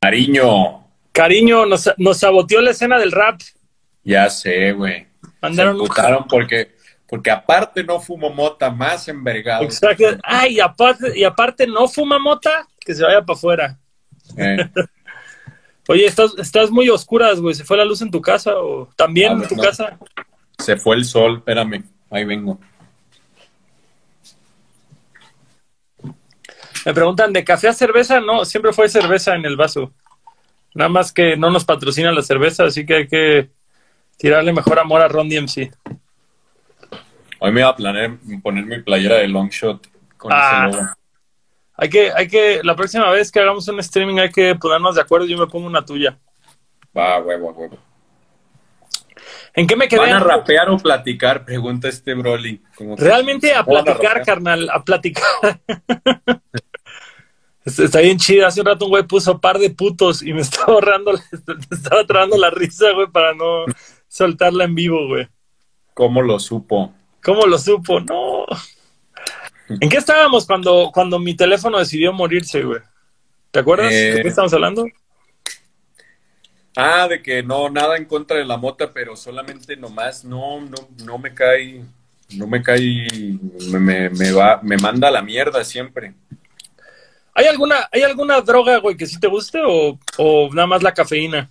Cariño. Cariño, nos, nos saboteó la escena del rap. Ya sé, güey. Mandaron Se un- porque, porque aparte no fumo mota más envergado. Exacto. Ay, y aparte, y aparte no fuma mota, que se vaya para afuera. Eh, Oye, estás, estás muy oscuras, güey. ¿Se fue la luz en tu casa o también Ah, en tu no. casa? se fue el sol, espérame. Ahí vengo. Me preguntan, ¿de café a cerveza? No, siempre fue cerveza en el vaso. Nada más que no nos patrocina la cerveza, así que hay que tirarle mejor amor a Ron DMC. Hoy me iba a planear poner mi playera de long shot con Ah. ese logo. Hay que, hay que, la próxima vez que hagamos un streaming hay que ponernos de acuerdo. Yo me pongo una tuya. Va, huevo, huevo. ¿En qué me quedé? ¿Van a rapear o platicar? Pregunta este Broly. Realmente a ¿Van platicar, carnal, a platicar. Está bien chido. Hace un rato un güey puso par de putos y me estaba ahorrando, me estaba trabando la risa, güey, para no soltarla en vivo, güey. ¿Cómo lo supo? ¿Cómo lo supo? No. ¿En qué estábamos cuando, cuando mi teléfono decidió morirse, güey? ¿Te acuerdas? Eh, ¿De qué estamos hablando? Ah, de que no, nada en contra de la mota, pero solamente nomás no, no, no me cae, no me cae, me, me, me va, me manda a la mierda siempre. ¿Hay alguna, ¿Hay alguna droga, güey, que sí te guste o, o nada más la cafeína?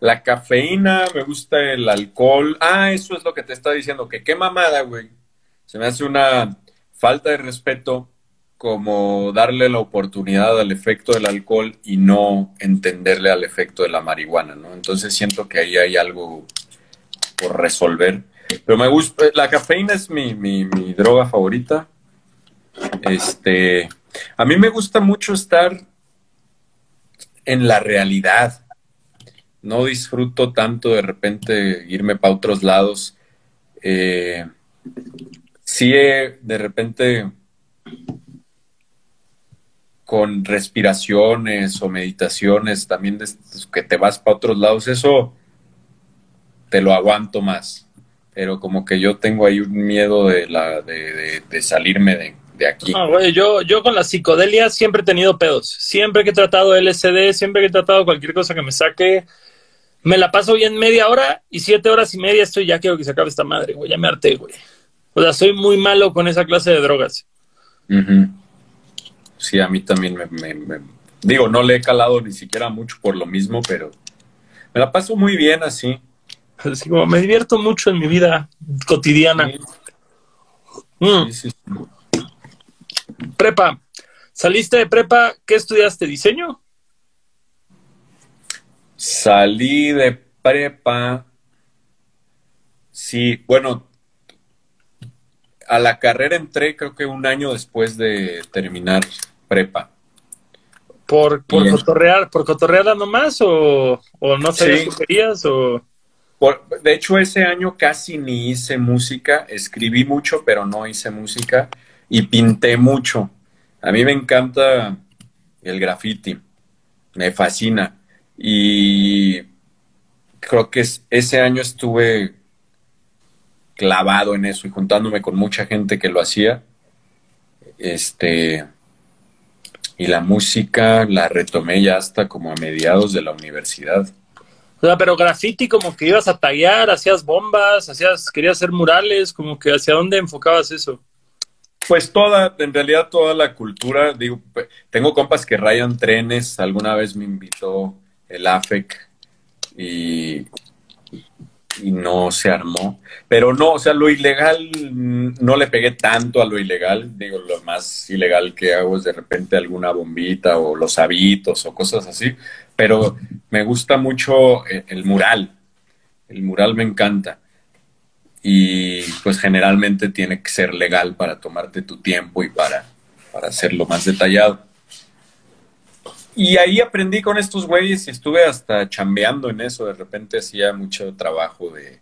La cafeína, me gusta el alcohol. Ah, eso es lo que te estaba diciendo, que qué mamada, güey. Se me hace una falta de respeto como darle la oportunidad al efecto del alcohol y no entenderle al efecto de la marihuana, ¿no? Entonces siento que ahí hay algo por resolver. Pero me gusta, la cafeína es mi, mi, mi droga favorita. Este, a mí me gusta mucho estar en la realidad. No disfruto tanto de repente irme para otros lados. Eh, sí, de repente con respiraciones o meditaciones también de, que te vas para otros lados, eso te lo aguanto más. Pero como que yo tengo ahí un miedo de, la, de, de salirme de, de aquí. No, güey, yo, yo con la psicodelia siempre he tenido pedos. Siempre que he tratado LSD, siempre que he tratado cualquier cosa que me saque, me la paso bien media hora y siete horas y media estoy ya quiero que se acabe esta madre, güey. Ya me harté, güey. O sea, soy muy malo con esa clase de drogas. Sí, a mí también me, me- me- Digo, no le he calado ni siquiera mucho por lo mismo, pero me la paso muy bien así. Así como me divierto mucho en mi vida cotidiana. Sí, Mm, sí, sí, sí. Prepa. ¿Saliste de prepa? ¿Qué estudiaste? ¿Diseño? Salí de prepa. Sí, bueno, a la carrera entré creo que un año después de terminar prepa. ¿Por, por cotorrear, por cotorrearla nomás o, o no sabías Sí. querías o... Por- de hecho, ese año casi ni hice música, escribí mucho, pero no hice música y pinté mucho. A mí me encanta el graffiti, me fascina y creo que es- ese año estuve clavado en eso y juntándome con mucha gente que lo hacía. Este y la música la retomé ya hasta como a mediados de la universidad. O sea, pero graffiti como que ibas a tallar, hacías bombas, hacías, querías hacer murales, como que hacia dónde enfocabas eso. Pues toda, en realidad toda la cultura, digo, tengo compas que rayan trenes, alguna vez me invitó el AFEC y, y no se armó, pero no, o sea, lo ilegal, mm, no le pegué tanto a lo ilegal, digo, lo más ilegal que hago es de repente alguna bombita o los habitos o cosas así, pero me gusta mucho eh, el mural, el mural me encanta y pues generalmente tiene que ser legal para tomarte tu tiempo y para, para hacerlo más detallado. Y ahí aprendí con estos güeyes y estuve hasta chambeando en eso. De repente hacía mucho trabajo de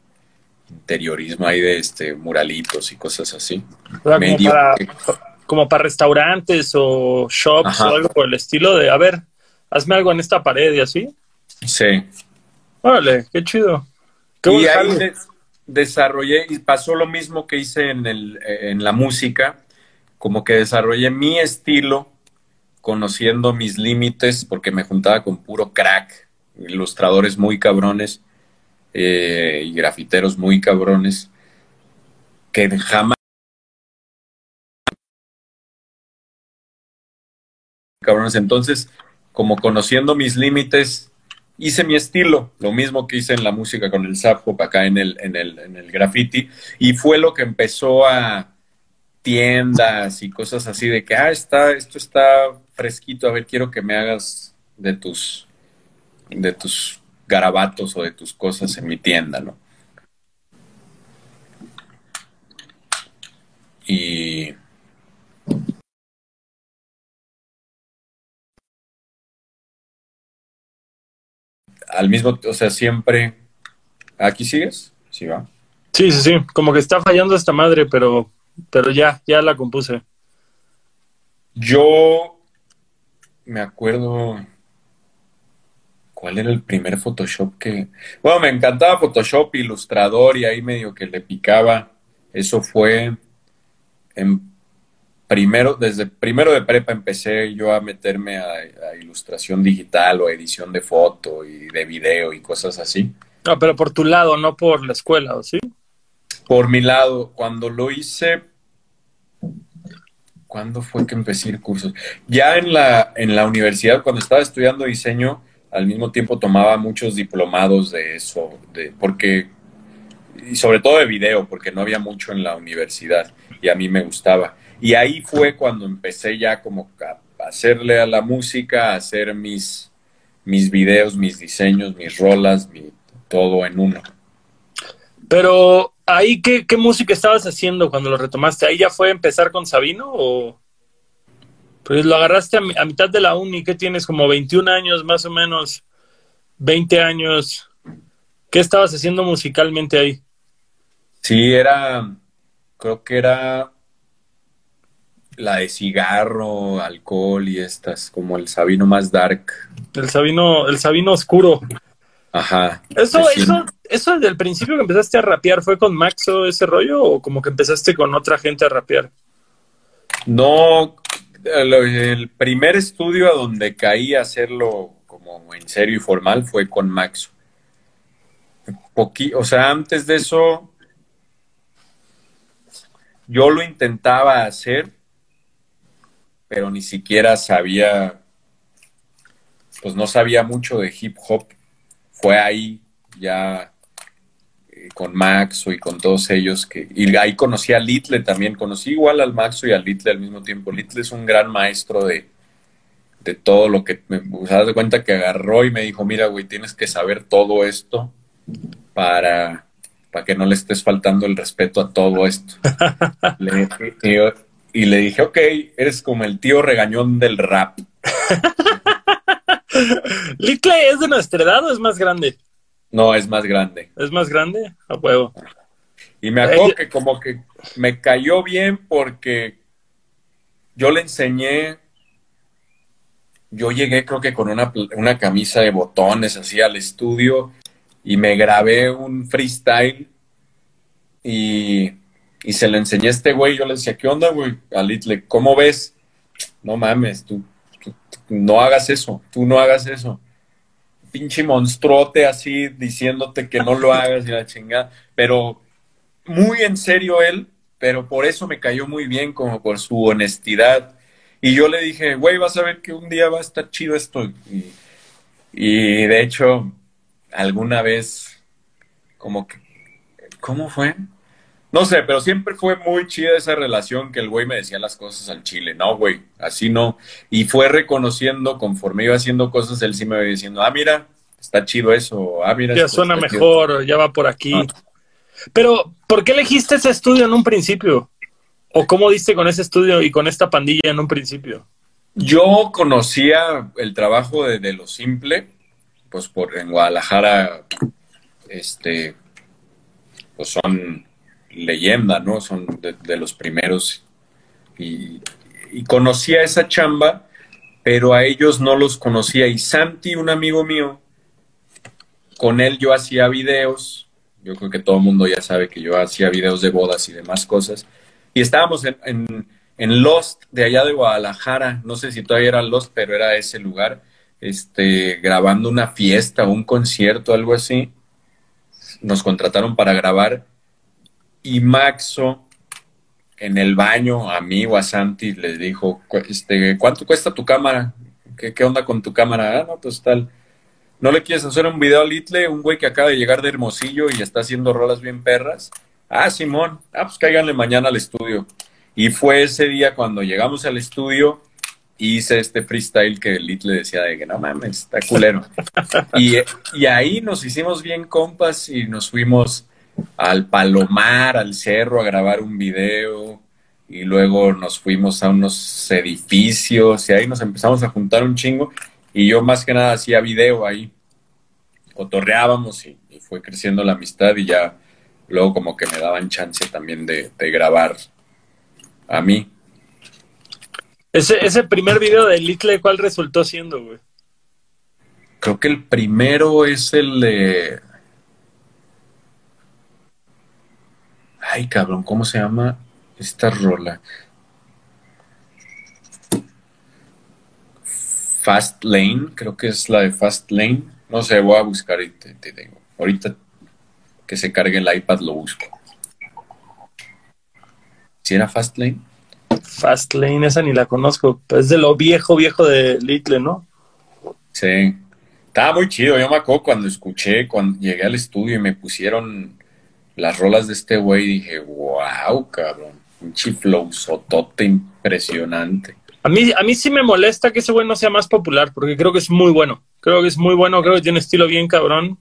interiorismo ahí de este muralitos y cosas así. Como para, que- como para restaurantes o shops Ajá. o algo por el estilo de, a ver, hazme algo en esta pared y así. Sí. Órale, qué chido. Qué y ahí. De- desarrollé, y pasó lo mismo que hice en, el, en la música, como que desarrollé mi estilo conociendo mis límites, porque me juntaba con puro crack, ilustradores muy cabrones eh, y grafiteros muy cabrones, que jamás... Cabrones, entonces, como conociendo mis límites, hice mi estilo, lo mismo que hice en la música con el zap hop acá en el, en el, en el graffiti, y fue lo que empezó a tiendas y cosas así de que, ah, está, esto está fresquito, a ver, quiero que me hagas de tus, de tus garabatos o de tus cosas en mi tienda, ¿no? Y al mismo, o sea, siempre, ¿aquí sigues? Sí, va. Sí, sí, sí, como que está fallando esta madre, pero, pero ya, ya la compuse. Yo me acuerdo, ¿cuál era el primer Photoshop que... Bueno, me encantaba Photoshop, Ilustrador y ahí medio que le picaba. Eso fue en primero, desde primero de prepa empecé yo a meterme a, ilustración digital o edición de foto y de video y cosas así. No, pero por tu lado, no por la escuela, ¿o sí? Por mi lado, cuando lo hice, ¿cuándo fue que empecé el curso? Ya en la, en la universidad, cuando estaba estudiando diseño, al mismo tiempo tomaba muchos diplomados de eso, de, porque, y sobre todo de video, porque no había mucho en la universidad y a mí me gustaba. Y ahí fue cuando empecé ya como a hacerle a la música, a hacer mis, mis videos, mis diseños, mis rolas, mi, todo en uno. Pero ahí, ¿qué, ¿qué, música estabas haciendo cuando lo retomaste? ¿Ahí ya fue empezar con Sabino o...? Pues lo agarraste a, a mitad de la uni, ¿qué tienes? Como 21 años más o menos, 20 años. ¿Qué estabas haciendo musicalmente ahí? Sí, era, creo que era la de cigarro, alcohol y estas, como el Sabino más dark. El Sabino, el Sabino oscuro. Ajá. Eso, eso, eso desde el principio que empezaste a rapear, ¿fue con Maxo ese rollo o como que empezaste con otra gente a rapear? No, el primer estudio a donde caí a hacerlo como en serio y formal fue con Maxo. o sea, antes de eso, yo lo intentaba hacer, pero ni siquiera sabía, pues no sabía mucho de hip hop. Fue ahí ya eh, con Maxo y con todos ellos que y ahí conocí a Little también, conocí igual al Maxo y a Little al mismo tiempo. Little es un gran maestro de, de todo lo que me o sea, de cuenta que agarró y me dijo, mira, güey, tienes que saber todo esto para, para que no le estés faltando el respeto a todo esto. le, y le dije, ok, eres como el tío regañón del rap. ¿Little es de nuestra edad o es más grande? No, es más grande. ¿Es más grande? A huevo. Y me acuerdo que como que me cayó bien porque yo le enseñé, yo llegué creo que con una, una camisa de botones así al estudio y me grabé un freestyle y y se lo enseñé a este güey. Yo le decía, ¿qué onda, güey? A Little, ¿cómo ves? No mames, tú, no hagas eso, tú no hagas eso. Pinche monstruote así diciéndote que no lo hagas y la chingada. Pero muy en serio él, pero por eso me cayó muy bien, como por su honestidad. Y yo le dije, güey, vas a ver que un día va a estar chido esto. Y, y de hecho, alguna vez, como que, ¿cómo fue? No sé, pero siempre fue muy chida esa relación que el güey me decía las cosas al chile. No, güey, así no. Y fue reconociendo conforme iba haciendo cosas, él sí me iba diciendo, ah, mira, está chido eso. Ah, mira. Ya suena mejor, ya va por aquí. Ah. Pero, ¿por qué elegiste ese estudio en un principio? ¿O cómo diste con ese estudio y con esta pandilla en un principio? Yo conocía el trabajo de, de Lo Simple, pues por en Guadalajara, este, pues son leyenda, ¿no? Son de, los primeros. Y, y, conocía esa chamba, pero a ellos no los conocía. Y Santi, un amigo mío, con él yo hacía videos. Yo creo que todo el mundo ya sabe que yo hacía videos de bodas y demás cosas. Y estábamos en, en Lost de allá de Guadalajara, no sé si todavía era Lost, pero era ese lugar, este, grabando una fiesta, un concierto, algo así. Nos contrataron para grabar y Maxo en el baño a mí o a Santi les dijo, este, ¿cuánto cuesta tu cámara? ¿Qué, qué onda con tu cámara? Ah, no, pues tal. ¿No le quieres hacer un video a Litle? Un güey que acaba de llegar de Hermosillo y está haciendo rolas bien perras. Ah, Simón. Ah, pues cáiganle mañana al estudio. Y fue ese día cuando llegamos al estudio, hice este freestyle que Litle decía de que no mames, está culero. y, y ahí nos hicimos bien compas y nos fuimos al Palomar, al cerro, a grabar un video. Y luego nos fuimos a unos edificios y ahí nos empezamos a juntar un chingo. Y yo más que nada hacía video ahí. Cotorreábamos y, fue creciendo la amistad y ya luego como que me daban chance también de, grabar a mí. Ese, ese primer video de Little, ¿cuál resultó siendo, güey? Creo que el primero es el de Ay, cabrón, ¿cómo se llama esta rola? Fast Lane, creo que es la de Fast Lane. No sé, voy a buscar y te, tengo. Ahorita que se cargue el iPad lo busco. ¿Si era Fast Lane? Fast Lane, esa ni la conozco. Es de lo viejo, viejo de Little, ¿no? Sí. Estaba muy chido. Yo me acuerdo cuando escuché, cuando llegué al estudio y me pusieron las rolas de este güey dije, wow, cabrón, un chiflow sotote impresionante. A mí, a mí sí me molesta que ese güey no sea más popular, porque creo que es muy bueno. Creo que es muy bueno, creo que tiene un estilo bien cabrón.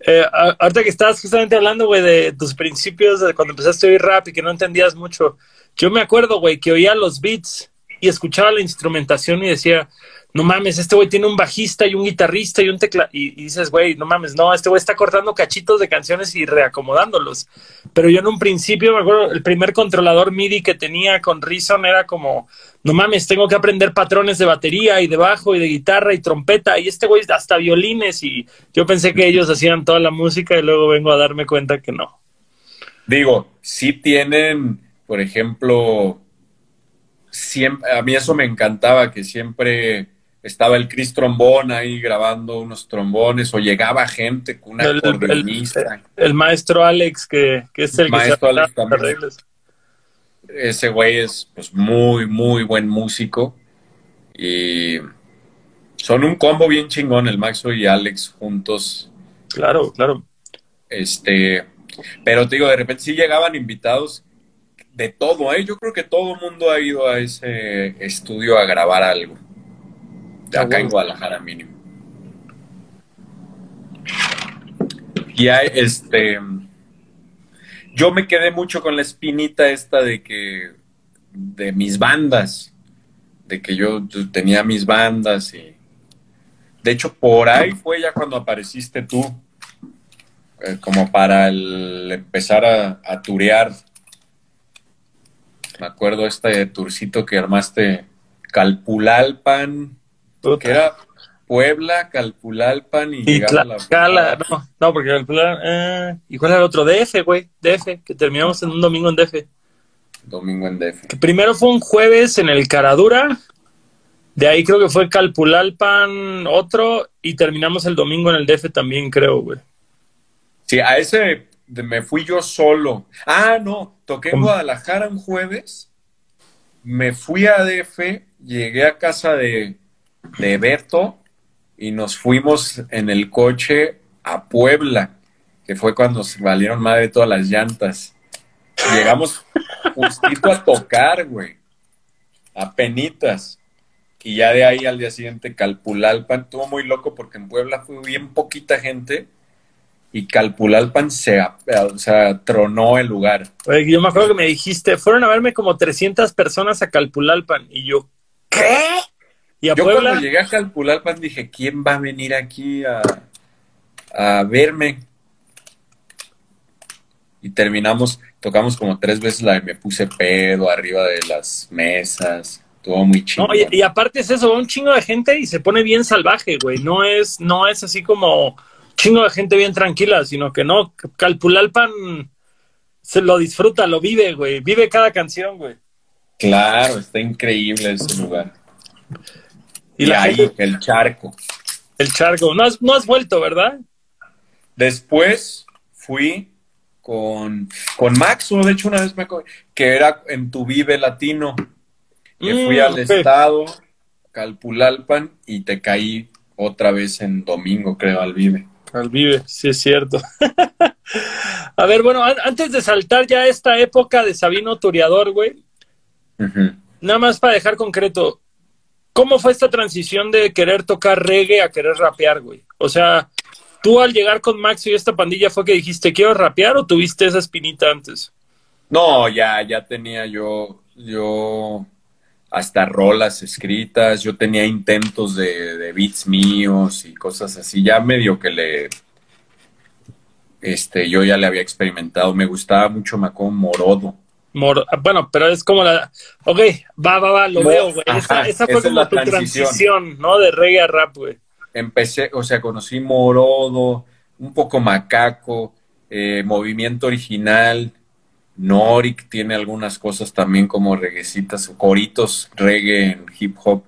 Eh, ahorita que estabas justamente hablando, güey, de tus principios de cuando empezaste a oír rap y que no entendías mucho, yo me acuerdo, güey, que oía los beats y escuchaba la instrumentación y decía, no mames, este güey tiene un bajista y un guitarrista y un teclado. Y, dices, güey, no mames, no, este güey está cortando cachitos de canciones y reacomodándolos. Pero yo en un principio, me acuerdo, el primer controlador MIDI que tenía con Reason era como, no mames, tengo que aprender patrones de batería y de bajo y de guitarra y trompeta. Y este güey hasta violines. Y yo pensé que ellos hacían toda la música y luego vengo a darme cuenta que no. Digo, sí tienen, por ejemplo, siempre, a mí eso me encantaba, que siempre estaba el Chris Trombón ahí grabando unos trombones o llegaba gente con una el, El, maestro Alex, que, es el, maestro Alex también. Ese güey es pues, muy, muy buen músico y son un combo bien chingón, el Maxo y Alex juntos. Claro, claro. Este, pero te digo, de repente sí llegaban invitados de todo, ¿eh? Yo creo que todo el mundo ha ido a ese estudio a grabar algo acá en Guadalajara mínimo. Y hay, este, yo me quedé mucho con la espinita esta de que, de mis bandas, de que yo tenía mis bandas y, de hecho, por ahí fue ya cuando apareciste tú, eh, como para empezar a, a turear. Me acuerdo este turcito que armaste Calpulalpan, que era Puebla, Calpulalpan y, y la... no, no, porque Calpulalpan... Eh, ¿Y cuál era el otro? DF, güey, DF, que terminamos en un domingo en DF. Domingo en DF. Que primero fue un jueves en el Caradura, de ahí creo que fue Calpulalpan otro, y terminamos el domingo en el DF también, creo, güey. Sí, a ese me fui yo solo. Ah, no, toqué en Guadalajara un jueves, me fui a DF, llegué a casa de de Beto y nos fuimos en el coche a Puebla, que fue cuando se valieron madre todas las llantas. Llegamos justito a tocar, güey, a penitas. Y ya de ahí al día siguiente Calpulalpan, estuvo muy loco porque en Puebla fue bien poquita gente y Calpulalpan se, o sea, tronó el lugar. yo me acuerdo que me dijiste, fueron a verme como 300 personas a Calpulalpan y yo, ¿qué? Yo cuando llegué a Calpulalpan dije, ¿quién va a venir aquí a, a verme? Y terminamos, tocamos como tres veces la de Me Puse Pedo arriba de las mesas. Estuvo muy chido. y, aparte es eso, va un chingo de gente y se pone bien salvaje, güey. No es, no es así como chingo de gente bien tranquila, sino que no, Calpulalpan se lo disfruta, lo vive, güey. Vive cada canción, güey. Claro, está increíble ese lugar. Y, Y, la ahí, gente- el charco. el charco. No has, no has vuelto, ¿verdad? Después fui con, con Maxo, de hecho una vez me acuerdo, que era en tu Vive Latino, que Mm, fui al estado, Calpulalpan, y te caí otra vez en domingo, creo, al Vive. Al Vive, sí es cierto. A ver, bueno, an- antes de saltar ya a esta época de Sabino Turiador, güey, nada más para dejar concreto, ¿cómo fue esta transición de querer tocar reggae a querer rapear, güey? O sea, tú al llegar con Max y esta pandilla fue que dijiste, ¿quiero rapear o tuviste esa espinita antes? No, ya, ya tenía yo, yo hasta rolas escritas, yo tenía intentos de, beats míos y cosas así, ya medio que le, este, yo ya le había experimentado, me gustaba mucho Macón Morodo. Mor- bueno, pero es como la... Ok, va, va, va, lo veo, güey. Esa, fue esa como tu transición. transición, ¿no? De reggae a rap, güey. Empecé, o sea, conocí Morodo, un poco Macaco, eh, Movimiento Original, Norik tiene algunas cosas también como reguecitas, coritos reggae en hip hop.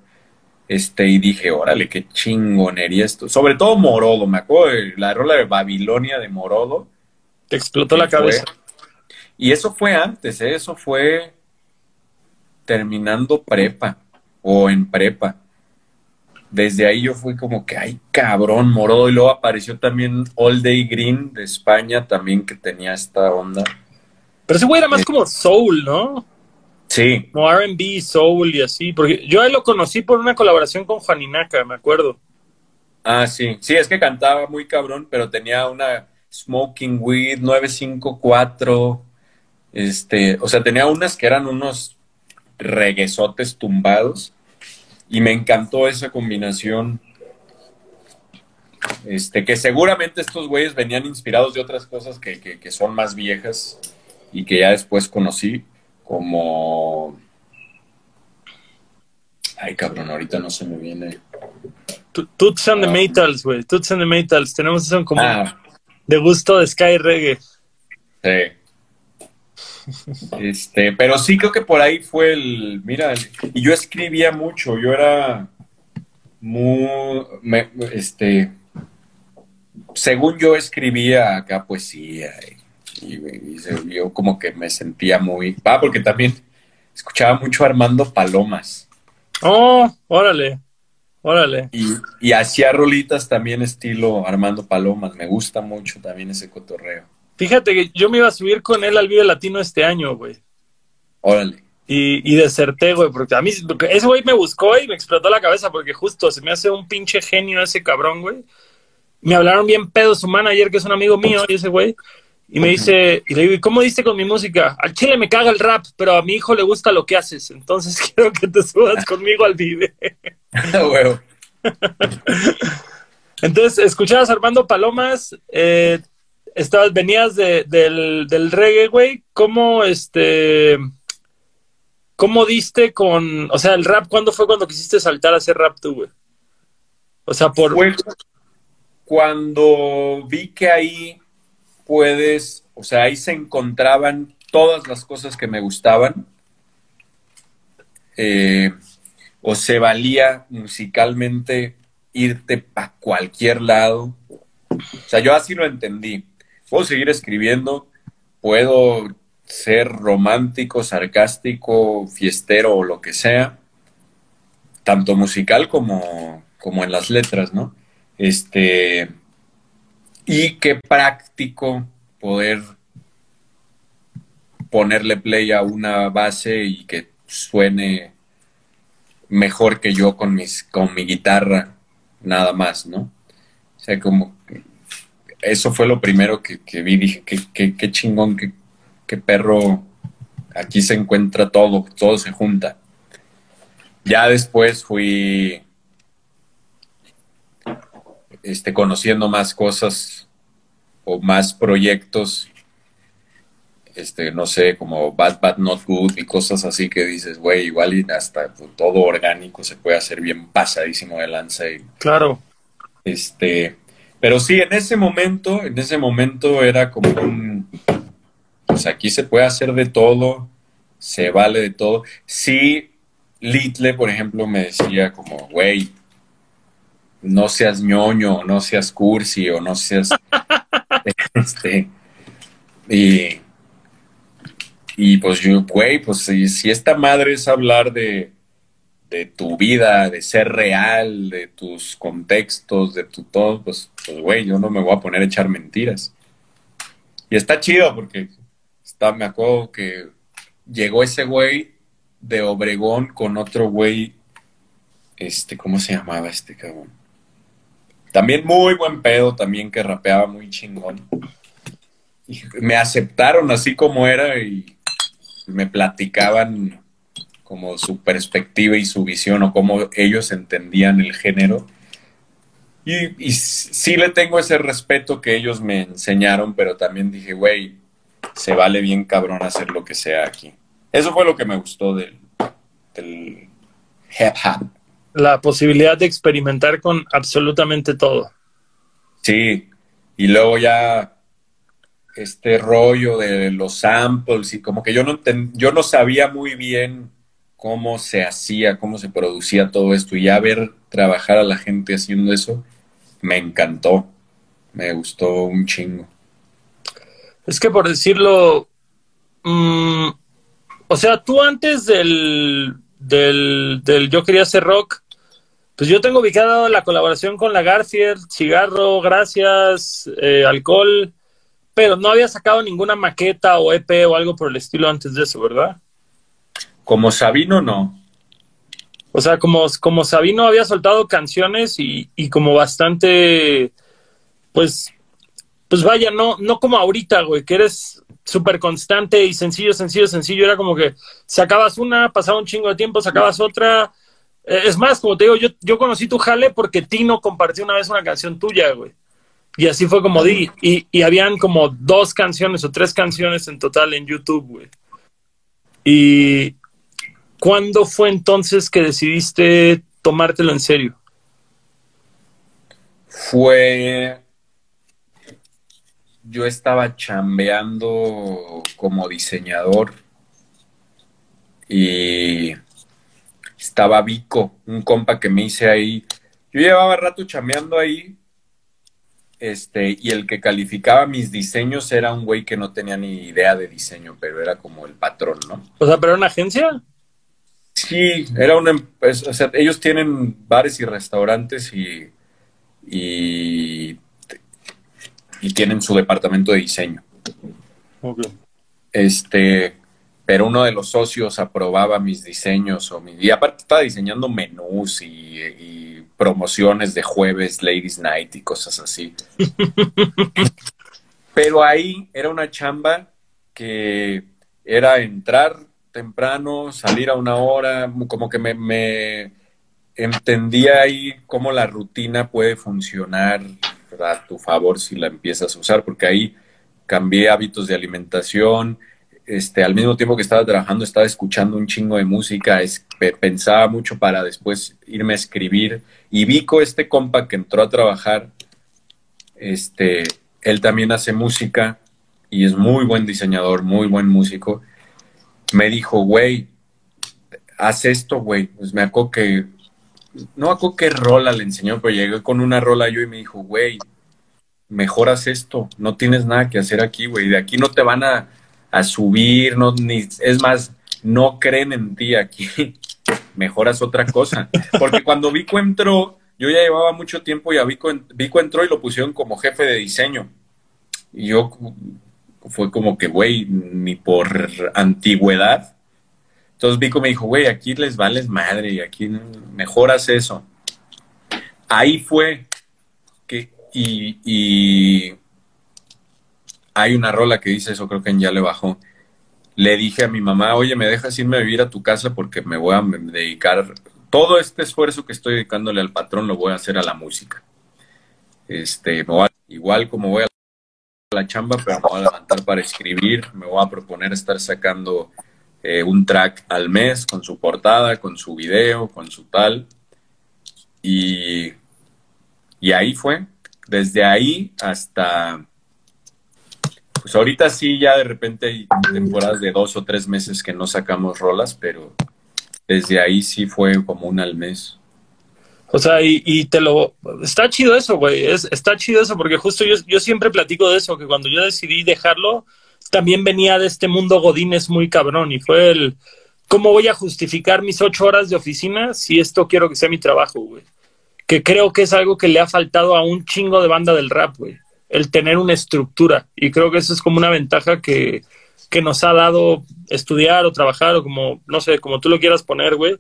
Este, y dije, órale, qué chingonería esto. Sobre todo Morodo, me acuerdo de la rola de Babilonia de Morodo. Te explotó la fue- cabeza. Y eso fue antes, ¿eh? eso fue terminando prepa o en prepa. Desde ahí yo fui como que, ay, cabrón, Morodo. Y luego apareció también All Day Green de España, también que tenía esta onda. Pero ese güey era Eh. más como soul, ¿no? Sí, Como R&B, soul y así. Porque yo ahí lo conocí por una colaboración con Juaninaca, me acuerdo. ah, sí. Sí, es que cantaba muy cabrón, pero tenía una Smoking Weed 954. Este, o sea, tenía unas que eran unos reguesotes tumbados. Y me encantó esa combinación. Este, que seguramente estos güeyes venían inspirados de otras cosas que, que, que son más viejas y que ya después conocí, como. Ay, cabrón, ahorita no se me viene. Toots and the Ah. Maytals, güey. Toots and the Maytals. Tenemos eso en común. Ah, De gusto de Sky Reggae. Sí. Este, pero sí creo que por ahí fue el, mira, y yo escribía mucho, yo era muy, me- este, según yo escribía acá poesía y, y- y se- yo como que me sentía muy, ah, porque también escuchaba mucho Armando Palomas Oh, órale. Órale. y, y hacía rolitas también estilo Armando Palomas, me gusta mucho también ese cotorreo. Fíjate que yo me iba a subir con él al Vive Latino este año, güey. Órale. Y, y deserté, güey, porque a mí, porque ese güey me buscó y me explotó la cabeza, porque justo se me hace un pinche genio ese cabrón, güey. Me hablaron bien pedo su manager, que es un amigo mío, y ese güey, y me dice, y le digo, ¿y cómo diste con mi música? Al chile me caga el rap, pero a mi hijo le gusta lo que haces, entonces quiero que te subas conmigo al Vive. Entonces, escuchabas a Armando Palomas, eh, estabas, venías de- del, del reggae, güey. ¿Cómo este cómo diste con, o sea, el rap, ¿cuándo fue cuando quisiste saltar a hacer rap tú, güey? O sea, por cuando vi que ahí puedes, o sea, ahí se encontraban todas las cosas que me gustaban, eh, o se valía musicalmente irte para cualquier lado. O sea, yo así lo entendí. Puedo seguir escribiendo, puedo ser romántico, sarcástico, fiestero o lo que sea, tanto musical como, como en las letras, ¿no? Este, y qué práctico poder ponerle play a una base y que suene mejor que yo con mis con mi guitarra nada más, ¿no? O sea, como eso fue lo primero que, que vi, dije, qué, qué, qué chingón, qué, qué perro, aquí se encuentra todo, todo se junta. Ya después fui este, conociendo más cosas o más proyectos, este, no sé, como Bad Bad Not Good y cosas así que dices, güey, igual y hasta pues, todo orgánico se puede hacer bien pasadísimo de lanza y claro. este, pero sí, en ese momento, en ese momento era como un, pues aquí se puede hacer de todo se vale de todo. Sí, Litle, por ejemplo, me decía como, güey, no seas ñoño, no seas cursi o no seas... este, y, y pues yo, güey, pues si, si, esta madre es hablar de, de, tu vida, de ser real, de tus contextos, de tu todo, pues, pues, güey, yo no me voy a poner a echar mentiras. Y está chido porque está, me acuerdo que llegó ese güey de Obregón con otro güey, este, ¿cómo se llamaba este cabrón? También muy buen pedo, también que rapeaba muy chingón. Me aceptaron así como era y me platicaban como su perspectiva y su visión o cómo ellos entendían el género. Y, y sí le tengo ese respeto que ellos me enseñaron, pero también dije, güey, se vale bien cabrón hacer lo que sea aquí. Eso fue lo que me gustó del, del hip hop. La posibilidad de experimentar con absolutamente todo. Sí, y luego ya este rollo de los samples y como que yo no, yo no sabía muy bien cómo se hacía, cómo se producía todo esto y ya ver trabajar a la gente haciendo eso, me encantó, me gustó un chingo. Es que por decirlo, mmm, o sea, tú antes del, del, del Yo quería hacer rock, pues yo tengo ubicado la colaboración con la Garfield, cigarro, gracias, eh, alcohol, pero no había sacado ninguna maqueta o EP o algo por el estilo antes de eso, ¿verdad? Como Sabino, no. O sea, como, como Sabino había soltado canciones y, y como bastante, pues, pues vaya, no, no como ahorita, güey, que eres súper constante y sencillo, sencillo, sencillo. Era como que sacabas una, pasaba un chingo de tiempo, sacabas otra. Eh, es más, como te digo, yo, yo conocí tu jale porque Tino compartió una vez una canción tuya, güey. Y así fue como di. Y, y habían como dos canciones o tres canciones en total en YouTube, güey. Y ¿cuándo fue entonces que decidiste tomártelo en serio? Fue yo estaba chambeando como diseñador y estaba Vico, un compa que me hice ahí. Yo llevaba rato chambeando ahí este, y el que calificaba mis diseños era un güey que no tenía ni idea de diseño, pero era como el patrón, ¿no? O sea, pero era una agencia. Sí, era una, pues, o sea, ellos tienen bares y restaurantes y, y y tienen su departamento de diseño. Este, pero uno de los socios aprobaba mis diseños o mi, y aparte estaba diseñando menús y, promociones de jueves, Ladies Night y cosas así. pero ahí era una chamba que era entrar temprano, salir a una hora, como que me, entendía ahí cómo la rutina puede funcionar a tu favor si la empiezas a usar, porque ahí cambié hábitos de alimentación, este, al mismo tiempo que estaba trabajando estaba escuchando un chingo de música, pensaba mucho para después irme a escribir. Y Vico, este compa que entró a trabajar, este, él también hace música y es muy buen diseñador, muy buen músico. Me dijo, güey, haz esto, güey. Pues me acuerdo que no acuerdo qué rola le enseñó, pero llegué con una rola yo y me dijo, güey, mejoras esto, no tienes nada que hacer aquí, güey, de aquí no te van a, subir, no, ni, es más, no creen en ti aquí, mejoras otra cosa. Porque cuando Vico entró, yo ya llevaba mucho tiempo y a Vico, Vico entró y lo pusieron como jefe de diseño. Y yo fue como que, güey, ni por antigüedad entonces Vico me dijo, güey, aquí les vales madre y aquí mejoras eso. Ahí fue que, y, hay una rola que dice eso, creo que ya le bajó. Le dije a mi mamá, oye, ¿me dejas irme a vivir a tu casa? Porque me voy a dedicar, todo este esfuerzo que estoy dedicándole al patrón lo voy a hacer a la música. Este, igual como voy a la chamba, pero me voy a levantar para escribir, me voy a proponer estar sacando eh, un track al mes con su portada, con su video, con su tal. Y, y ahí fue. Desde ahí hasta, pues ahorita sí, ya de repente hay temporadas de dos o tres meses que no sacamos rolas, pero desde ahí sí fue como una al mes. O sea, y, te lo... Está chido eso, güey. Es, está chido eso porque justo yo, yo siempre platico de eso, que cuando yo decidí dejarlo, también venía de este mundo godines muy cabrón y fue el... ¿Cómo voy a justificar mis ocho horas de oficina si esto quiero que sea mi trabajo, güey? Que creo que es algo que le ha faltado a un chingo de banda del rap, güey. El tener una estructura. Y creo que eso es como una ventaja que, que nos ha dado estudiar o trabajar o como, no sé, como tú lo quieras poner, güey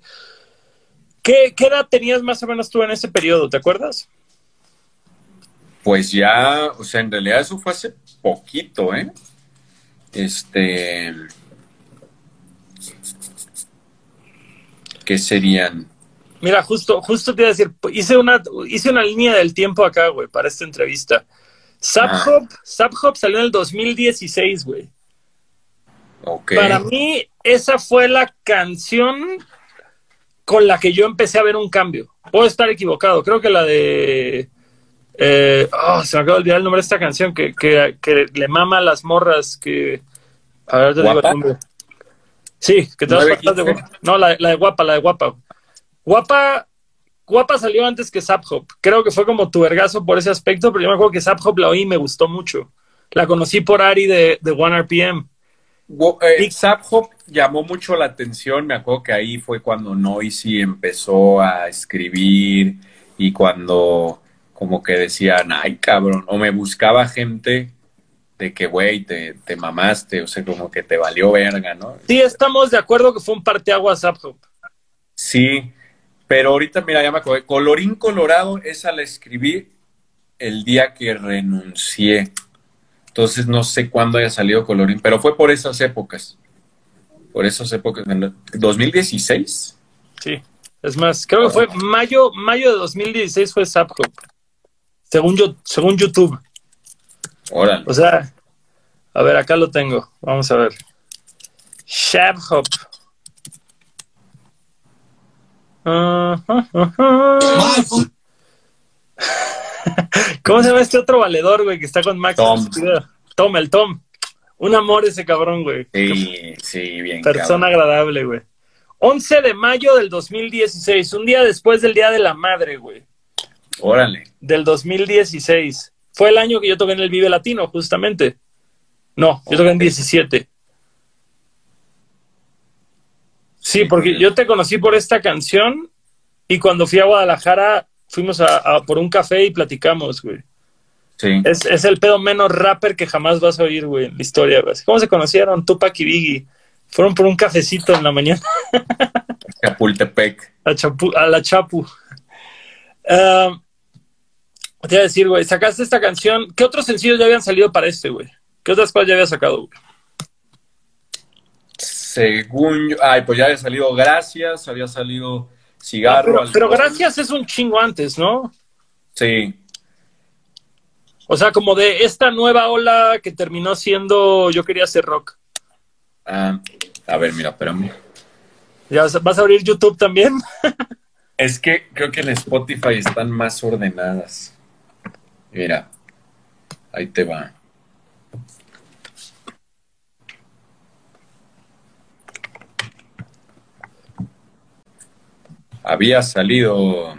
¿Qué, edad tenías más o menos tú en ese periodo? ¿Te acuerdas? Pues ya, o sea, en realidad eso fue hace poquito, ¿eh? Este. ¿Qué serían? Mira, justo, justo te iba a decir, hice una, hice una línea del tiempo acá, güey, para esta entrevista. Sub ah. salió en el 2016, güey. Okay. Para mí, esa fue la canción con la que yo empecé a ver un cambio. Puedo estar equivocado, creo que la de... Eh, oh, se me acaba de olvidar el nombre de esta canción que, le mama a las morras que... A ver, te digo el nombre. Sí, que te vas a de guapa. No, la, de guapa, la de guapa. Guapa, guapa salió antes que Zap Hop. Creo que fue como tu vergazo por ese aspecto, pero yo me acuerdo que Zap Hop la oí y me gustó mucho. La conocí por Ari de, de One RPM. Eh, Hop llamó mucho la atención, me acuerdo que ahí fue cuando Noisy empezó a escribir y cuando como que decían, ay cabrón, o me buscaba gente de que, güey, te, te, mamaste, o sea, como que te valió verga, ¿no? Sí, estamos de acuerdo que fue un parteaguas Hop. Sí, pero ahorita, mira, ya me acuerdo, Colorín Colorado, esa la escribí el día que renuncié. Entonces no sé cuándo haya salido Colorín, pero fue por esas épocas por esas épocas, en 2016. Sí, es más, creo que fue mayo, mayo de 2016 fue Zapcop, según yo, según YouTube. Órale. O sea, a ver, acá lo tengo, vamos a ver. Shabhop. ¿Cómo se llama este otro valedor, güey, que está con Max? Tom. Tom, el Tom. Un amor ese cabrón, güey. Sí, sí, bien. Persona agradable, güey. 11 de mayo del 2016, un día después del Día de la Madre, güey. Órale. Del 2016. Fue el año que yo toqué en el Vive Latino, justamente. No, yo toqué en 17. Sí, porque yo te conocí por esta canción y cuando fui a Guadalajara fuimos a por un café y platicamos, güey. Es, el pedo menos rapper que jamás vas a oír, güey, en la historia, güey. ¿Cómo se conocieron Tupac y Biggie? Fueron por un cafecito en la mañana. Chapultepec. A, a la Chapu. Uh, te iba a decir, güey, sacaste esta canción. ¿Qué otros sencillos ya habían salido para este, güey? ¿Qué otras cosas ya había sacado, güey? Según yo, ay, pues ya había salido Gracias, había salido Cigarro. Pero Gracias es un chingo antes, ¿no? Sí. O sea, como de esta nueva ola que terminó siendo Yo quería hacer rock. Ah, a ver, mira, espérame. ¿Ya vas a abrir YouTube también? es que creo que en Spotify están más ordenadas. Mira, ahí te va. Había salido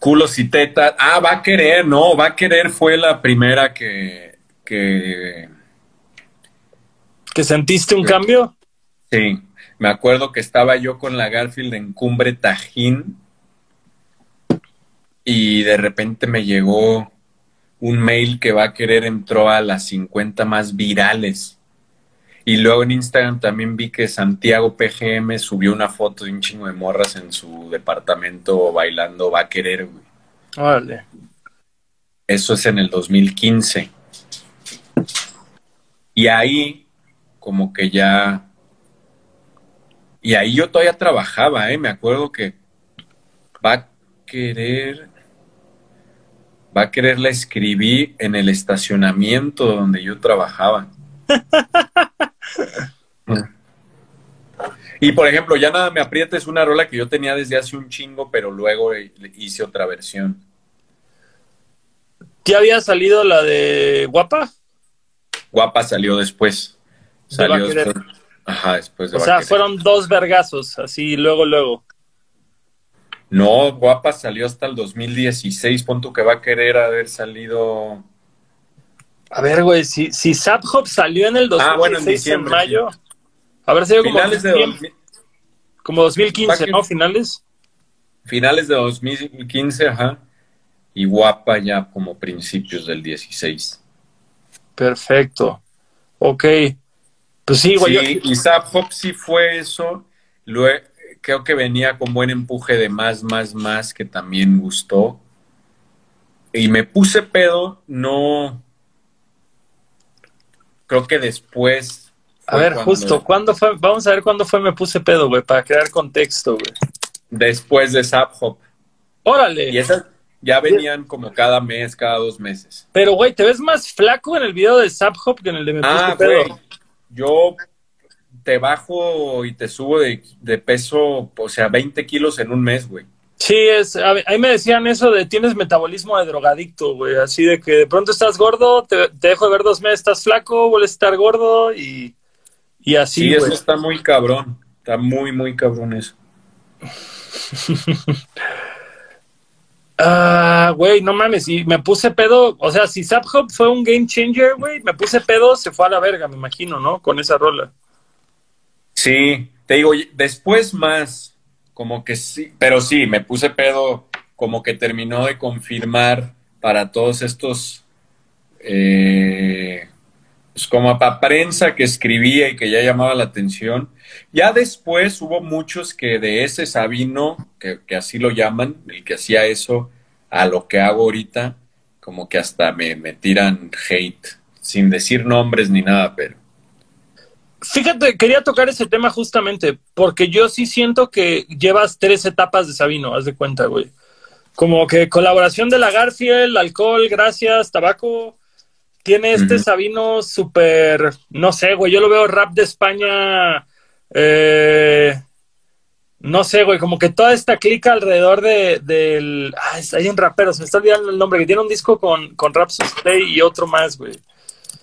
Culos y tetas. Ah, va a querer, no, va a querer fue la primera que. ¿Que, ¿Que sentiste un cambio? Sí, me acuerdo que estaba yo con la Garfield en Cumbre Tajín y de repente me llegó un mail que va a querer entró a las 50 más virales. Y luego en Instagram también vi que Santiago PGM subió una foto de un chingo de morras en su departamento bailando Va a querer, güey. Vale. Eso es en el 2015. Y ahí, como que ya. Y ahí yo todavía trabajaba, ¿eh? Me acuerdo que va a querer. Va a querer la escribí en el estacionamiento donde yo trabajaba. Y por ejemplo, Ya nada me aprieta es una rola que yo tenía desde hace un chingo, pero luego hice otra versión. ¿Ya había salido la de Guapa? Guapa salió después. Salió después. Ajá, después de O sea, fueron dos vergazos, así luego, luego. No, Guapa salió hasta el 2016, punto que va a querer haber salido. A ver, güey, si, si Zap Hop salió en el 2016 ah, bueno, en, diciembre, mayo, a ver, sido como, Finales de como 2015, ¿no? Finales. Finales de 2015, ajá. Y Guapa ya como principios del 16. Perfecto. Ok. Pues sí, güey. Sí, y Zap Hop sí fue eso. Luego, creo que venía con buen empuje de más, más, más, que también gustó. Y me puse pedo, no. Creo que después. A ver, justo, ¿cuándo fue? Vamos a ver cuándo fue Me Puse Pedo, güey, para crear contexto, güey. Después de Zap Hop. Órale. Y esas ya venían como cada mes, cada dos meses. Pero, güey, ¿te ves más flaco en el video de Zap Hop que en el de Me Puse ah, Pedo? yo te bajo y te subo de, peso, o sea, 20 kilos en un mes, güey. Sí, es, ahí me decían eso de tienes metabolismo de drogadicto, güey, así de que de pronto estás gordo, te, dejo de ver dos meses, estás flaco, vuelves a estar gordo y, y así. Sí, eso está muy cabrón, está muy, muy cabrón eso. Ah, güey, no mames, y me puse pedo, o sea, si Zap Hop fue un game changer, güey, me puse pedo, se fue a la verga, me imagino, ¿no? Con esa rola. Sí, te digo, después más, como que sí, pero sí, me puse pedo, como que terminó de confirmar para todos estos, eh, pues como para prensa que escribía y que ya llamaba la atención. Ya después hubo muchos que de ese Sabino, que, que así lo llaman, el que hacía eso, a lo que hago ahorita, como que hasta me, me tiran hate, sin decir nombres ni nada, pero Fíjate, quería tocar ese tema justamente, porque yo sí siento que llevas tres etapas de Sabino, haz de cuenta, güey. Como que colaboración de la Garfield, alcohol, gracias, tabaco. Tiene este Sabino súper, no sé, güey, yo lo veo rap de España, eh, no sé, güey, como que toda esta clica alrededor de, del... Ah, hay un rapero, se me está olvidando el nombre, que tiene un disco con, con Rap y otro más, güey.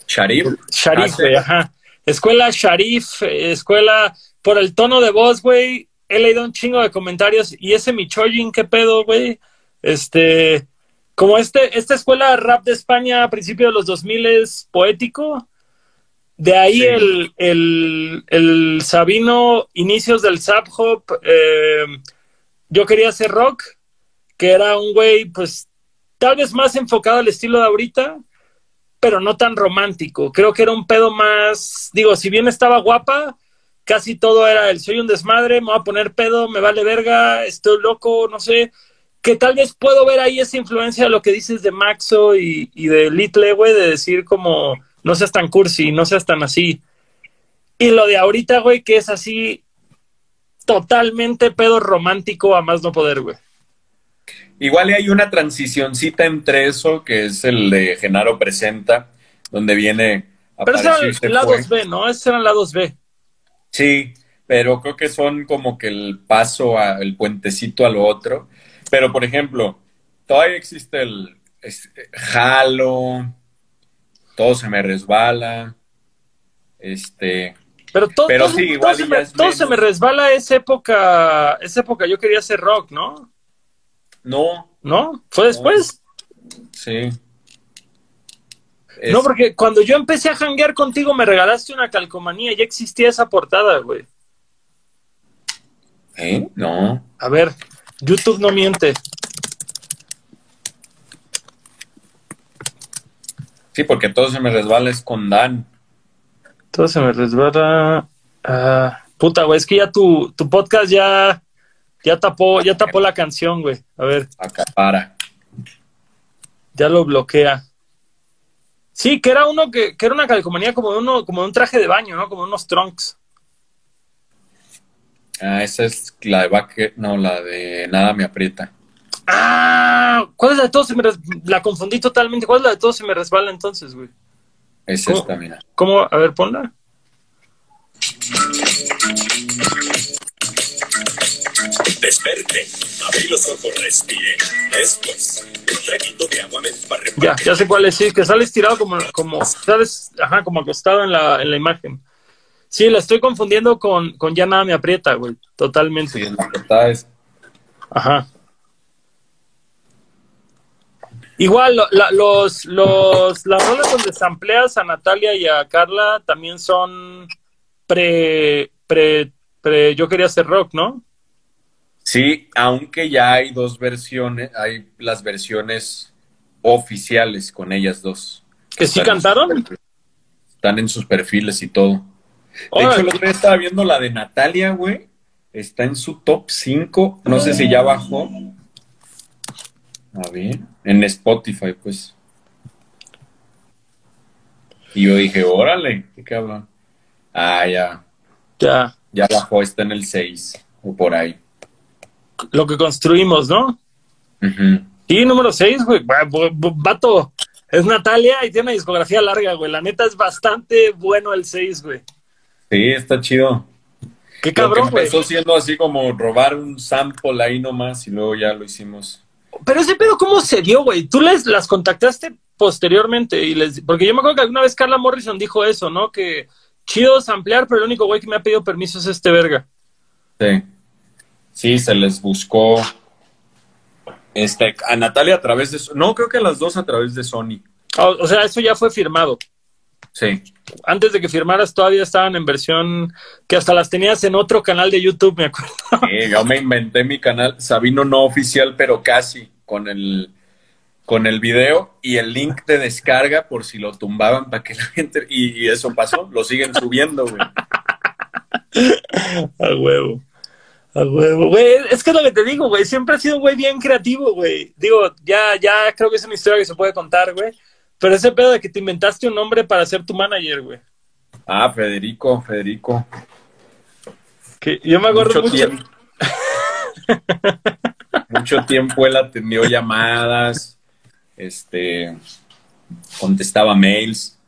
Sharif. Sharif, güey, ajá. Escuela Sharif, escuela por el tono de voz, güey. He leído un chingo de comentarios. Y ese Michoyin, ¿qué pedo, güey? Este, como este, esta escuela rap de España a principios de los 2000 es poético. De ahí el, el, el, Sabino, inicios del Zap Hop. Eh, yo quería hacer rock, que era un güey, pues, tal vez más enfocado al estilo de ahorita pero no tan romántico. Creo que era un pedo más, digo, si bien estaba guapa, casi todo era el soy un desmadre, me voy a poner pedo, me vale verga, estoy loco, no sé. Que tal vez puedo ver ahí esa influencia de lo que dices de Maxo y, de Little, güey, de decir como no seas tan cursi, no seas tan así. Y lo de ahorita, güey, que es así totalmente pedo romántico a más no poder, güey. Igual hay una transicióncita entre eso, que es el de Genaro Presenta, donde viene... Pero esos eran lados B, ¿no? Esos eran lados B. Sí, pero creo que son como que el paso, a, el puentecito a lo otro. Pero, por ejemplo, todavía existe el jalo, todo se me resbala, este... Pero todo, pero sí, igual se, me, todo se me resbala esa época, esa época yo quería hacer rock, ¿no? No. ¿No? ¿Fue después? Sí. No, porque cuando yo empecé a janguear contigo me regalaste una calcomanía, ya existía esa portada, güey. ¿Eh? No. A ver, YouTube no miente. Sí, porque todo se me resbala es con Dan. Todo se me resbala. Ah, puta, güey, es que ya tu, tu podcast ya ya tapó, ya tapó la canción, güey. A ver. Acapara. Ya lo bloquea. Sí, que era uno que, que era una calcomanía como de uno, como de un traje de baño, ¿no? Como unos trunks. Ah, esa es la de Baque, no, la de Nada me aprieta. Ah, ¿cuál es la de todos? Se me La confundí totalmente. ¿Cuál es la de todos se me resbala entonces, güey? Es esta, mira. ¿Cómo? A ver, ponla. Desperté, abrí los ojos, respiré. Después, un de agua me Ya, ya sé cuál es, sí, que sale estirado como, como, ¿sabes? Ajá, como acostado en la, en la imagen. Sí, la estoy confundiendo con, con Ya nada me aprieta, güey, totalmente. Sí, en la portada es... Ajá. Igual, los, los, las rolas donde sampleas a Natalia y a Carla también son pre, pre, pre, yo quería hacer rock, ¿no? Sí, aunque ya hay dos versiones, hay las versiones oficiales con ellas dos. ¿Que sí cantaron? están en sus perfiles y todo. De hecho, el otro día estaba viendo la de Natalia, güey. Está en su top 5. No sé si ya bajó. A ver, en Spotify, pues. Y yo dije, órale, qué cabrón. Ah, ya. Ya. Ya bajó, está en el 6 o por ahí. Lo que construimos, ¿no? Y número 6, güey. Vato, es Natalia y tiene una discografía larga, güey. La neta es bastante bueno el 6, güey. Sí, está chido. Qué cabrón, güey. Empezó siendo así como robar un sample ahí nomás y luego ya lo hicimos. Pero ese pedo, ¿cómo se dio, güey? Tú les, las contactaste posteriormente y les... Porque yo me acuerdo que alguna vez Carla Morrison dijo eso, ¿no? Que chido ampliar, pero el único güey que me ha pedido permiso es este verga. Sí. Sí, se les buscó este, a Natalia a través de... No, creo que las dos a través de Sony. o sea, eso ya fue firmado. Sí. Antes de que firmaras todavía estaban en versión que hasta las tenías en otro canal de YouTube, me acuerdo. Sí, yo me inventé mi canal, Sabino no oficial, pero casi, con el, con el video y el link de descarga por si lo tumbaban para que la gente... Y, eso pasó, lo siguen subiendo, güey. A huevo. A huevo, güey. Es que es lo que te digo, güey. Siempre ha sido un güey bien creativo, güey. Digo, ya, ya creo que es una historia que se puede contar, güey. Pero ese pedo de que te inventaste un nombre para ser tu manager, güey. Ah, Federico, Federico. Que yo me acuerdo mucho. Tiempo. mucho tiempo él atendió llamadas, este, contestaba mails,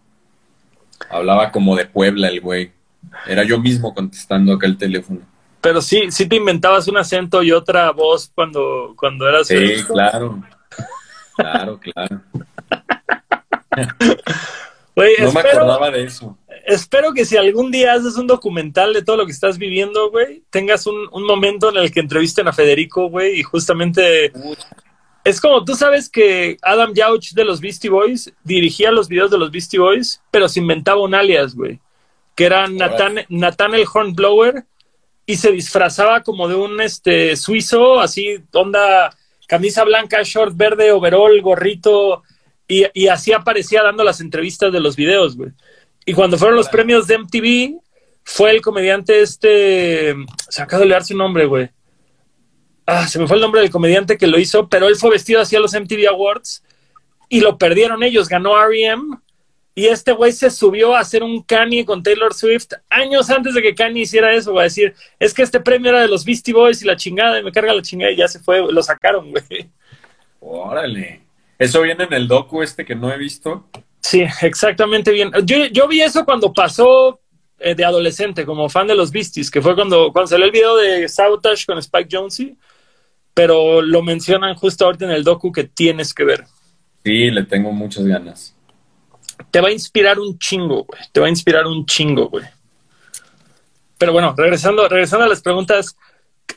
hablaba como de Puebla el güey. Era yo mismo contestando acá el teléfono. Pero sí, sí te inventabas un acento y otra voz cuando, cuando eras. Sí, claro. Claro, claro no me acordaba de eso. Espero que si algún día haces un documental de todo lo que estás viviendo, güey, tengas un, momento en el que entrevisten a Federico, güey, y justamente... Es como, tú sabes que Adam Yauch de los Beastie Boys dirigía los videos de los Beastie Boys, pero se inventaba un alias, güey, que era Nathan, Nathaniel Hornblower, y se disfrazaba como de un este suizo, así, onda, camisa blanca, short verde, overall, gorrito, y, así aparecía dando las entrevistas de los videos, güey. Y cuando fueron los premios de MTV, fue el comediante este. Se acaba de leer su nombre, güey. Ah, se me fue el nombre del comediante que lo hizo, pero él fue vestido así a los MTV Awards y lo perdieron ellos. Ganó REM y este güey se subió a hacer un Kanye con Taylor Swift años antes de que Kanye hiciera eso. Va a decir, es que este premio era de los Beastie Boys y la chingada, y me carga la chingada y ya se fue, lo sacaron, güey. Órale. ¿Eso viene en el docu este que no he visto? Sí, exactamente bien. Yo, vi eso cuando pasó eh, de adolescente, como fan de los Beasties, que fue cuando, cuando salió el video de Sabotage con Spike Jonze, pero lo mencionan justo ahorita en el docu que tienes que ver. Sí, le tengo muchas ganas. Te va a inspirar un chingo, güey. Te va a inspirar un chingo, güey. Pero bueno, regresando, regresando a las preguntas,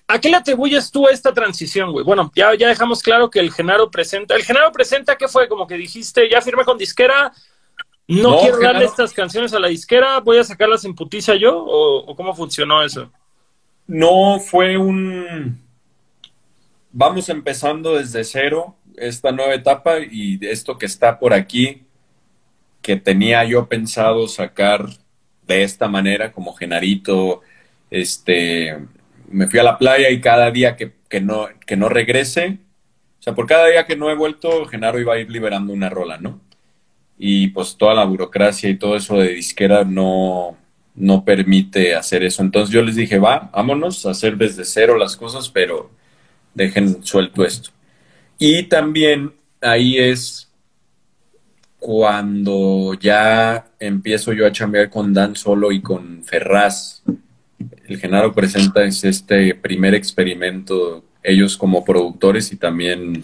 ¿A qué le atribuyes tú esta transición, güey? Bueno, ya, ya dejamos claro que el Genaro presenta. ¿El Genaro presenta qué fue? Como que dijiste, ya firmé con disquera, no, quiero darle estas canciones a la disquera, voy a sacarlas en putiza yo, o, cómo funcionó eso? No, fue un... Vamos empezando desde cero esta nueva etapa y esto que está por aquí, que tenía yo pensado sacar de esta manera, como Genarito, este me fui a la playa y cada día que, no, que no regrese, o sea, por cada día que no he vuelto, Genaro iba a ir liberando una rola, ¿no? Y pues toda la burocracia y todo eso de disquera no, no permite hacer eso. Entonces yo les dije, va, vámonos a hacer desde cero las cosas, pero dejen suelto esto. Y también ahí es cuando ya empiezo yo a chambear con Dan Solo y con Ferraz el Genaro presenta es este primer experimento, ellos como productores y también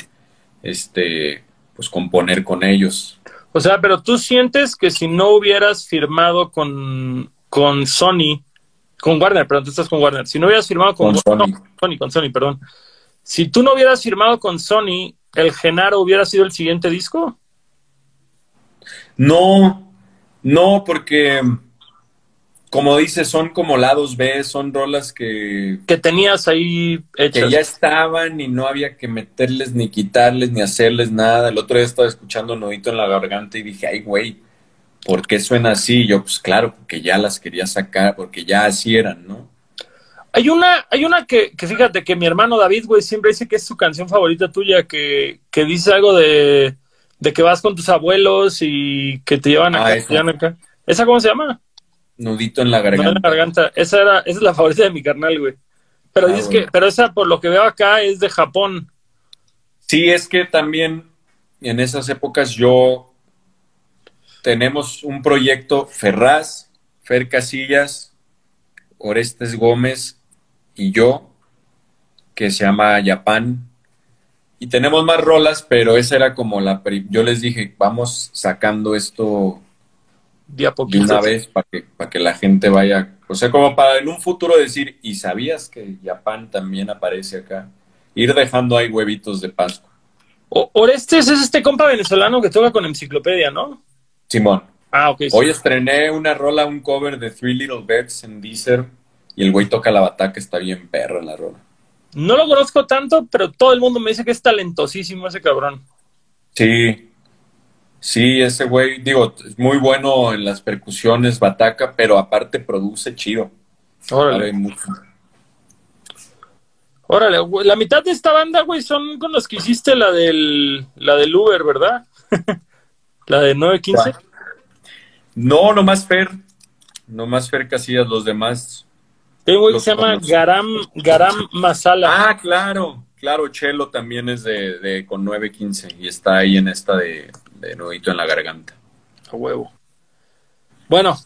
este pues componer con ellos. O sea, pero tú sientes que si no hubieras firmado con, con Sony, con Warner, perdón, tú estás con Warner, si no hubieras firmado con, Con Sony. no, Sony, con Sony, perdón. Si tú no hubieras firmado con Sony, ¿el Genaro hubiera sido el siguiente disco? No, no, porque como dices, son como lados B, son rolas que, Que tenías ahí hechas. que ya estaban y no había que meterles ni quitarles ni hacerles nada. El otro día estaba escuchando Nudito en la garganta y dije, ay, güey, ¿por qué suena así? Y yo, pues claro, porque ya las quería sacar, porque ya así eran, ¿no? Hay una, hay una que, que fíjate que mi hermano David, güey, siempre dice que es su canción favorita tuya, que, que dice algo de, de que vas con tus abuelos y que te llevan Ah, acá, esa. acá. ¿Esa cómo se llama? Nudito en la No, en la garganta. garganta. Esa era, esa es la favorita de mi carnal, güey. Pero Ah, dices bueno. que, pero esa por lo que veo acá es de Japón. Sí, es que también en esas épocas yo tenemos un proyecto Ferraz, Fer Casillas, Orestes Gómez y yo, que se llama Japan. Y tenemos más rolas, pero esa era como la... Yo les dije, vamos sacando esto De una vez para que, para que la gente vaya... O sea, como para en un futuro decir, ¿y sabías que Japan también aparece acá? Ir dejando ahí huevitos de Pascua. O- Orestes es este compa venezolano que toca con Enciclopedia, ¿no? Simón. Ah, ok. sí. Hoy estrené una rola, un cover de Three Little Birds en Deezer y el güey toca la bataca, está bien perro la rola. No lo conozco tanto, pero todo el mundo me dice que es talentosísimo ese cabrón. Sí, sí, ese güey, digo, es muy bueno en las percusiones, bataca, pero aparte produce chido. Órale. Mucho. Órale, güey, la mitad de esta banda, güey, son con los que hiciste la del, la del Uber, ¿verdad? la de 915. No, nomás Fer, nomás Fer Casillas, los demás. Hay un güey que se llama. Garam, Garam Masala. Ah, claro, claro, Chelo también es de, de con 915 y está ahí en esta de, de Nudito en la garganta. A huevo. Bueno,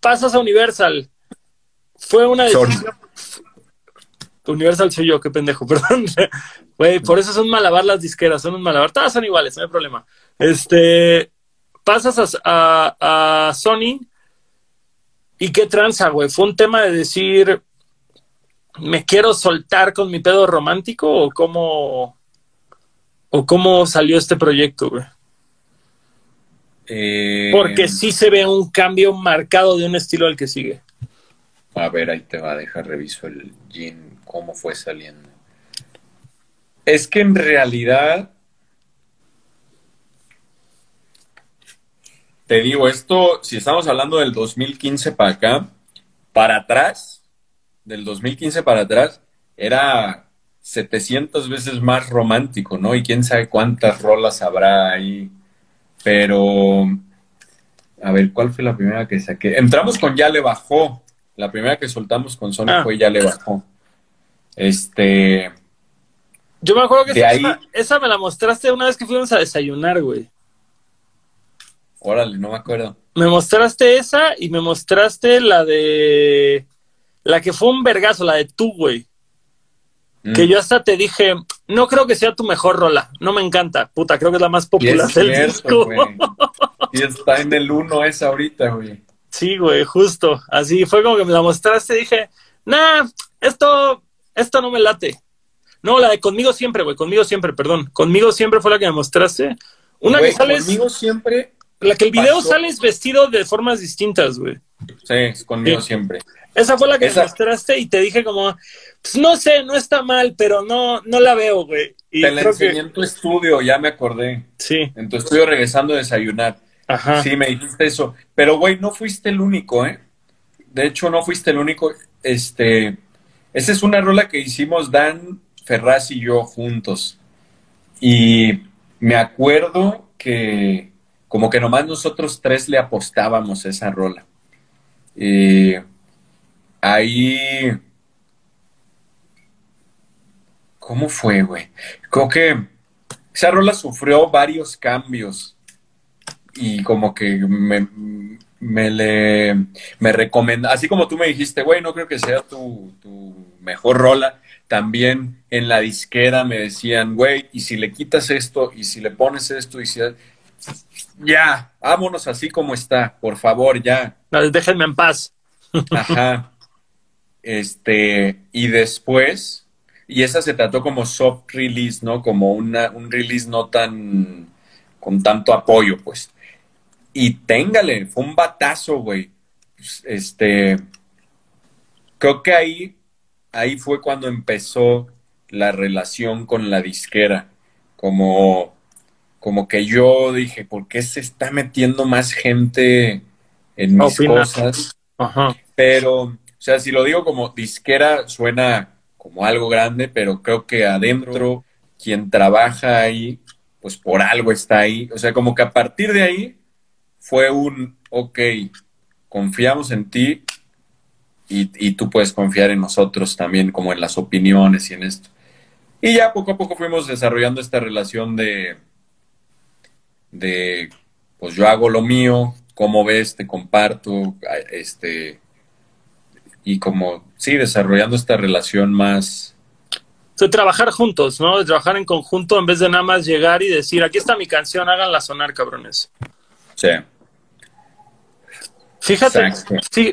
pasas a Universal. Fue una Sorry. decisión. Universal soy yo, qué pendejo, perdón. Güey, por eso son malabar las disqueras, son un malabar. Todas son iguales, no hay problema. Este, pasas a, a- a Sony y qué tranza, güey. Fue un tema de decir, ¿me quiero soltar con mi pedo romántico o cómo, o cómo salió este proyecto, güey? Eh, Porque sí se ve un cambio marcado de un estilo al que sigue. A ver, ahí te va a dejar reviso el gin, cómo fue saliendo. Es que en realidad, te digo, esto, si estamos hablando del 2015 para acá, para atrás, del 2015 para atrás, era 700 veces más romántico, ¿no? Y quién sabe cuántas rolas habrá ahí. Pero, a ver, ¿cuál fue la primera que saqué? Entramos con Ya le bajó. La primera que soltamos con Sony Ah. fue Ya le bajó. Este, Yo me acuerdo que esa, ahí- esa me la mostraste una vez que fuimos a desayunar, güey. Órale, no me acuerdo. Me mostraste esa y me mostraste la de. La que fue un vergazo, la de tú, güey. Mm. Que yo hasta te dije, no creo que sea tu mejor rola. No me encanta. Puta, creo que es la más Y popular es del cierto, disco. Y está en el 1 esa ahorita, güey. Sí, güey, justo. Así fue como que me la mostraste y dije, nah, esto, esto no me late. No, la de conmigo siempre, güey, conmigo siempre, perdón. Conmigo siempre fue la que me mostraste. Una Güey, que sales, Conmigo siempre. La que el video pasó. sales vestido de formas distintas, güey. Sí, conmigo Sí. siempre. Esa fue la que Esa- me mostraste y te dije como, pues no sé, no está mal, pero no, no la veo, güey. Y Te la enseñé que en tu estudio, ya me acordé. sí, En tu estudio regresando a desayunar. ajá. Sí, me dijiste eso. Pero, güey, no fuiste el único, ¿eh? De hecho, no fuiste el único. Este, esa es una rola que hicimos Dan Ferraz y yo juntos. Y me acuerdo que como que nomás nosotros tres le apostábamos esa rola. Y ahí... ¿Cómo fue, güey? Creo que esa rola sufrió varios cambios y como que me, me le me recomendó, así como tú me dijiste, güey, no creo que sea tu, tu mejor rola, también en la disquera me decían, güey, y si le quitas esto, y si le pones esto, y si... Ya, vámonos así como está, por favor, ya. déjenme en paz. Ajá. Este, y después, y esa se trató como soft release, ¿no? Como una, un release no tan, con tanto apoyo, pues. Y téngale, fue un batazo, güey. Pues, este, creo que ahí, ahí fue cuando empezó la relación con la disquera. Como, como que yo dije, ¿por qué se está metiendo más gente en mis cosas? Ajá. Pero o sea, si lo digo como disquera, suena como algo grande, pero creo que adentro, quien trabaja ahí, pues por algo está ahí. O sea, como que a partir de ahí fue un, ok, confiamos en ti y, y tú puedes confiar en nosotros también, como en las opiniones y en esto. Y ya poco a poco fuimos desarrollando esta relación de, de pues yo hago lo mío, cómo ves, te comparto, este, y como, sí, desarrollando esta relación más... De trabajar juntos, ¿no? De trabajar en conjunto en vez de nada más llegar y decir, aquí está mi canción, háganla sonar, cabrones. Sí. Fíjate,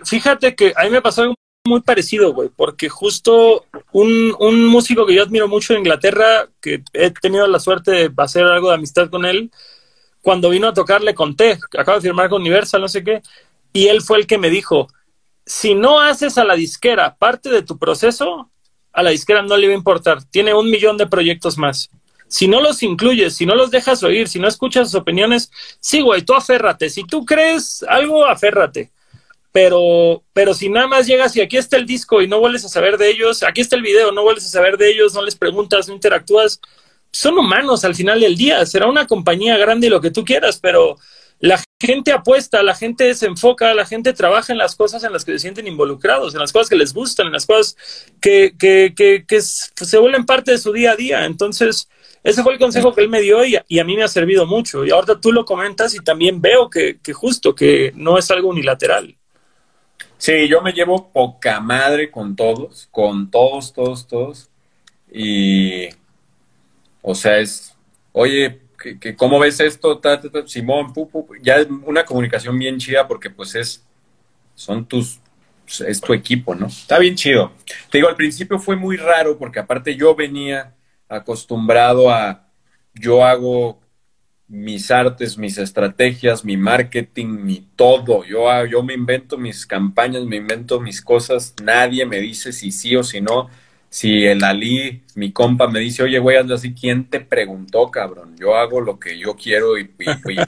fíjate que a mí me pasó algo muy parecido, güey, porque justo un, un, músico que yo admiro mucho en Inglaterra, que he tenido la suerte de hacer algo de amistad con él, cuando vino a tocar le conté, acabo de firmar con Universal, no sé qué, y él fue el que me dijo, si no haces a la disquera parte de tu proceso, a la disquera no le va a importar. Tiene un millón de proyectos más. Si no los incluyes, si no los dejas oír, si no escuchas sus opiniones, sí, güey, tú aférrate. Si tú crees algo, aférrate. Pero, pero si nada más llegas y aquí está el disco y no vuelves a saber de ellos, aquí está el video, no vuelves a saber de ellos, no les preguntas, no interactúas, son humanos al final del día. Será una compañía grande y lo que tú quieras, pero la gente apuesta, la gente se enfoca, la gente trabaja en las cosas en las que se sienten involucrados, en las cosas que les gustan, en las cosas que, que, que, se vuelven parte de su día a día. Entonces, ese fue el consejo que él me dio y, a mí me ha servido mucho. Y ahorita tú lo comentas y también veo que, que justo, que no es algo unilateral. Sí, yo me llevo poca madre con todos, con todos, todos, todos. Y, o sea, es, oye, que, cómo ves esto, Simón, ya es una comunicación bien chida porque pues es, son tus, es tu equipo, ¿no? Está bien chido. Te digo, al principio fue muy raro porque aparte yo venía acostumbrado a, yo hago mis artes, mis estrategias, mi marketing, mi todo. Yo, yo me invento mis campañas, me invento mis cosas. Nadie me dice si sí o si no si el Ali, mi compa, me dice, oye, güey, ando así, ¿quién te preguntó, cabrón? Yo hago lo que yo quiero y,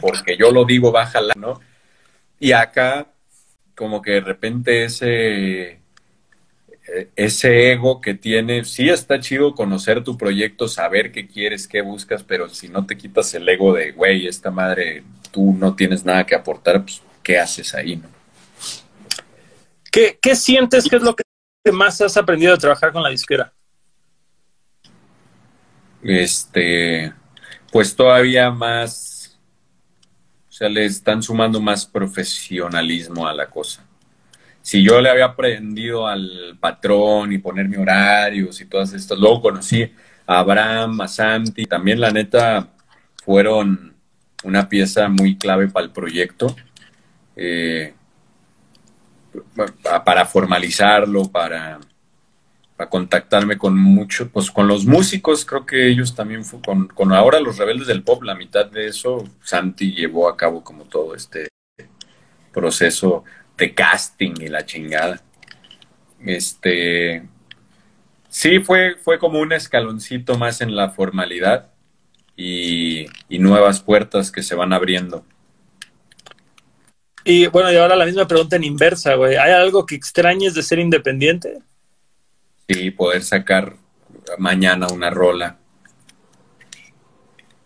porque yo lo digo, bájala, ¿no? Y acá, como que de repente ese, eh, ese ego que tiene, sí está chido conocer tu proyecto, saber qué quieres, qué buscas, pero si no te quitas el ego de, güey, esta madre, tú no tienes nada que aportar, pues, ¿qué haces ahí, no? ¿Qué, qué sientes que es lo que más has aprendido a trabajar con la disquera? Este, pues todavía más, o sea, le están sumando más profesionalismo a la cosa. Si yo le había aprendido al patrón y ponerme horarios y todas estas, luego conocí a Abraham, a Santi, también la neta fueron una pieza muy clave para el proyecto. Eh, para formalizarlo, para, para contactarme con muchos, pues con los músicos, creo que ellos también, con, con ahora los rebeldes del pop, la mitad de eso, Santi llevó a cabo como todo este proceso de casting y la chingada. Este, sí, fue, fue como un escaloncito más en la formalidad y, y nuevas puertas que se van abriendo. Y bueno, y ahora la misma pregunta en inversa, güey. ¿Hay algo que extrañes de ser independiente? Sí, poder sacar mañana una rola.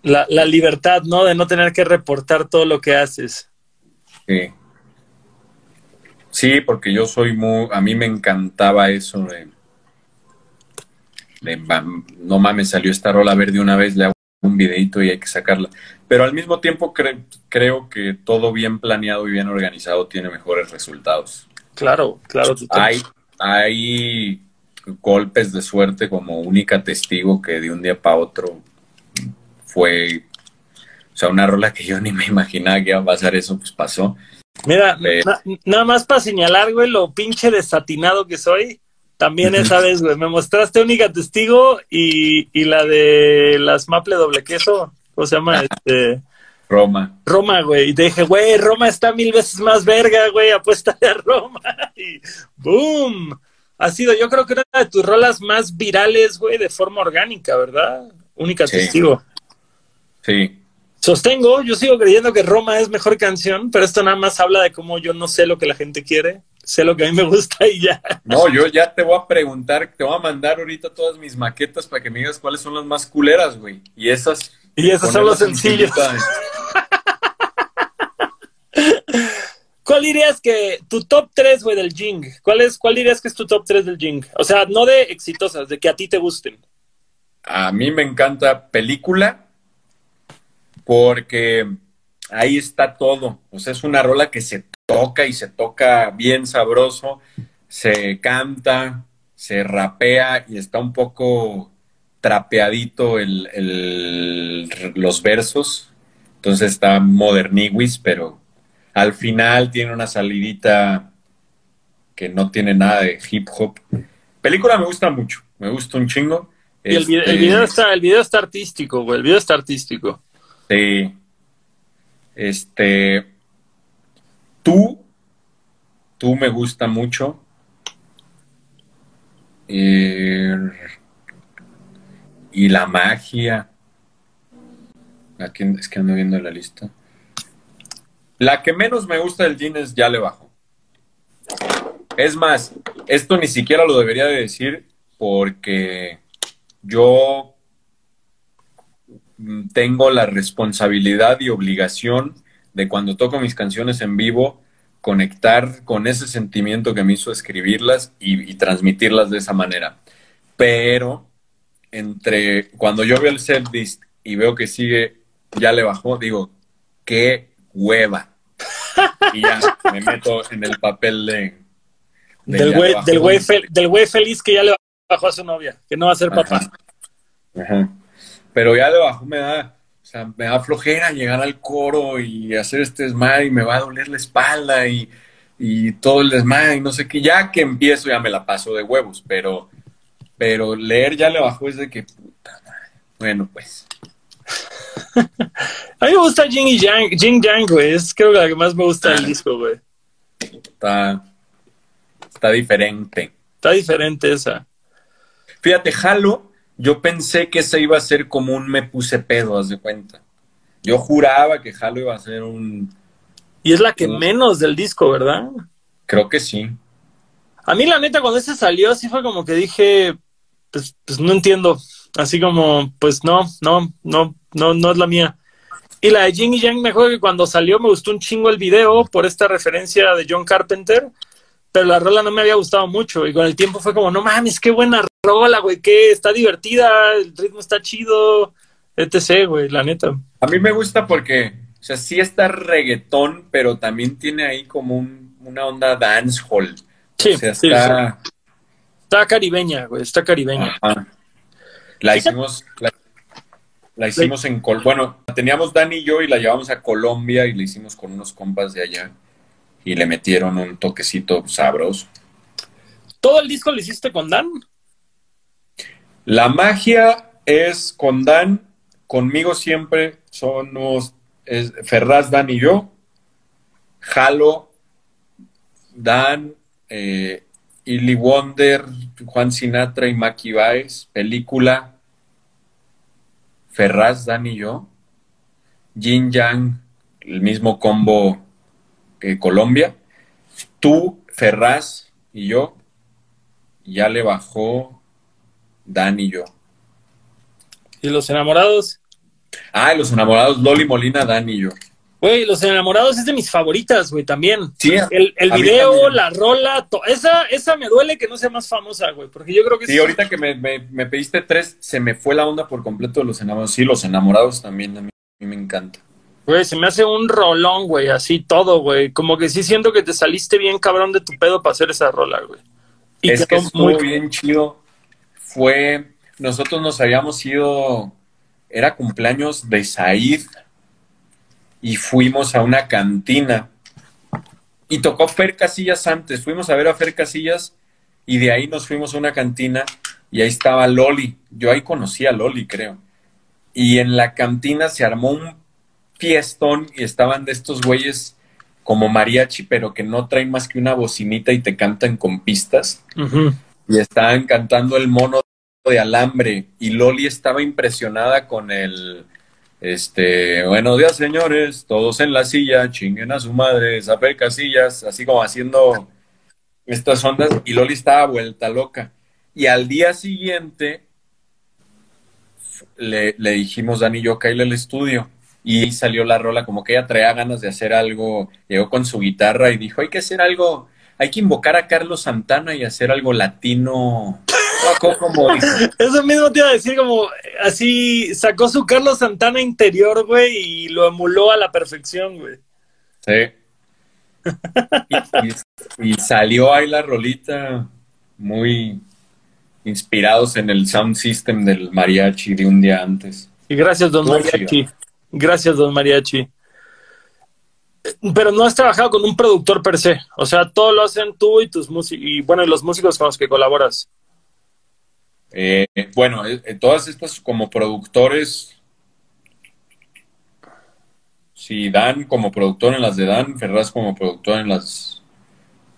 La, la libertad, ¿no? De no tener que reportar todo lo que haces. Sí. Sí, porque yo soy muy, a mí me encantaba eso de, de no mames, salió esta rola verde una vez, le hago un videito y hay que sacarla. Pero al mismo tiempo creo que todo bien planeado y bien organizado tiene mejores resultados. Claro, claro. Hay, hay golpes de suerte como única testigo que de un día para otro fue, o sea, una rola que yo ni me imaginaba que iba a pasar eso, pues pasó. Mira, nada más para señalar, güey, lo pinche desatinado que soy. También esa vez, güey, me mostraste única testigo y, y la de las maple doble queso, ¿cómo se llama? Este, Roma. Roma, güey. Y te dije, güey, Roma está mil veces más verga, güey, apuesta a Roma. Y ¡boom! Ha sido, yo creo que una de tus rolas más virales, güey, de forma orgánica, ¿verdad? Única testigo. Sí. Sostengo, yo sigo creyendo que Roma es mejor canción, pero esto nada más habla de cómo yo no sé lo que la gente quiere, sé lo que a mí me gusta y ya. No, yo ya te voy a preguntar, te voy a mandar ahorita todas mis maquetas para que me digas cuáles son las más culeras, güey. Y esas. Y esas son los sencillos. ¿Cuál dirías que tu top 3, güey, del Jing? ¿Cuál, es, ¿Cuál dirías que es tu top 3 del Jing? O sea, no de exitosas, de que a ti te gusten. A mí me encanta película porque ahí está todo. O sea, es una rola que se toca y se toca bien sabroso, se canta, se rapea y está un poco trapeadito el, los versos. Entonces está moderniguis, pero al final tiene una salidita que no tiene nada de hip hop. Película me gusta mucho, me gusta un chingo. Y el, video, este, está, el video está artístico, güey, el video está artístico. Sí. Este. Tú, tú me gusta mucho. Eh, y la magia. Aquí es que ando viendo la lista. La que menos me gusta del es ya le bajo. Es más, esto ni siquiera lo debería de decir porque yo tengo la responsabilidad y obligación de cuando toco mis canciones en vivo, conectar con ese sentimiento que me hizo escribirlas y, transmitirlas de esa manera. Pero entre cuando yo veo el setlist y veo que sigue, ya le bajó, digo, qué hueva. Y ya me meto en el papel de... del güey del güey del feliz que ya le bajó a su novia, que no va a ser papá. Pero ya de bajó me da, sea, me da flojera llegar al coro y hacer este desmadre y me va a doler la espalda y, y todo el desmadre y no sé qué. Ya que empiezo ya me la paso de huevos, pero, pero leer ya le bajó es de que, puta madre. Bueno, pues. A mí me gusta Jing y Yang, Jing Yang, güey. Es creo que la que más me gusta del disco, güey. Está, está diferente. Está diferente esa. Fíjate, Halo, yo pensé que ese iba a ser como un me puse pedo, haz de cuenta. Yo juraba que Halo iba a ser un... Y es la que menos del disco, ¿verdad? Creo que sí. A mí la neta cuando ese salió sí fue como que dije, pues, pues no entiendo. Así como, pues no, no, no, no, no es la mía. Y la de Jing y Yang me acuerdo que cuando salió me gustó un chingo el video por esta referencia de John Carpenter, pero la rola no me había gustado mucho y con el tiempo fue como, no mames, qué buena rola, güey, que está divertida, el ritmo está chido, etc., güey, la neta. A mí me gusta porque, o sea, sí está reggaetón, pero también tiene ahí como una onda dancehall. Sí, o está... Está caribeña, güey, está caribeña. La hicimos, la, hicimos en Col bueno, teníamos Dani y yo y la llevamos a Colombia y la hicimos con unos compas de allá y le metieron un toquecito sabroso. ¿Todo el disco lo hiciste con Dan? La magia es con Dan, conmigo siempre somos Ferraz, Dan y yo. Jalo, Dan, eh, Illy Wonder, Juan Sinatra y Maki Baez, película, Ferraz, Dan y yo, Jin Yang, el mismo combo que Colombia, tú, Ferraz y yo, ya le bajó Dan y yo. ¿Y los enamorados? Ah, los enamorados, Loli Molina, Dan y yo. Güey, Los Enamorados es de mis favoritas, güey, también. Sí, El, video, la rola, to- esa, esa me duele que no sea más famosa, güey, porque yo creo que Sí, es- ahorita que me, me- me pediste tres, se me fue la onda por completo de los enamorados. Sí, los enamorados también a mí, a mí me encanta. Güey, se me hace un rolón, güey, así todo, güey. Como que sí siento que te saliste bien cabrón de tu pedo para hacer esa rola, güey. Y es que quedó estuvo bien chido. Fue, nosotros nos habíamos ido, era cumpleaños de Said y fuimos a una cantina y tocó Fer Casillas antes. Fuimos a ver a Fer Casillas y de ahí nos fuimos a una cantina y ahí estaba Loli. Yo ahí conocí a Loli, creo. Y en la cantina se armó un fiestón y estaban de estos güeyes como mariachi, pero que no traen más que una bocinita y te cantan con pistas. Y estaban cantando el mono de alambre. Y Loli estaba impresionada con el. Este, buenos días, señores, todos en la silla, chinguen a su madre, Zafer Casillas, así como haciendo estas ondas. Y Loli estaba vuelta loca. Y al día siguiente le, le dijimos, Dani y yo, caíle al estudio. Y ahí salió la rola, como que ella traía ganas de hacer algo. Llegó con su guitarra y dijo, hay que hacer algo, hay que invocar a Carlos Santana y hacer algo latino. No, como dice. Eso mismo te iba a decir, como así sacó su Carlos Santana interior, güey, y lo emuló a la perfección, güey. Sí. Y, y- y salió ahí la rolita muy inspirados en el sound system del mariachi de un día antes. Y gracias, don Mariachi. Gracias, don Mariachi. Pero no has trabajado con un productor per se. O sea, todo lo hacen tú y tus músicos, y bueno, y los músicos con los que colaboras. Eh, bueno, eh, eh, todas estas como productores, sí, Dan como productor en las de Dan, Ferraz como productor en las,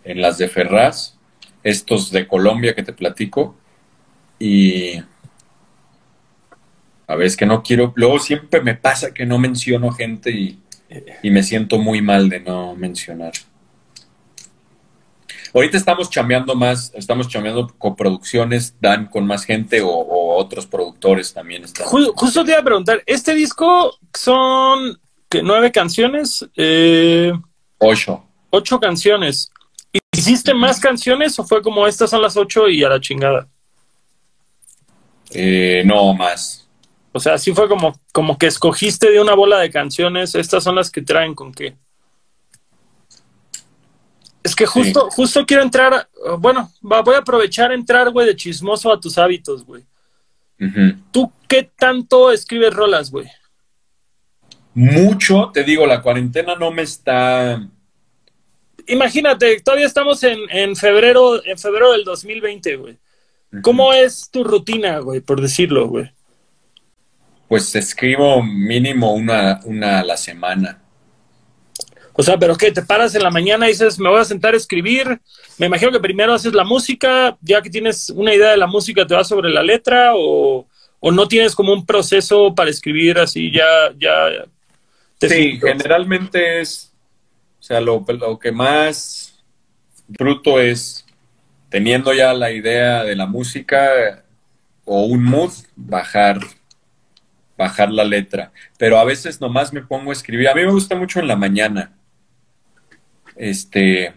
en las de Ferraz, estos de Colombia que te platico, y a ver, es que no quiero, luego siempre me pasa que no menciono gente y, y me siento muy mal de no mencionar. Ahorita estamos chambeando más, estamos chambeando coproducciones, dan con más gente o, o otros productores también están. Ju- justo te iba a preguntar, ¿este disco son ¿qué, nueve canciones? Eh, Ocho. ocho canciones. ¿Hiciste más canciones o fue como estas son las ocho y a la chingada? Eh, no más. O sea, sí fue como, como que escogiste de una bola de canciones, estas son las que traen con qué. Es que justo, justo quiero entrar, uh, bueno, voy a aprovechar entrar, güey, de chismoso a tus hábitos, güey. ¿Tú qué tanto escribes rolas, güey? Mucho, te digo, la cuarentena no me está. Imagínate, todavía estamos en, en febrero, en febrero del 2020, güey. ¿Cómo es tu rutina, güey, por decirlo, güey? Pues escribo mínimo una, una a la semana. O sea, pero ¿qué? ¿Te paras en la mañana y dices, me voy a sentar a escribir? Me imagino que primero haces la música, ya que tienes una idea de la música, ¿te vas sobre la letra o, o no tienes como un proceso para escribir así ya, ya? te Sí, siento? generalmente es, o sea, lo, lo que más bruto es teniendo ya la idea de la música o un mood, bajar, bajar la letra. Pero a veces nomás me pongo a escribir. A mí me gusta mucho en la mañana. Este,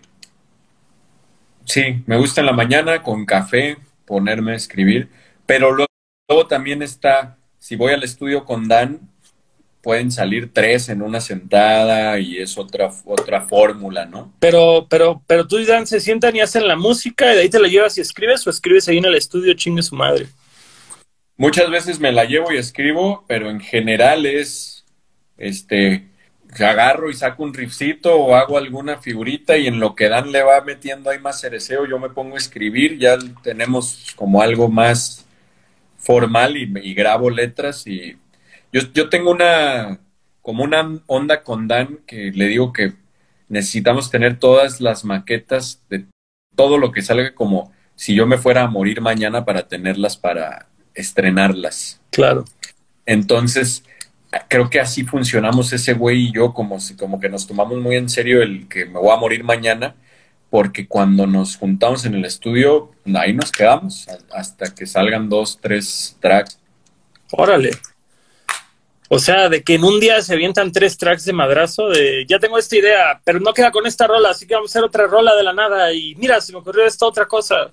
sí, me gusta en la mañana con café ponerme a escribir, pero luego, también está, si voy al estudio con Dan, pueden salir tres en una sentada y es otra, otra fórmula, ¿no? Pero, pero, pero tú y Dan se sientan y hacen la música y de ahí te la llevas y escribes o escribes ahí en el estudio, chingue su madre. Muchas veces me la llevo y escribo, pero en general es, este, agarro y saco un riffcito o hago alguna figurita y en lo que Dan le va metiendo ahí más cereceo, yo me pongo a escribir, ya tenemos como algo más formal y, y grabo letras y yo, yo tengo una, como una onda con Dan que le digo que necesitamos tener todas las maquetas de todo lo que salga como si yo me fuera a morir mañana para tenerlas para estrenarlas. Claro. Entonces, creo que así funcionamos ese güey y yo, como, si, como que nos tomamos muy en serio el que me voy a morir mañana, porque cuando nos juntamos en el estudio, ahí nos quedamos hasta que salgan dos, tres tracks. Órale. O sea, de que en un día se avientan tres tracks de madrazo, de ya tengo esta idea, pero no queda con esta rola, así que vamos a hacer otra rola de la nada. Y mira, se me ocurrió esta otra cosa.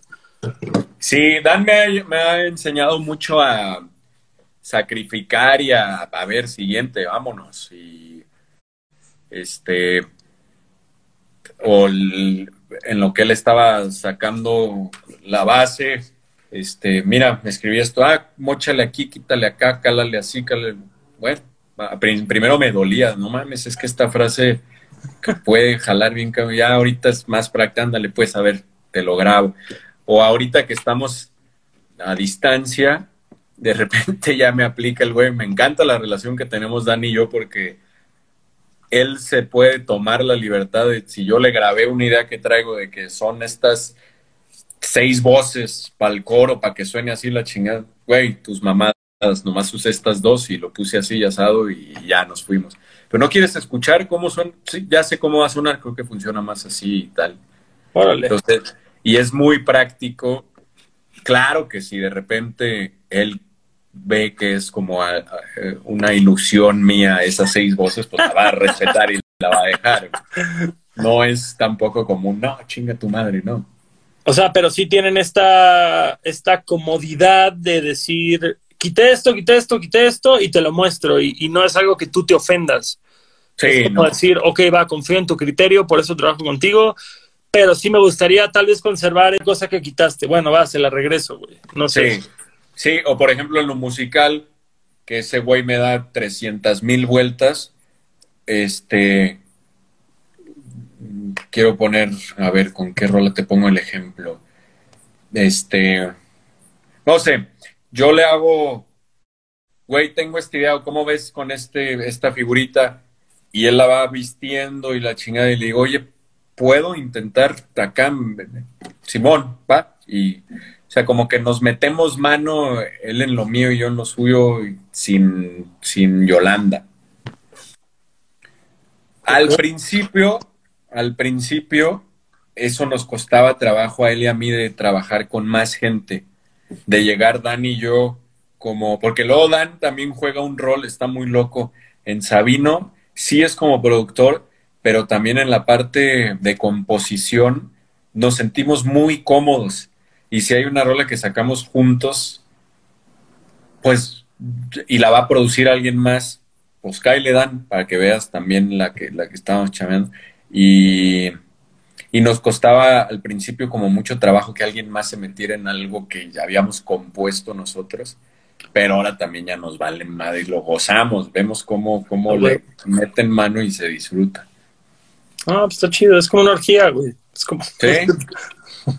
Sí, Dan me ha, enseñado mucho a sacrificar y a, a ver, siguiente, vámonos. Y este, o en lo que él estaba sacando la base, este, mira, me escribí esto, ah, mochale aquí, quítale acá, cálale así, cálale. Bueno, primero me dolía, no mames, es que esta frase que puede jalar bien, ya ahorita es más práctica, ándale, pues, a ver, te lo grabo. O ahorita que estamos a distancia, de repente ya me aplica el güey, me encanta la relación que tenemos Dani y yo porque él se puede tomar la libertad de, si yo le grabé una idea que traigo de que son estas seis voces para el coro, para que suene así la chingada, güey, tus mamadas, nomás usé estas dos y lo puse así asado y ya nos fuimos. Pero no quieres escuchar cómo son, sí, ya sé cómo va a sonar, creo que funciona más así y tal. Órale. Entonces, y es muy práctico. Claro que si de repente él ve que es como a- a- una ilusión mía esas seis voces, pues la va a respetar y la va a dejar. No es tampoco como un, no, chinga tu madre, no. O sea, pero sí tienen esta, esta comodidad de decir, quité esto, quité esto, quité esto y te lo muestro. Y, y no es algo que tú te ofendas. Sí, es como no. decir, ok, va, confío en tu criterio, por eso trabajo contigo, pero sí me gustaría tal vez conservar cosa que quitaste. Bueno, va, se la regreso, güey. No sé. Sí, sí, o por ejemplo en lo musical, que ese güey me da 300 mil vueltas, este, quiero poner, a ver, ¿con qué rola te pongo el ejemplo? Este, no sé, yo le hago, güey, tengo esta idea, ¿cómo ves con este, esta figurita? Y él la va vistiendo y la chingada y le digo, oye, ¿puedo intentar acá? Simón, va, y... O sea, como que nos metemos mano, él en lo mío y yo en lo suyo, sin, sin Yolanda. Al principio, al principio, eso nos costaba trabajo a él y a mí de trabajar con más gente, de llegar Dan y yo como, porque luego Dan también juega un rol, está muy loco. En Sabino sí es como productor, pero también en la parte de composición nos sentimos muy cómodos. Y si hay una rola que sacamos juntos, pues, y la va a producir alguien más, pues Kai le dan para que veas también la que, la que estábamos chameando. Y, y nos costaba al principio como mucho trabajo que alguien más se metiera en algo que ya habíamos compuesto nosotros. Pero ahora también ya nos vale madre y lo gozamos, vemos cómo, cómo le meten mano y se disfruta. Ah, pues está chido, es como una orgía, güey. Es como... Sí,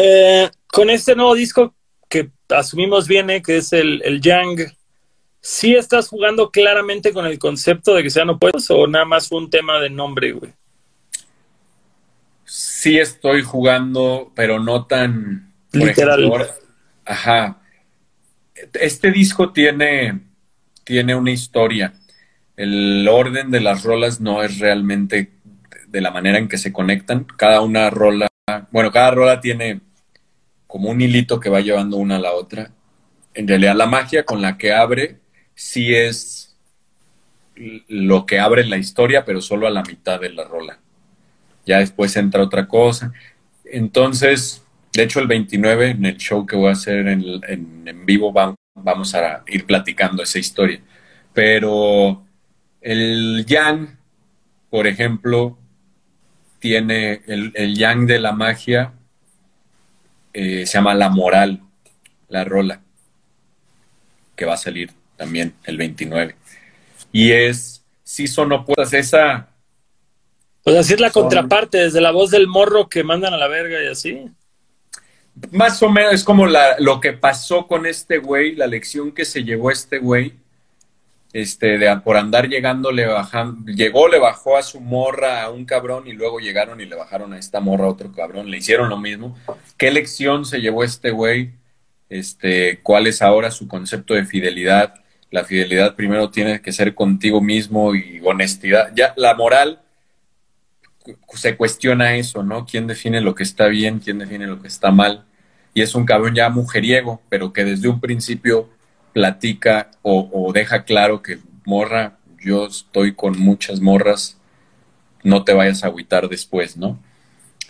Eh, con este nuevo disco que asumimos viene, que es el, el Yang, ¿sí estás jugando claramente con el concepto de que sean opuestos o nada más fue un tema de nombre, güey? sí estoy jugando, pero no tan Literal. ejemplo, ajá. Este disco tiene, tiene una historia. El orden de las rolas no es realmente de la manera en que se conectan. Cada una rola, bueno, cada rola tiene como un hilito que va llevando una a la otra. En realidad la magia con la que abre sí es lo que abre la historia, pero solo a la mitad de la rola ya después entra otra cosa. Entonces, de hecho, el 29, en el show que voy a hacer en, en, en vivo, va- vamos a ir platicando esa historia. Pero el yang, por ejemplo, tiene el, el yang de la magia, eh, se llama La Moral, la rola, que va a salir también el 29. Y es, sí son opuestas, esa Pues así es la Son- contraparte, desde la voz del morro que mandan a la verga y así. Más o menos es como la, lo que pasó con este güey, la lección que se llevó este güey, este, de, por andar llegando, le llegó, le bajó a su morra a un cabrón y luego llegaron y le bajaron a esta morra a otro cabrón, le hicieron lo mismo. ¿Qué lección se llevó este güey? Este, ¿cuál es ahora su concepto de fidelidad? La fidelidad primero tiene que ser contigo mismo y honestidad. Ya, la moral se cuestiona eso, ¿no? ¿Quién define lo que está bien, quién define lo que está mal? Y es un cabrón ya mujeriego, pero que desde un principio platica o, deja claro que morra, yo estoy con muchas morras, no te vayas a agüitar después, ¿no?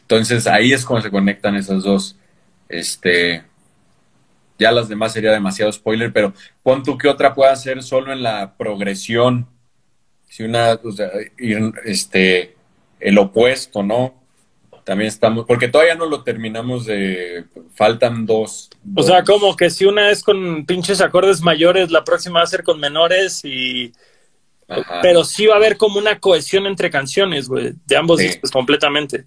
Entonces ahí es cuando se conectan esas dos. Este, ya las demás sería demasiado spoiler, pero pon tú que otra pueda ser solo en la progresión. Si una, o sea, ir, este, el opuesto, ¿no? También estamos, porque todavía no lo terminamos de, faltan dos. O sea, como que si una es con pinches acordes mayores, la próxima va a ser con menores y... Ajá. Pero sí va a haber como una cohesión entre canciones, güey, de ambos Sí. discos completamente.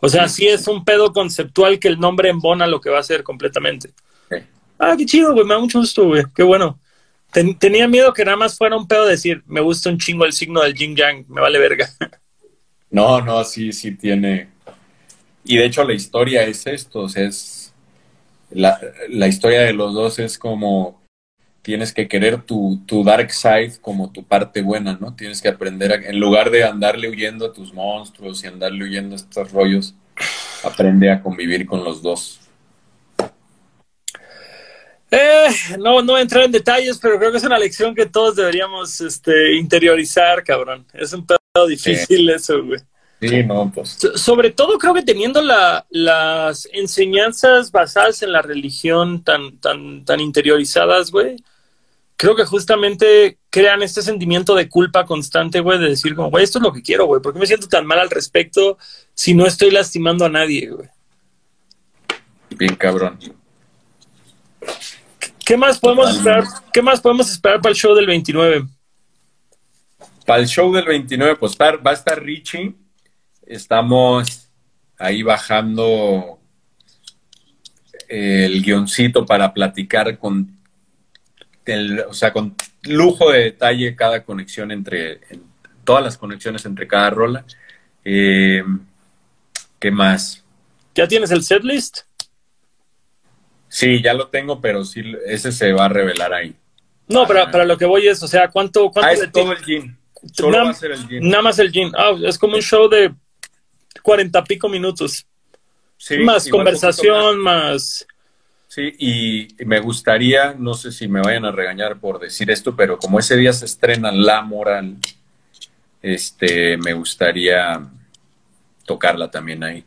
O sea, sí es un pedo conceptual que el nombre embona lo que va a ser completamente. Sí. Ah, qué chido, güey, me da mucho gusto, güey, qué bueno. Ten- tenía miedo que nada más fuera un pedo decir, me gusta un chingo el signo del yin yang, me vale verga. No, no, sí, sí tiene. Y de hecho la historia es esto, o sea, es la, la historia de los dos es como tienes que querer tu, tu dark side como tu parte buena, ¿no? Tienes que aprender a, en lugar de andarle huyendo a tus monstruos y andarle huyendo a estos rollos, aprende a convivir con los dos. Eh, no, no voy a entrar en detalles, pero creo que es una lección que todos deberíamos este, interiorizar, cabrón. Es un pedo difícil eso, güey. Sí, no, pues. So- Sobre todo creo que teniendo la- las enseñanzas basadas en la religión tan, tan, tan interiorizadas, güey, creo que justamente crean este sentimiento de culpa constante, güey, de decir como, güey, esto es lo que quiero, güey, ¿por qué me siento tan mal al respecto si no estoy lastimando a nadie, güey? Bien cabrón. ¿Qué más podemos esperar? ¿Qué más podemos esperar para el show del 29? Para el show del 29, pues va va a estar Richie. Estamos ahí bajando el guioncito para platicar con, el- o sea, con lujo de detalle cada conexión entre, en- todas las conexiones entre cada rola. Eh, ¿Qué más? ¿Ya tienes el setlist? Sí, ya lo tengo, pero sí, ese se va a revelar ahí. No, para, Ah. para lo que voy es, o sea, ¿cuánto, cuánto Ah, es todo ti- el gin. Solo Nada- va a ser el gin. Nada más el gin. Ah, es como un show de cuarenta pico minutos. Sí, más conversación, más... Sí, y me gustaría, no sé si me vayan a regañar por decir esto, pero como ese día se estrena La Moral, este, me gustaría tocarla también ahí.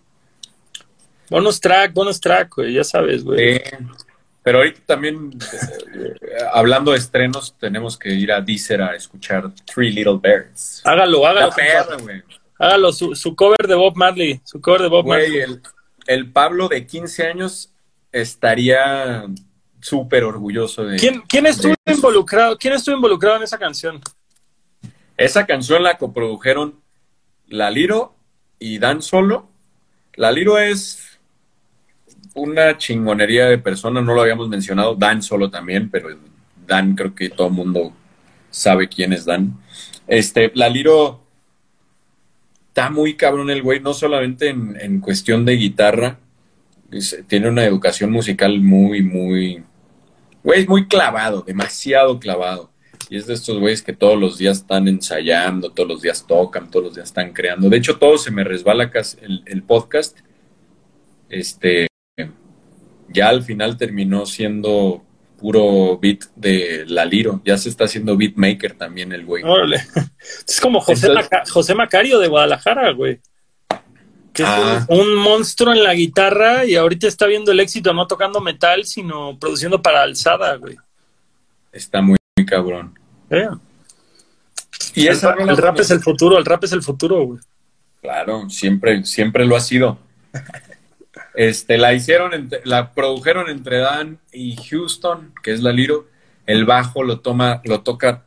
Bonus track, bonus track, güey, ya sabes, güey. Sí, pero ahorita también, eh, hablando de estrenos, tenemos que ir a Deezer a escuchar Three Little Birds. Hágalo, hágalo. Perra, güey. Hágalo, su, su cover de Bob Marley, su cover de Bob Güey, Marley. el, el Pablo de 15 años estaría súper orgulloso de... ¿Quién, quién estuvo de- involucrado? ¿Quién estuvo involucrado en esa canción? Esa canción la coprodujeron La Liro y Dan Solo. La Liro es una chingonería de persona, no lo habíamos mencionado. Dan Solo también, pero Dan creo que todo el mundo sabe quién es Dan. Este, La Liro está muy cabrón el güey, no solamente en, cuestión de guitarra, tiene una educación musical muy, muy, güey, muy clavado, demasiado clavado. Y es de estos güeyes que todos los días están ensayando, todos los días tocan, todos los días están creando. De hecho, todo se me resbala el podcast. Este, ya al final terminó siendo puro beat de La Liro. Ya se está haciendo beatmaker también el güey. Órale. Es como José, Entonces- Maca- José Macario de Guadalajara, güey. Que es Ah. un, un monstruo en la guitarra y ahorita está viendo el éxito no tocando metal, sino produciendo para alzada, güey. Está muy, muy cabrón. Y el, esa el rap es el futuro, el rap es el futuro, güey. Claro, siempre, siempre lo ha sido. Este, la hicieron, la produjeron entre Dan y Houston, que es la Liro. El bajo lo toma, lo toca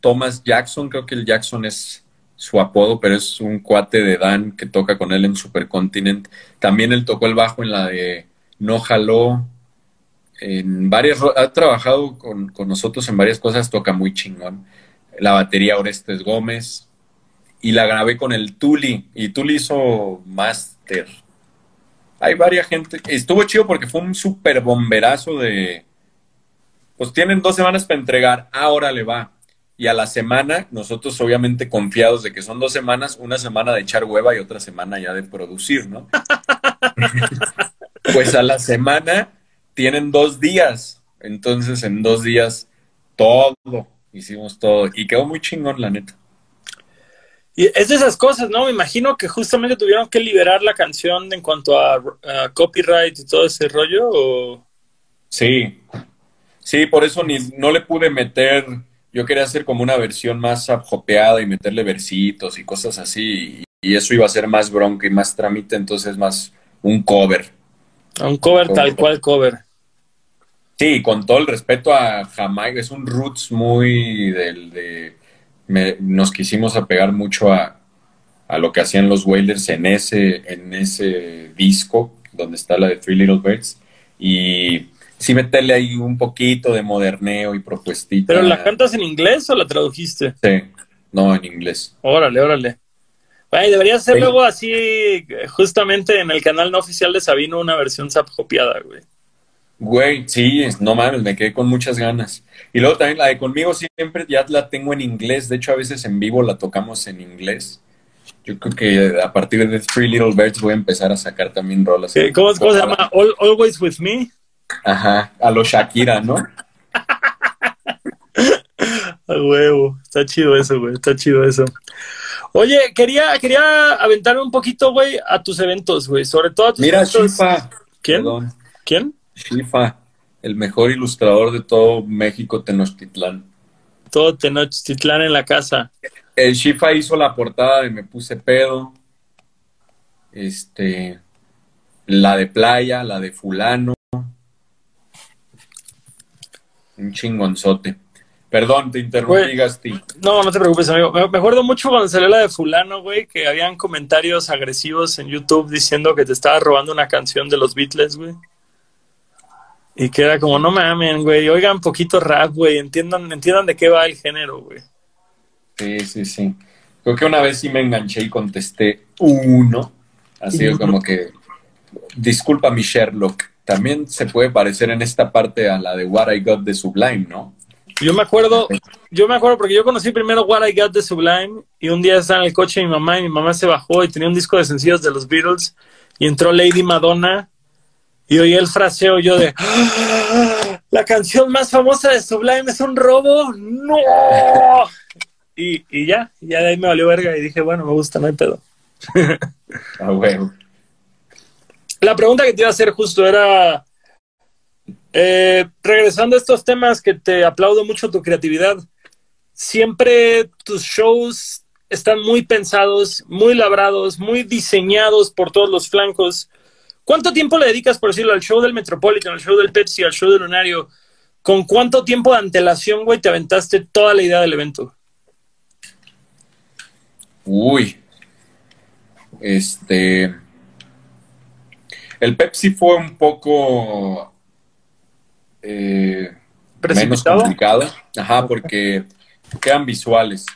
Thomas Jackson, creo que el Jackson es su apodo, pero es un cuate de Dan que toca con él en Supercontinent. También él tocó el bajo en la de No Jaló. En varias, ha trabajado con, con nosotros en varias cosas, toca muy chingón. La batería Orestes Gómez, y la grabé con el Tuli y Tuli hizo máster. Hay varias gente. Estuvo chido porque fue un súper bomberazo de. Pues tienen dos semanas para entregar, ahora le va. Y a la semana, nosotros obviamente confiados de que son dos semanas, una semana de echar hueva y otra semana ya de producir, ¿no? pues a la semana tienen dos días. Entonces en dos días todo, hicimos todo. Y quedó muy chingón, la neta. Y es de esas cosas, ¿no? Me imagino que justamente tuvieron que liberar la canción en cuanto a, copyright y todo ese rollo. ¿o? Sí, sí, por eso ni, no le pude meter. Yo quería hacer como una versión más abjopeada y meterle versitos y cosas así. Y, eso iba a ser más bronca y más trámite, entonces más un cover. Un cover tal cual cover. Sí, con todo el respeto a Jamaica, es un roots muy del de nos quisimos apegar mucho a, lo que hacían los Wailers en ese, en ese disco, donde está la de Three Little Birds, y sí meterle ahí un poquito de moderneo y propuestita. ¿Pero la cantas en inglés o la tradujiste? Sí, no, en inglés. Órale, órale. Debería ser luego así, justamente en el canal no oficial de Sabino, una versión copiada, güey. Güey, sí, no mames, me quedé con muchas ganas. Y luego también la de conmigo siempre ya la tengo en inglés. De hecho, a veces en vivo la tocamos en inglés. Yo creo que a partir de Three Little Birds voy a empezar a sacar también rolas. ¿Cómo, se llama? Always With Me. Ajá, a lo Shakira, ¿no? a huevo, está chido eso, güey, está chido eso. Oye, quería, quería aventarme un poquito, güey, a tus eventos, güey, sobre todo a tus Mira, eventos. ¿Quién? ¿Quién? Shifa, el mejor ilustrador de todo México, Tenochtitlán. Todo Tenochtitlán en la casa. El Shifa hizo la portada de Me Puse Pedo. Este. La de Playa, la de Fulano. Un chingonzote. Perdón, te interrumpí, Gasti. No, no te preocupes, amigo. Me, acuerdo mucho cuando salió la de Fulano, güey, que habían comentarios agresivos en YouTube diciendo que te estaba robando una canción de los Beatles, güey. Y queda como, no mamen, güey, oigan poquito rap, güey, entiendan, entiendan de qué va el género, güey. Sí, sí, sí. Creo que una vez sí me enganché y contesté uno. Así como que, disculpa mi Sherlock, también se puede parecer en esta parte a la de What I Got de Sublime, ¿no? Yo me acuerdo, yo me acuerdo porque yo conocí primero What I Got de Sublime y un día estaba en el coche de mi mamá y mi mamá se bajó y tenía un disco de sencillos de los Beatles y entró Lady Madonna y oí el fraseo yo de ¡Ah! la canción más famosa de Sublime es un robo. ¡No! Y, y ya, ya de ahí me valió verga y dije, bueno, me gusta, no hay pedo. Ah, bueno. La pregunta que te iba a hacer justo era, eh, regresando a estos temas que te aplaudo mucho tu creatividad, siempre tus shows están muy pensados, muy labrados, muy diseñados por todos los flancos. ¿Cuánto tiempo le dedicas, por decirlo, al show del Metropolitan, al show del Pepsi, al show del Lunario? ¿Con cuánto tiempo de antelación, güey, te aventaste toda la idea del evento? Uy. Este. El Pepsi fue un poco. Eh, menos complicado. Ajá, porque quedan visuales.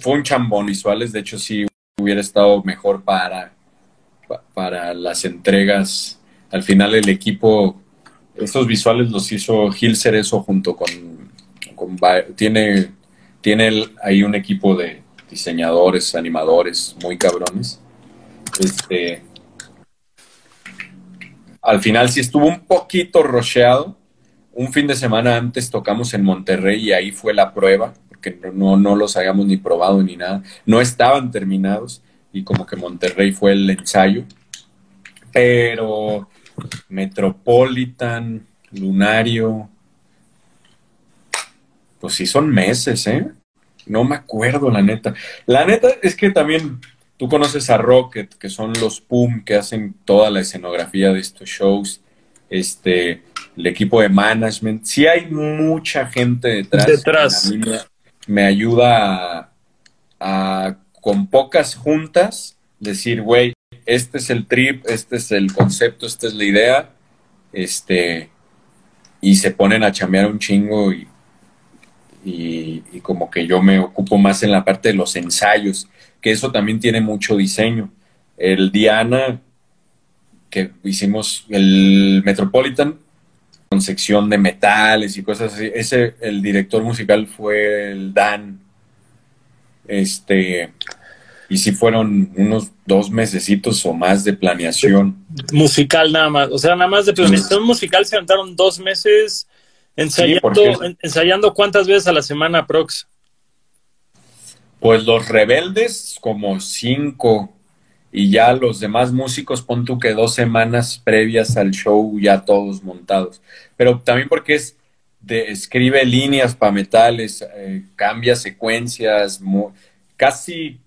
Fue un chambón visuales. De hecho, sí hubiera estado mejor para para las entregas. Al final el equipo, estos visuales los hizo Gil Cerezo junto con, tiene, tiene ahí un equipo de diseñadores, animadores muy cabrones. Este, al final sí estuvo un poquito rocheado. Un fin de semana antes tocamos en Monterrey y ahí fue la prueba, porque no, no los habíamos ni probado ni nada. No estaban terminados y como que Monterrey fue el ensayo. Pero Metropolitan, Lunario, pues sí son meses, ¿eh? No me acuerdo, la neta. La neta es que también tú conoces a Rocket, que son los PUM que hacen toda la escenografía de estos shows. Este, el equipo de management. Sí hay mucha gente detrás. Detrás. A mí me, ayuda a con pocas juntas, decir, güey, este es el trip, este es el concepto, esta es la idea, este, y se ponen a chamear un chingo y, y, como que yo me ocupo más en la parte de los ensayos, que eso también tiene mucho diseño. El Diana, que hicimos el Metropolitan, con sección de metales y cosas así, ese, el director musical fue el Dan, este, y si fueron unos dos mesecitos o más de planeación. Musical nada más, o sea, nada más de planeación musical se aventaron dos meses Ensayando, ensayando cuántas veces a la semana, Prox. Pues los rebeldes, como cinco. Y ya los demás músicos, pon tú que dos semanas previas al show ya todos montados. Pero también porque es de, escribe líneas para metales, eh, cambia secuencias, casi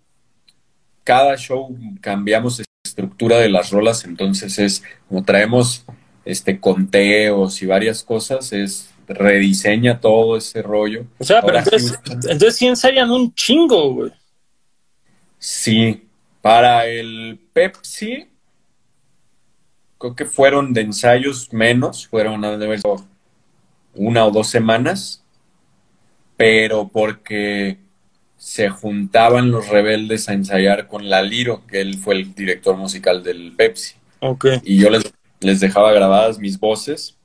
cada show cambiamos estructura de las rolas, entonces es como traemos este conteos y varias cosas, es rediseña todo ese rollo. O sea, pero entonces, entonces sí ensayan un chingo, güey. Sí, para el Pepsi, creo que fueron de ensayos menos, fueron de una o dos semanas, pero porque se juntaban los rebeldes a ensayar con Laliro, que él fue el director musical del Pepsi. Okay. Y yo les, les dejaba grabadas mis voces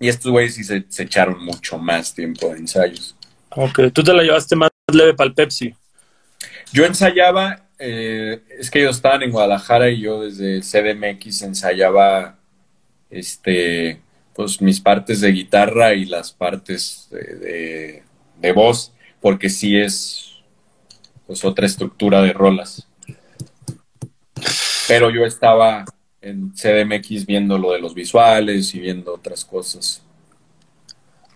y estos güeyes sí se, echaron mucho más tiempo de ensayos. Ok, tú te la llevaste más leve para el Pepsi. Yo ensayaba, eh, es que ellos estaban en Guadalajara y yo desde CDMX ensayaba este, pues mis partes de guitarra y las partes de, de, voz, porque sí es pues otra estructura de rolas. Pero yo estaba en CDMX viendo lo de los visuales y viendo otras cosas.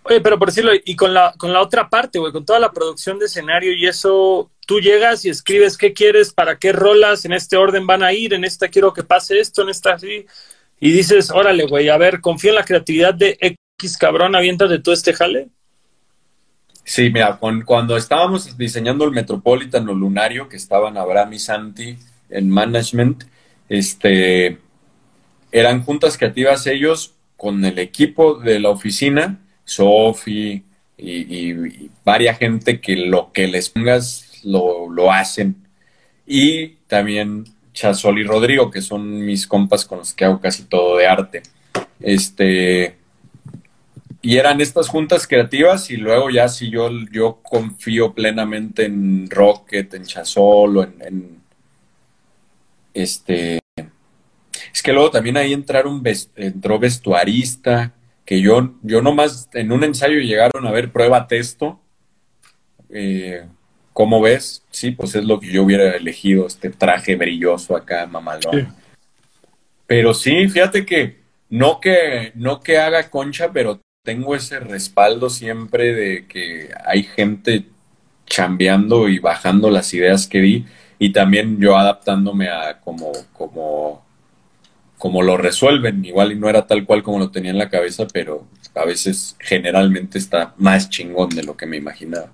Oye, pero por decirlo, y con la, con la otra parte, güey, con toda la producción de escenario y eso, tú llegas y escribes qué quieres, para qué rolas, en este orden van a ir, en esta quiero que pase esto, en esta así, y dices, órale, güey, a ver, confío en la creatividad de X cabrón, avientas de todo este jale. Sí, mira, cuando estábamos diseñando el Metropolitan o Lunario, que estaban Abraham y Santi en management, este, eran juntas creativas ellos con el equipo de la oficina, Sofi y, y, varias gente que lo que les pongas lo, hacen. Y también Chazol y Rodrigo, que son mis compas con los que hago casi todo de arte. Este, y eran estas juntas creativas y luego ya si yo, yo confío plenamente en Rocket, en Chazol o en, este es que luego también ahí entraron, entró vestuarista, que yo, yo nomás en un ensayo llegaron a ver prueba texto. Eh, ¿Cómo ves? Sí, pues es lo que yo hubiera elegido, este traje brilloso acá, mamalón. Pero sí, fíjate que no que no que haga concha, pero tengo ese respaldo siempre de que hay gente chambeando y bajando las ideas que di y también yo adaptándome a como como como lo resuelven, igual y no era tal cual como lo tenía en la cabeza, pero a veces generalmente está más chingón de lo que me imaginaba.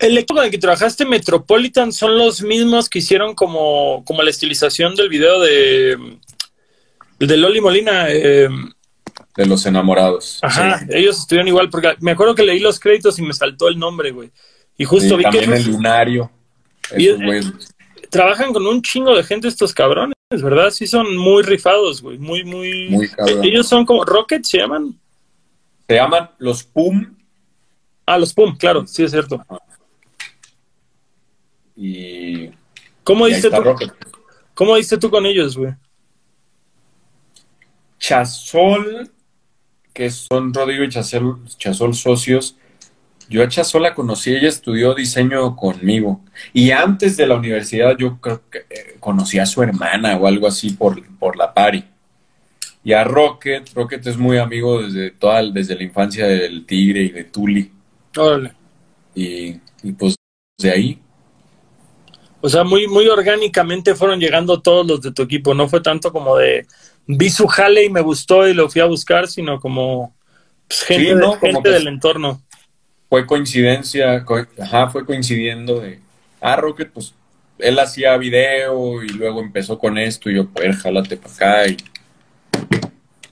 El equipo con el que trabajaste Metropolitan son los mismos que hicieron como, como la estilización del video de, de Loli Molina. Eh, de los enamorados. Ajá, ellos estuvieron igual, porque me acuerdo que leí los créditos y me saltó el nombre, güey. Y justo vi también el lunario. trabajan con un chingo de gente estos cabrones. Es verdad, sí son muy rifados, güey. Muy, muy. muy Ellos son como. ¿Rocket se llaman? Se llaman los PUM. Ah, los PUM, claro, sí es cierto. Y. ¿Cómo diste tú? ¿Cómo diste tú con ellos, güey? Chasol, que son Rodrigo y Chasol, Chasol socios, yo a Chazola conocí, ella estudió diseño conmigo. Y antes de la universidad yo creo que eh, conocí a su hermana o algo así por, por la pari. Y a Rocket, Rocket es muy amigo desde toda, desde la infancia del Tigre y de Tuli. Órale. Y, pues de ahí. O sea, muy, muy orgánicamente fueron llegando todos los de tu equipo. No fue tanto como de vi su jale y me gustó y lo fui a buscar, sino como pues, gente, gente del entorno fue coincidencia, ajá, fue coincidiendo de, ah, Rocket, pues él hacía video y luego empezó con esto y yo, pues, jálate para acá y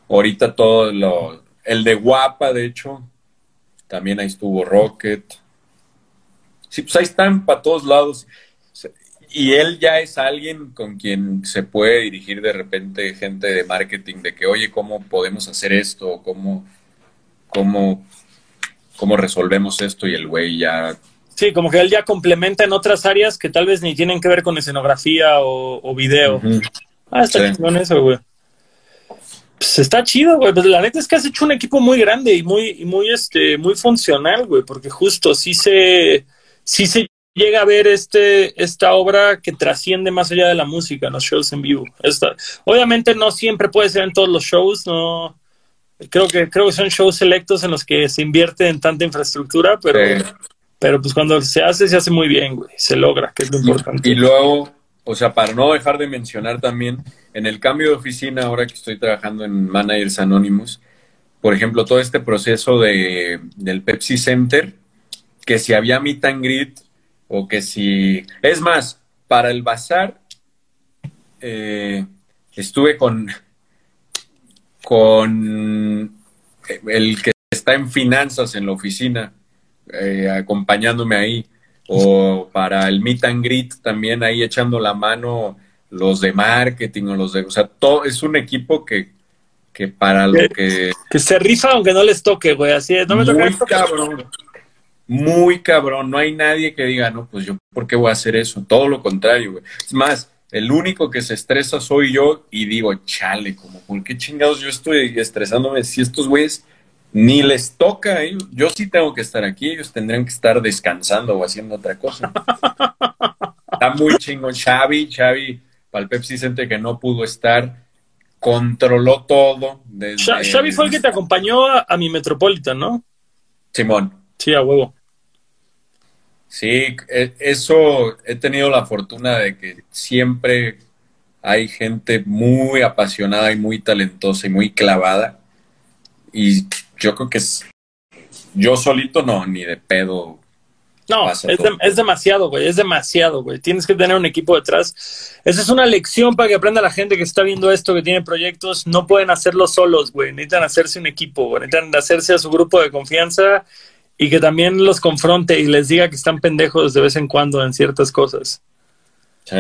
ahorita todo lo, el de Guapa, de hecho, también ahí estuvo Rocket. Sí, pues ahí están para todos lados. Y él ya es alguien con quien se puede dirigir de repente gente de marketing, de que, oye, ¿cómo podemos hacer esto? ¿Cómo, cómo cómo resolvemos esto y el güey ya... Sí, como que él ya complementa en otras áreas que tal vez ni tienen que ver con escenografía o, video. Ah, está eso, güey. Pues está chido, güey. Pues la neta es que has hecho un equipo muy grande y muy, y muy, este, muy funcional, güey, porque justo sí se, sí se llega a ver este, esta obra que trasciende más allá de la música, los shows en vivo. Esta, obviamente no siempre puede ser en todos los shows, no. Creo que, creo que son shows selectos en los que se invierte en tanta infraestructura, pero, Sí. pero pues cuando se hace, se hace muy bien, güey. Se logra, que es lo importante. Y luego, o sea, para no dejar de mencionar también, en el cambio de oficina, ahora que estoy trabajando en Managers Anonymous, por ejemplo, todo este proceso de, del Pepsi Center, que si había meet and greet, o que si... Es más, para el bazar, eh, estuve con, con el que está en finanzas en la oficina, eh, acompañándome ahí o para el meet and greet también ahí echando la mano los de marketing o los de, o sea, todo es un equipo que, que para lo que Que se rifa aunque no les toque, güey. Así es, no me toca muy esto, cabrón, muy cabrón, no hay nadie que diga, no, pues yo, ¿por qué voy a hacer eso? Todo lo contrario, güey. Es más, el único que se estresa soy yo y digo, chale, como, ¿por qué chingados yo estoy estresándome si estos güeyes ni les toca? eh? Yo sí tengo que estar aquí, ellos tendrían que estar descansando o haciendo otra cosa. Está muy chingón. Xavi, Xavi, para el Pepsi Center que no pudo estar, controló todo. Desde Xa- Xavi fue el que te acompañó a, a mi Metropolitan, ¿no? Simón. Sí, a huevo. Sí, e- eso he tenido la fortuna de que siempre hay gente muy apasionada y muy talentosa y muy clavada. Y yo creo que es, yo solito no, ni de pedo. No, es, de- es demasiado, güey, es demasiado, güey. Tienes que tener un equipo detrás. Esa es una lección para que aprenda la gente que está viendo esto, que tiene proyectos. No pueden hacerlo solos, güey. Necesitan hacerse un equipo, güey. Necesitan hacerse a su grupo de confianza y que también los confronte y les diga que están pendejos de vez en cuando en ciertas cosas. Sí.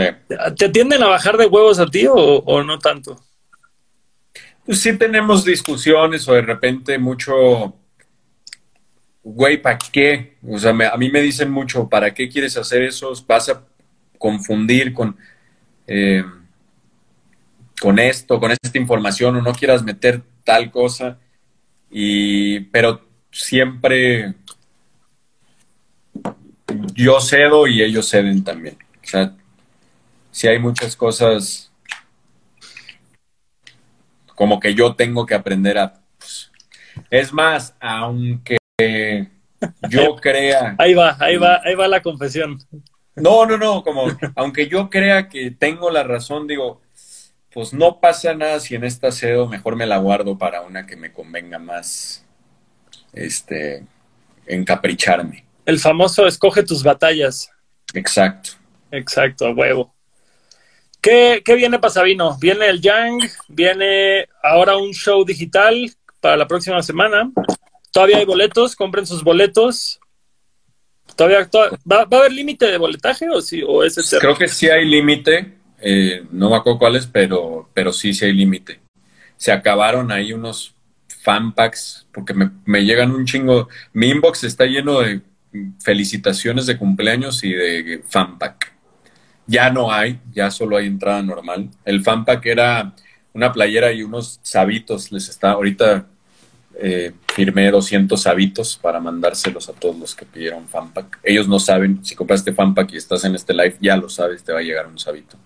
¿Te tienden a bajar de huevos a ti o, o no tanto? Pues sí tenemos discusiones o de repente mucho, güey, ¿para qué? O sea, me- a mí me dicen mucho, ¿para qué quieres hacer eso? Vas a confundir con, eh, con esto, con esta información, o no quieras meter tal cosa. Y, pero siempre yo cedo y ellos ceden también. O sea, si hay muchas cosas como que yo tengo que aprender a... pues, es más, aunque yo crea... Ahí va, ahí va, ahí va la confesión. No, no, no, como aunque yo crea que tengo la razón, digo, pues no pasa nada si en esta cedo, mejor me la guardo para una que me convenga más, este, encapricharme. El famoso escoge tus batallas. Exacto. Exacto, a huevo. ¿Qué, qué viene para Sabino? Viene el Yang, viene ahora un show digital para la próxima semana. Todavía hay boletos, compren sus boletos. Todavía to- ¿va, va a haber límite de boletaje o sí o es? Creo que sí hay límite, eh, no me acuerdo cuáles, pero, pero sí, sí hay límite. Se acabaron ahí unos fan packs, porque me, llegan un chingo. Mi inbox está lleno de felicitaciones de cumpleaños y de fan pack. Ya no hay, ya solo hay entrada normal. El fan pack era una playera y unos sabitos. Les está, ahorita eh, firmé 200 sabitos para mandárselos a todos los que pidieron fan pack. Ellos no saben, si compraste fan pack y estás en este live, ya lo sabes, te va a llegar un sabito.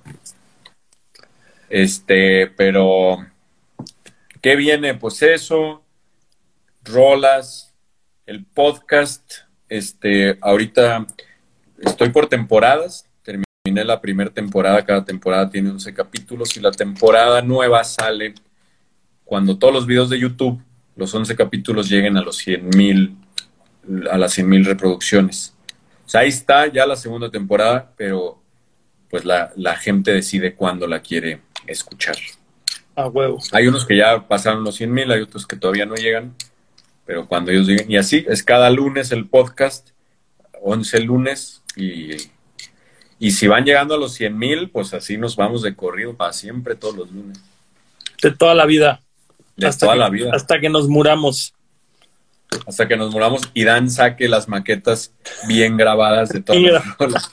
Este, pero, ¿qué viene? Pues eso, rolas, el podcast. Este, ahorita estoy por temporadas, terminé la primera temporada, cada temporada tiene 11 capítulos y la temporada nueva sale cuando todos los videos de YouTube, los 11 capítulos lleguen a los 100 mil, a las 100 mil reproducciones. O sea, ahí está ya la segunda temporada, pero pues la, la gente decide cuándo la quiere escuchar. A huevo. Hay unos que ya pasaron los 100 mil, hay otros que todavía no llegan, pero cuando ellos lleguen, y así es cada lunes el podcast, 11 lunes, y, y si van llegando a los 100 mil, pues así nos vamos de corrido para siempre todos los lunes, De toda la vida. de hasta toda que, la vida, Hasta que nos muramos. hasta que nos muramos y Dan saque las maquetas bien grabadas de todas las.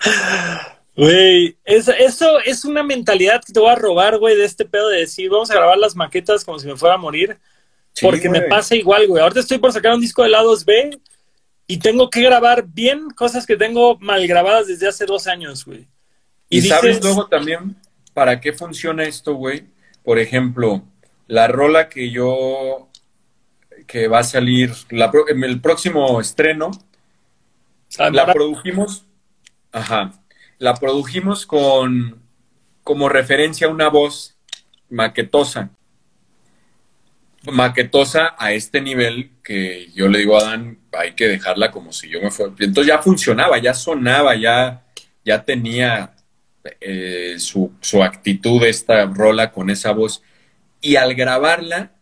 Güey, eso, eso es una mentalidad que te voy a robar, güey, de este pedo de decir, vamos a grabar las maquetas como si me fuera a morir. Sí, porque me pasa igual, güey. Ahorita estoy por sacar un disco de lados B y tengo que grabar bien cosas que tengo mal grabadas desde hace dos años, güey. Y, sabes dices, luego también para qué funciona esto, güey. Por ejemplo, la rola que yo que va a salir la en el próximo estreno, ah, la para- produjimos, ajá, la produjimos con como referencia a una voz maquetosa. Maquetosa a este nivel que yo le digo a Dan, hay que dejarla como si yo me fuera. Entonces ya funcionaba, ya sonaba, ya, ya tenía eh, su, su actitud esta rola con esa voz. Y al grabarla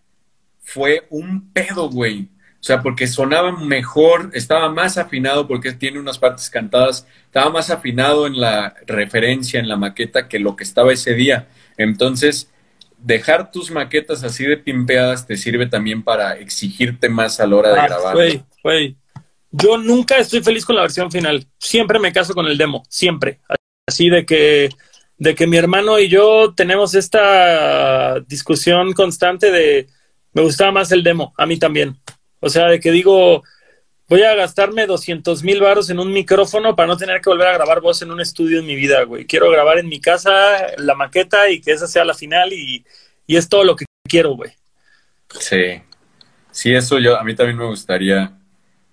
fue un pedo, güey. O sea, porque sonaba mejor, estaba más afinado porque tiene unas partes cantadas, estaba más afinado en la referencia, en la maqueta que lo que estaba ese día. Entonces, dejar tus maquetas así de pimpeadas te sirve también para exigirte más a la hora de Ah, grabar. Güey, güey. Yo nunca estoy feliz con la versión final. Siempre me caso con el demo, siempre. Así de que, de que mi hermano y yo tenemos esta discusión constante de me gustaba más el demo, a mí también. O sea, de que digo, voy a gastarme 200 mil baros en un micrófono para no tener que volver a grabar voz en un estudio en mi vida, güey. Quiero grabar en mi casa la maqueta y que esa sea la final y, y es todo lo que quiero, güey. Sí. Sí, eso yo, a mí también me gustaría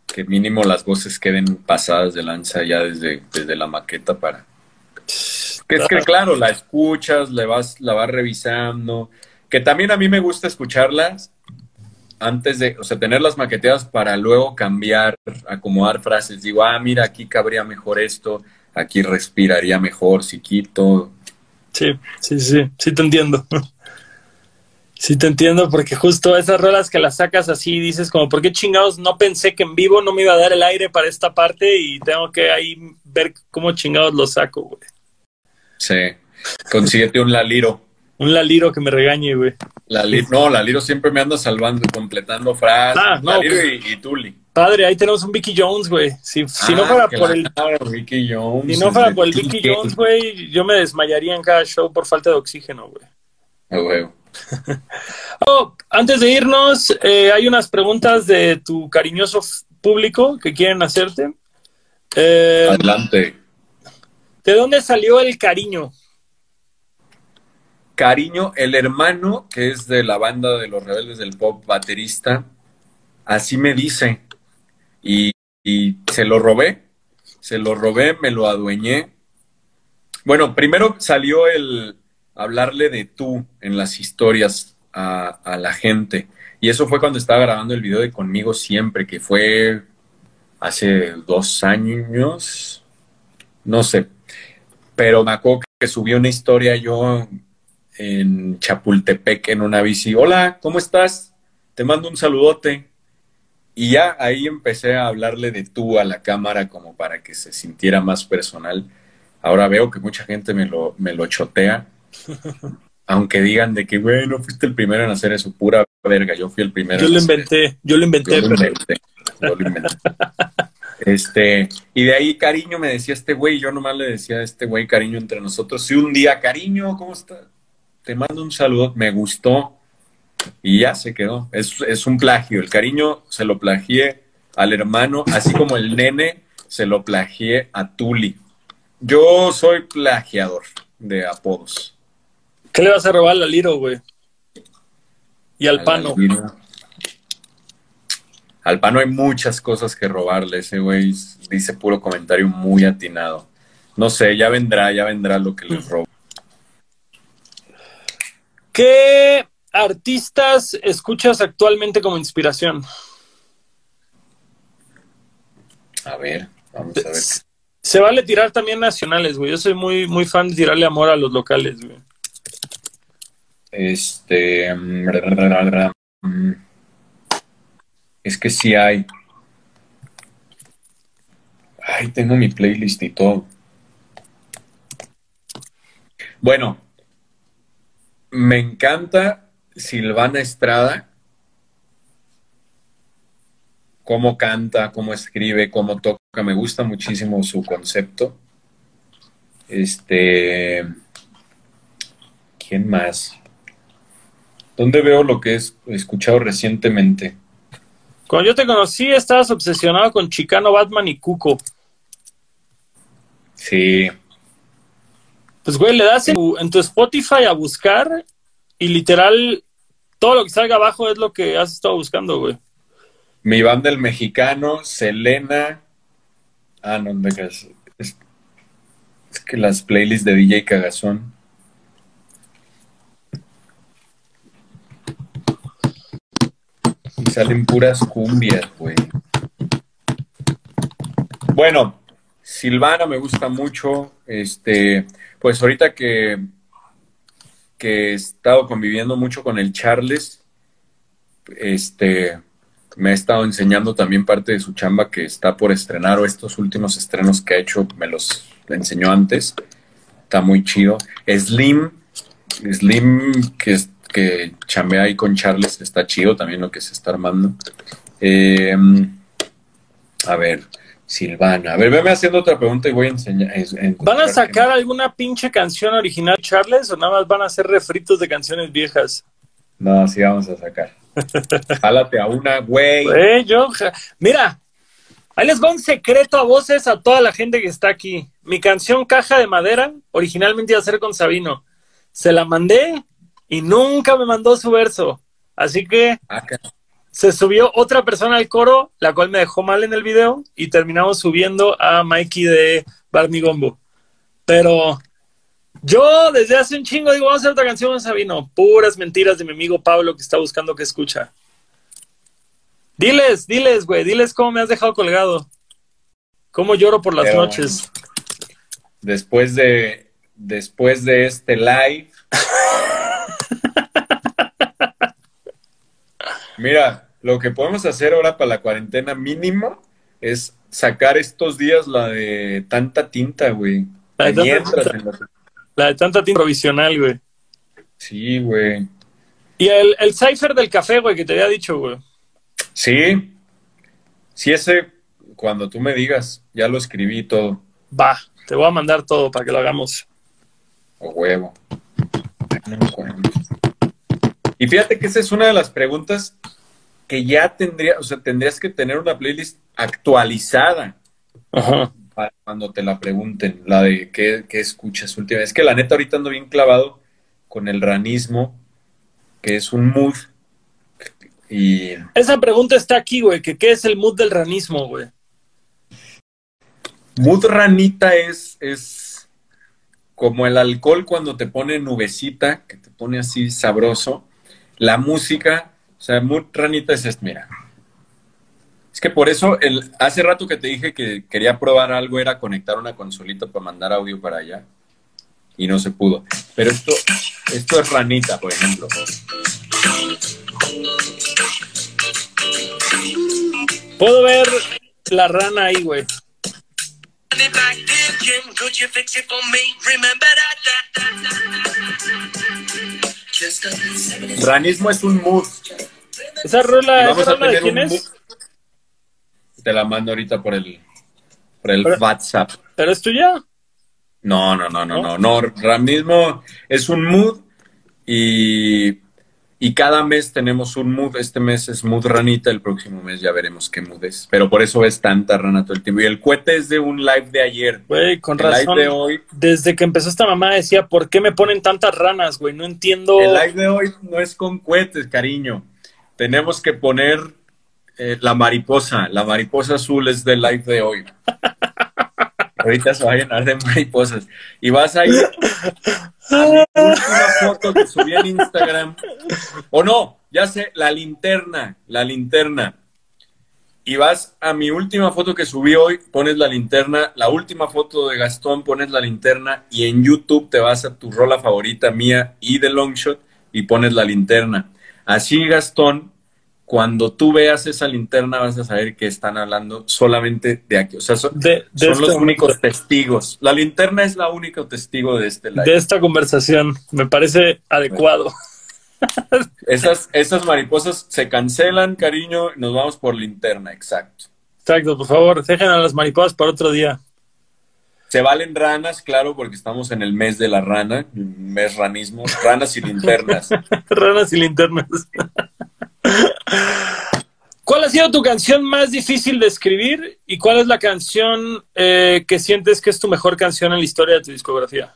que mínimo las voces queden pasadas de lanza ya desde, desde la maqueta para. Que es que, claro, la escuchas, le vas, la vas revisando. Que también a mí me gusta escucharlas antes de, o sea, tener las maqueteadas para luego cambiar, acomodar frases. Digo, ah, mira, aquí cabría mejor esto, aquí respiraría mejor si quito. Sí, sí, sí, sí te entiendo. Sí te entiendo, porque justo esas rolas que las sacas así, dices como, ¿por qué chingados no pensé que en vivo no me iba a dar el aire para esta parte y tengo que ahí ver cómo chingados lo saco, güey? Sí. Consíguete un laliro. Un laliro que me regañe, güey. Lali- no, Laliro siempre me anda salvando, completando frases. Ah, no, Laliro pues- y, y Tuli. Padre, ahí tenemos un Vicky Jones, güey. Si, si no Ah, fuera por el, Ricky Jones. si no fuera por el Vicky Jones, güey, yo me desmayaría en cada show por falta de oxígeno, güey. Ah, güey. Oh, antes de irnos, eh, hay unas preguntas de tu cariñoso público que quieren hacerte. Eh, Adelante. ¿De dónde salió el cariño? Cariño, el hermano que es de la banda de los rebeldes del pop, baterista, así me dice. Y, se lo robé, se lo robé, me lo adueñé. Bueno, primero salió el hablarle de tú en las historias a, a la gente. Y eso fue cuando estaba grabando el video de Conmigo Siempre, que fue hace dos años, no sé. Pero me acuerdo que subí una historia yo en Chapultepec en una bici. Hola, ¿cómo estás? Te mando un saludote. Y ya ahí empecé a hablarle de tú a la cámara como para que se sintiera más personal. Ahora veo que mucha gente me lo, me lo chotea. Aunque digan de que, güey, no fuiste el primero en hacer eso, pura verga, yo fui el primero. Yo en lo hacer inventé, yo lo inventé, yo lo inventé, yo lo inventé. Este, y de ahí cariño me decía este güey, yo nomás le decía a este güey cariño entre nosotros. Si un día, cariño, ¿cómo estás? Te mando un saludo, me gustó. Y ya se quedó. Es, es un plagio. El cariño se lo plagié al hermano, así como el nene se lo plagié a Tuli. Yo soy plagiador de apodos. ¿qué le vas a robar al Liro, güey? Y al Pano. Al Pano hay muchas cosas que robarle. Ese güey dice puro comentario muy atinado. No sé, ya vendrá, ya vendrá lo que les robo. ¿Qué artistas escuchas actualmente como inspiración? A ver, vamos a ver. Se vale tirar también nacionales, güey. Yo soy muy, muy fan de tirarle amor a los locales, güey. Este. mm, Es que sí hay. Ay, tengo mi playlist y todo. Bueno, me encanta Silvana Estrada. Cómo canta, cómo escribe, cómo toca. Me gusta muchísimo su concepto. Este. ¿Quién más? ¿Dónde veo lo que he escuchado recientemente? Cuando yo te conocí, estabas obsesionado con Chicano, Batman y Cuco. Sí. Pues, güey, le das en tu, Spotify a buscar y literal todo lo que salga abajo es lo que has estado buscando, güey. Mi banda el mexicano, Selena. Ah, no, me es, es que las playlists de DJ Cagazón. Y salen puras cumbias, güey. Bueno, Silvana me gusta mucho. Este, pues ahorita que, que he estado conviviendo mucho con el Charles, este, me ha estado enseñando también parte de su chamba que está por estrenar o estos últimos estrenos que ha hecho me los enseñó antes. Está muy chido. Slim, Slim que, que chambea ahí con Charles, está chido también lo que se está armando. Eh, a ver, Silvana. A ver, veme haciendo otra pregunta y voy a enseñar. ¿Van a sacar alguna pinche canción original, Charles, o nada más van a hacer refritos de canciones viejas? No, sí vamos a sacar. Jálate a una, güey. Yo. Mira, ahí les va un secreto a voces a toda la gente que está aquí. Mi canción Caja de Madera, originalmente iba a ser con Sabino. Se la mandé y nunca me mandó su verso. Así que Acá. Se subió otra persona al coro, la cual me dejó mal en el video, y terminamos subiendo a Mikey de Barney Gombo. Pero yo desde hace un chingo digo, vamos a hacer otra canción Sabino. Puras mentiras de mi amigo Pablo que está buscando que escucha. Diles, diles, güey, diles cómo me has dejado colgado. Cómo lloro por las Pero, noches. Después de, después de este live. Mira, lo que podemos hacer ahora para la cuarentena mínimo es sacar estos días la de tanta tinta, güey. La de tanta tinta. los- La de tanta tinta provisional, güey. Sí, güey. Y el, el cipher del café, güey, que te había dicho, güey. Sí. Sí, ese, cuando tú me digas, ya lo escribí todo. Va, te voy a mandar todo para que lo hagamos. O huevo. No. Y fíjate que esa es una de las preguntas que ya tendría, o sea, tendrías que tener una playlist actualizada Ajá. para cuando te la pregunten, la de qué, qué escuchas últimamente. Es que la neta ahorita ando bien clavado con el ranismo, que es un mood. Y Esa pregunta está aquí, güey, que qué es el mood del ranismo, güey. mood ranita es, es como el alcohol cuando te pone nubecita, que te pone así sabroso. La música, sea, mood ranita es esto, mira. Es que por eso, el, hace rato que te dije que quería probar algo era conectar una consolita para mandar audio para allá. Y no se pudo. Pero esto, esto es ranita, por ejemplo. Puedo ver la rana ahí, güey. Ranismo es un mood. Esa rola, vamos ¿esa a rola de quién un es? Te la mando ahorita por el, por el Pero- WhatsApp. ¿Pero es tuya? No, no, no, no, no, no. Ranismo es un mood y, y cada mes tenemos un mood. Este mes es mood ranita, el próximo mes ya veremos qué mood es. Pero por eso ves tanta rana todo el tiempo. Y el cohete es de un live de ayer. Güey, con El live razón. de hoy, Desde que empezó esta mamá decía, ¿por qué me ponen tantas ranas, güey? No entiendo. el live de hoy no es con cohetes, cariño. Tenemos que poner eh, la mariposa. La mariposa azul es del live de hoy. Ahorita se va a llenar de mariposas. Y vas a ir a mi última foto que subí en Instagram. O no, ya sé, la linterna, la linterna. Y vas a mi última foto que subí hoy, pones la linterna, la última foto de Gastón, pones la linterna y en YouTube te vas a tu rola favorita mía y de Longshot y pones la linterna. Así, Gastón, cuando tú veas esa linterna vas a saber que están hablando solamente de aquí. O sea, son, de, de son este los únicos testigos. La linterna es la única testigo de este live. de esta conversación. Me parece adecuado. Esas, esas mariposas se cancelan, cariño, y nos vamos por linterna, exacto. Exacto, por favor, dejen a las mariposas para otro día. Se valen ranas, claro, porque estamos en el mes de la rana, mes ranismo, ranas y linternas. ranas y linternas. ¿Cuál ha sido tu canción más difícil de escribir y cuál es la canción eh, que sientes que es tu mejor canción en la historia de tu discografía?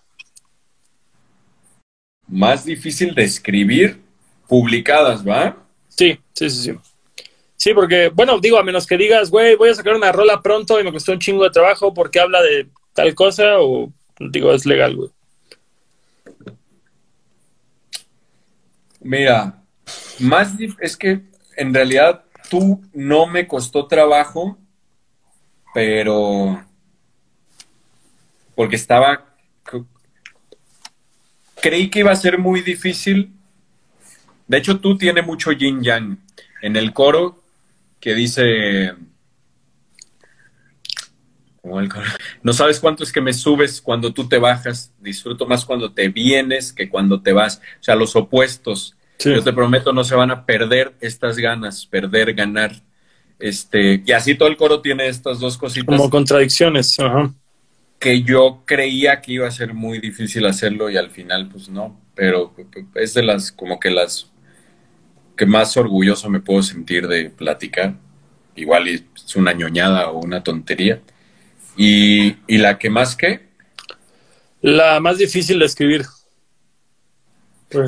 Más difícil de escribir, publicadas, ¿va? Sí, sí, sí, sí. Sí, porque, bueno, digo, a menos que digas, güey, voy a sacar una rola pronto y me costó un chingo de trabajo porque habla de tal cosa, o digo, es legal, güey. Mira, más es que en realidad tú no me costó trabajo, pero porque estaba creí que iba a ser muy difícil. De hecho, tú tienes mucho yin yang en el coro que dice no sabes cuánto es que me subes cuando tú te bajas, disfruto más cuando te vienes que cuando te vas, o sea, los opuestos. Yo te prometo, no se van a perder estas ganas, perder, ganar. Este, y así todo el coro tiene estas dos cositas. Como contradicciones, Que yo creía que iba a ser muy difícil hacerlo y al final, pues no. Pero es de las, como que las que más orgulloso me puedo sentir de platicar. Igual es una ñoñada o una tontería. ¿Y, y la que más qué? La más difícil de escribir.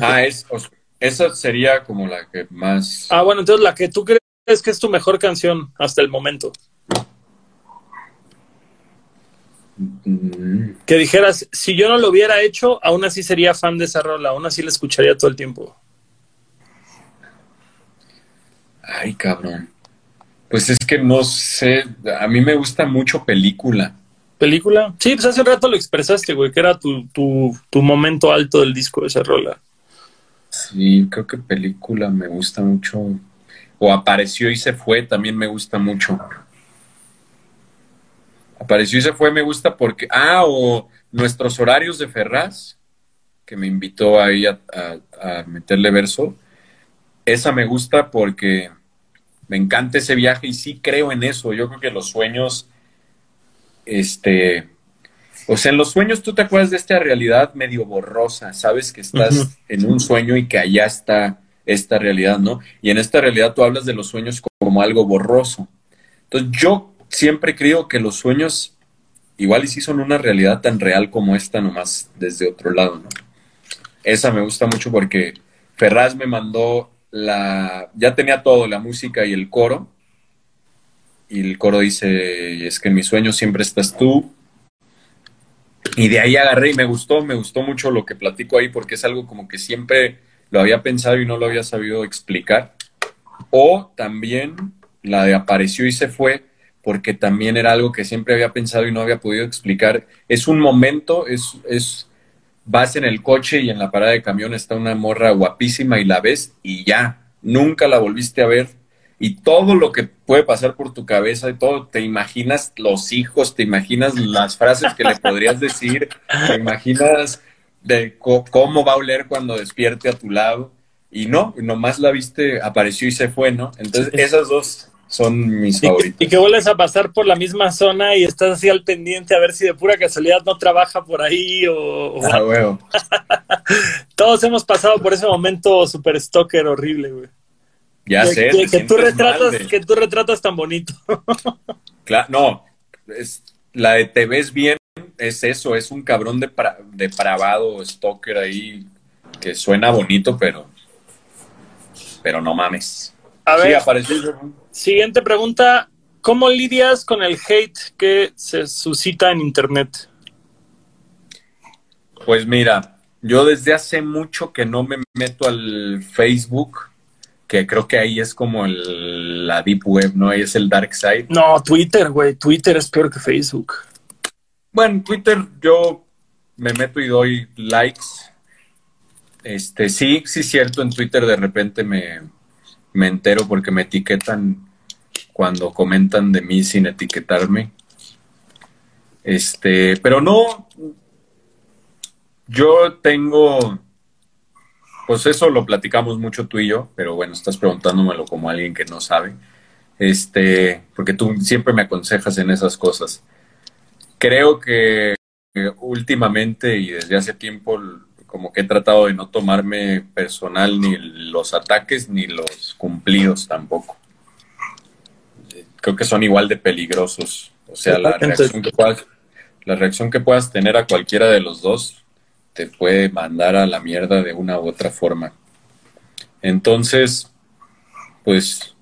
Ah, es, esa sería como la que más... Ah, bueno, entonces la que tú crees que es tu mejor canción hasta el momento. Mm. Que dijeras, si yo no lo hubiera hecho, aún así sería fan de esa rola, aún así la escucharía todo el tiempo. Ay, cabrón. Pues es que no sé, a mí me gusta mucho película. ¿Película? Sí, pues hace un rato lo expresaste, güey, que era tu, tu, tu momento alto del disco de esa rola. Sí, creo que película me gusta mucho. O apareció y se fue, también me gusta mucho. Apareció y se fue, me gusta porque. Ah, o nuestros horarios de Ferraz, que me invitó ahí a, a meterle verso. Esa me gusta porque me encanta ese viaje y sí creo en eso. Yo creo que los sueños, este, o sea, en los sueños tú te acuerdas de esta realidad medio borrosa, sabes que estás en un sueño y que allá está esta realidad, ¿no? Y en esta realidad tú hablas de los sueños como algo borroso. Entonces yo siempre creo que los sueños igual y sí son una realidad tan real como esta, nomás desde otro lado, ¿no? Esa me gusta mucho porque Ferraz me mandó la, ya tenía todo, la música y el coro. Y el coro dice, es que en mis sueños siempre estás tú, y de ahí agarré y me gustó, me gustó mucho lo que platico ahí porque es algo como que siempre lo había pensado y no lo había sabido explicar. O también la de apareció y se fue porque también era algo que siempre había pensado y no había podido explicar. Es un momento, es, es, vas en el coche y en la parada de camión está una morra guapísima y la ves y ya, nunca la volviste a ver y todo lo que puede pasar por tu cabeza y todo, te imaginas los hijos, te imaginas las frases que le podrías decir, te imaginas de cómo va a oler cuando despierte a tu lado y no, nomás la viste, apareció y se fue, ¿no? Entonces esas dos son mis favoritas. Y que vuelves a pasar por la misma zona y estás así al pendiente a ver si de pura casualidad no trabaja por ahí o... Ah, huevo. Todos hemos pasado por ese momento super stalker horrible, güey. Ya sé. Que, tú retratas, que tú retratas tan bonito. claro, no, es, la de te ves bien es eso, es un cabrón de depravado, stalker ahí, que suena bonito, pero, pero no mames. A ver, siguiente pregunta, ¿cómo lidias con el hate que se suscita en Internet? Pues mira, yo desde hace mucho que no me meto al Facebook que creo que ahí es como el, la deep web, ¿no? Ahí es el dark side. No, Twitter, güey, Twitter es peor que Facebook. Bueno, Twitter yo me meto y doy likes. Este, sí, sí, cierto, en Twitter de repente me, me entero porque me etiquetan cuando comentan de mí sin etiquetarme. Este, pero no, yo tengo pues eso lo platicamos mucho tú y yo, pero bueno, estás preguntándomelo como alguien que no sabe. Este, porque tú siempre me aconsejas en esas cosas. Creo que últimamente y desde hace tiempo como que he tratado de no tomarme personal ni los ataques ni los cumplidos tampoco. Creo que son igual de peligrosos. O sea, la reacción, que puedas, la reacción que puedas tener a cualquiera de los dos te puede mandar a la mierda de una u otra forma. Entonces, pues,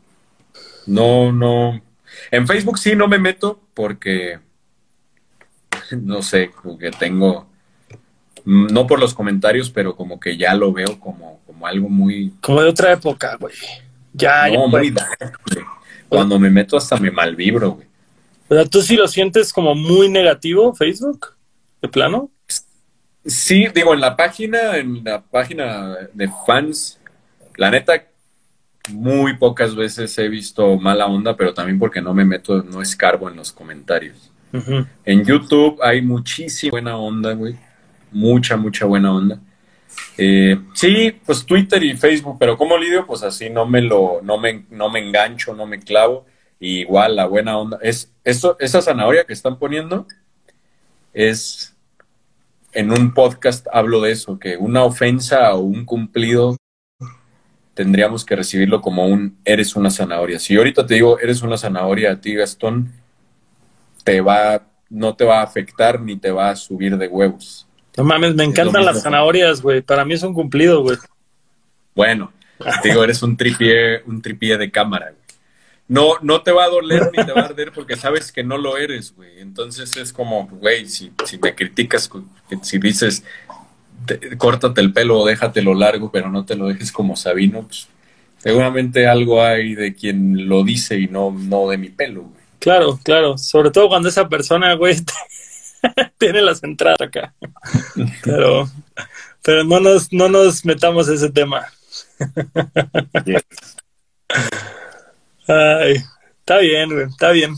no, no. En Facebook sí no me meto porque, no sé, porque tengo no por los comentarios, pero como que ya lo veo como, como algo muy... Como de otra época, güey. Ya, no, muy Cuando me meto hasta me malvibro, güey. ¿Pero tú sí lo sientes como muy negativo, Facebook? ¿De plano? Sí, digo, en la página, en la página de fans, la neta, muy pocas veces he visto mala onda, pero también porque no me meto, no escarbo en los comentarios. En YouTube hay muchísima buena onda, güey mucha, mucha buena onda. Eh, sí, pues Twitter y Facebook, pero como lidio, pues así no me lo, no me, no me engancho, no me clavo. igual la buena onda. Es, eso, esa zanahoria que están poniendo es en un podcast hablo de eso, que una ofensa o un cumplido tendríamos que recibirlo como un eres una zanahoria. Si ahorita te digo eres una zanahoria a ti, Gastón, te va, no te va a afectar ni te va a subir de huevos. No mames, me encantan las zanahorias, güey. Para mí es un cumplido, güey. Bueno, digo, eres un tripié, un tripié de cámara, güey. No, no te va a doler ni te va a arder porque sabes que no lo eres, güey. Entonces es como, güey, si, si me criticas, si dices, córtate el pelo o déjatelo largo, pero no te lo dejes como Sabino, pues seguramente algo hay de quien lo dice y no, no de mi pelo, güey. Claro, claro. Sobre todo cuando esa persona, güey, tiene las entradas acá. Pero, pero no nos, no nos metamos ese tema. Ay, está bien, güey, está bien.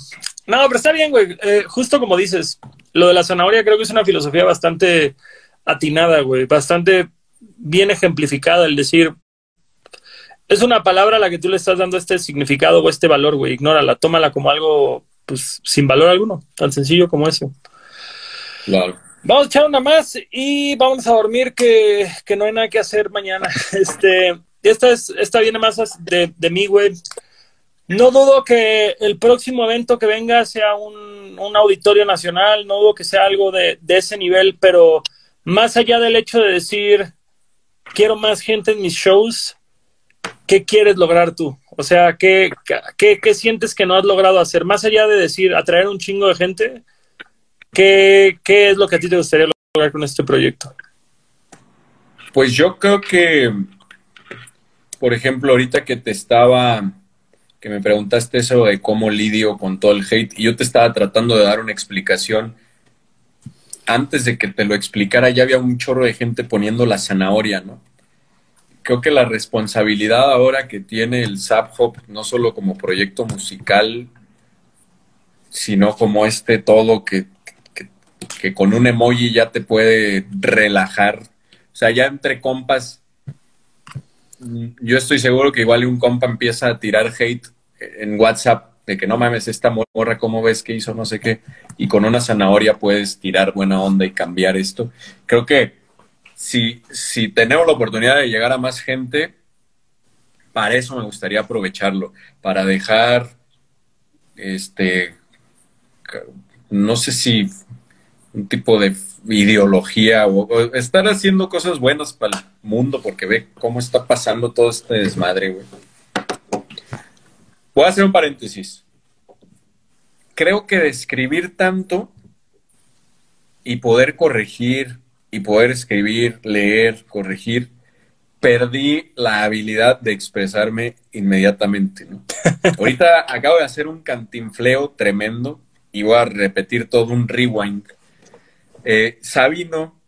No, pero está bien, güey. Eh, justo como dices, lo de la zanahoria creo que es una filosofía bastante atinada, güey, bastante bien ejemplificada, el decir, es una palabra a la que tú le estás dando este significado o este valor, güey, ignórala, tómala como algo, pues, sin valor alguno, tan sencillo como eso. Vamos a echar una más y vamos a dormir que, no hay nada que hacer mañana. Este, esta, es, esta viene más de, de mí, güey. No dudo que el próximo evento que venga sea un, un auditorio nacional, no dudo que sea algo de, de, ese nivel, pero más allá del hecho de decir, quiero más gente en mis shows, ¿qué quieres lograr tú? O sea, ¿qué, qué, qué sientes que no has logrado hacer? Más allá de decir, atraer un chingo de gente, ¿Qué, es lo que a ti te gustaría lograr con este proyecto? Pues yo creo que, por ejemplo, ahorita que te estaba, que me preguntaste eso de cómo lidio con todo el hate, y yo te estaba tratando de dar una explicación. Antes de que te lo explicara, ya había un chorro de gente poniendo la zanahoria, ¿no? Creo que la responsabilidad ahora que tiene el Zap Hop, no solo como proyecto musical, sino como este todo que que con un emoji ya te puede relajar. O sea, ya entre compas, yo estoy seguro que igual un compa empieza a tirar hate en WhatsApp de que no mames, esta morra, ¿cómo ves que hizo no sé qué? Y con una zanahoria puedes tirar buena onda y cambiar esto. Creo que si, si tenemos la oportunidad de llegar a más gente, para eso me gustaría aprovecharlo, para dejar, este, no sé si un tipo de ideología o, estar haciendo cosas buenas para el mundo porque ve cómo está pasando todo este desmadre, güey. Voy a hacer un paréntesis. Creo que describir tanto y poder corregir y poder escribir, leer, corregir, perdí la habilidad de expresarme inmediatamente. ¿no? Ahorita acabo de hacer un cantinfleo tremendo y voy a repetir todo un rewind eh, Sabino,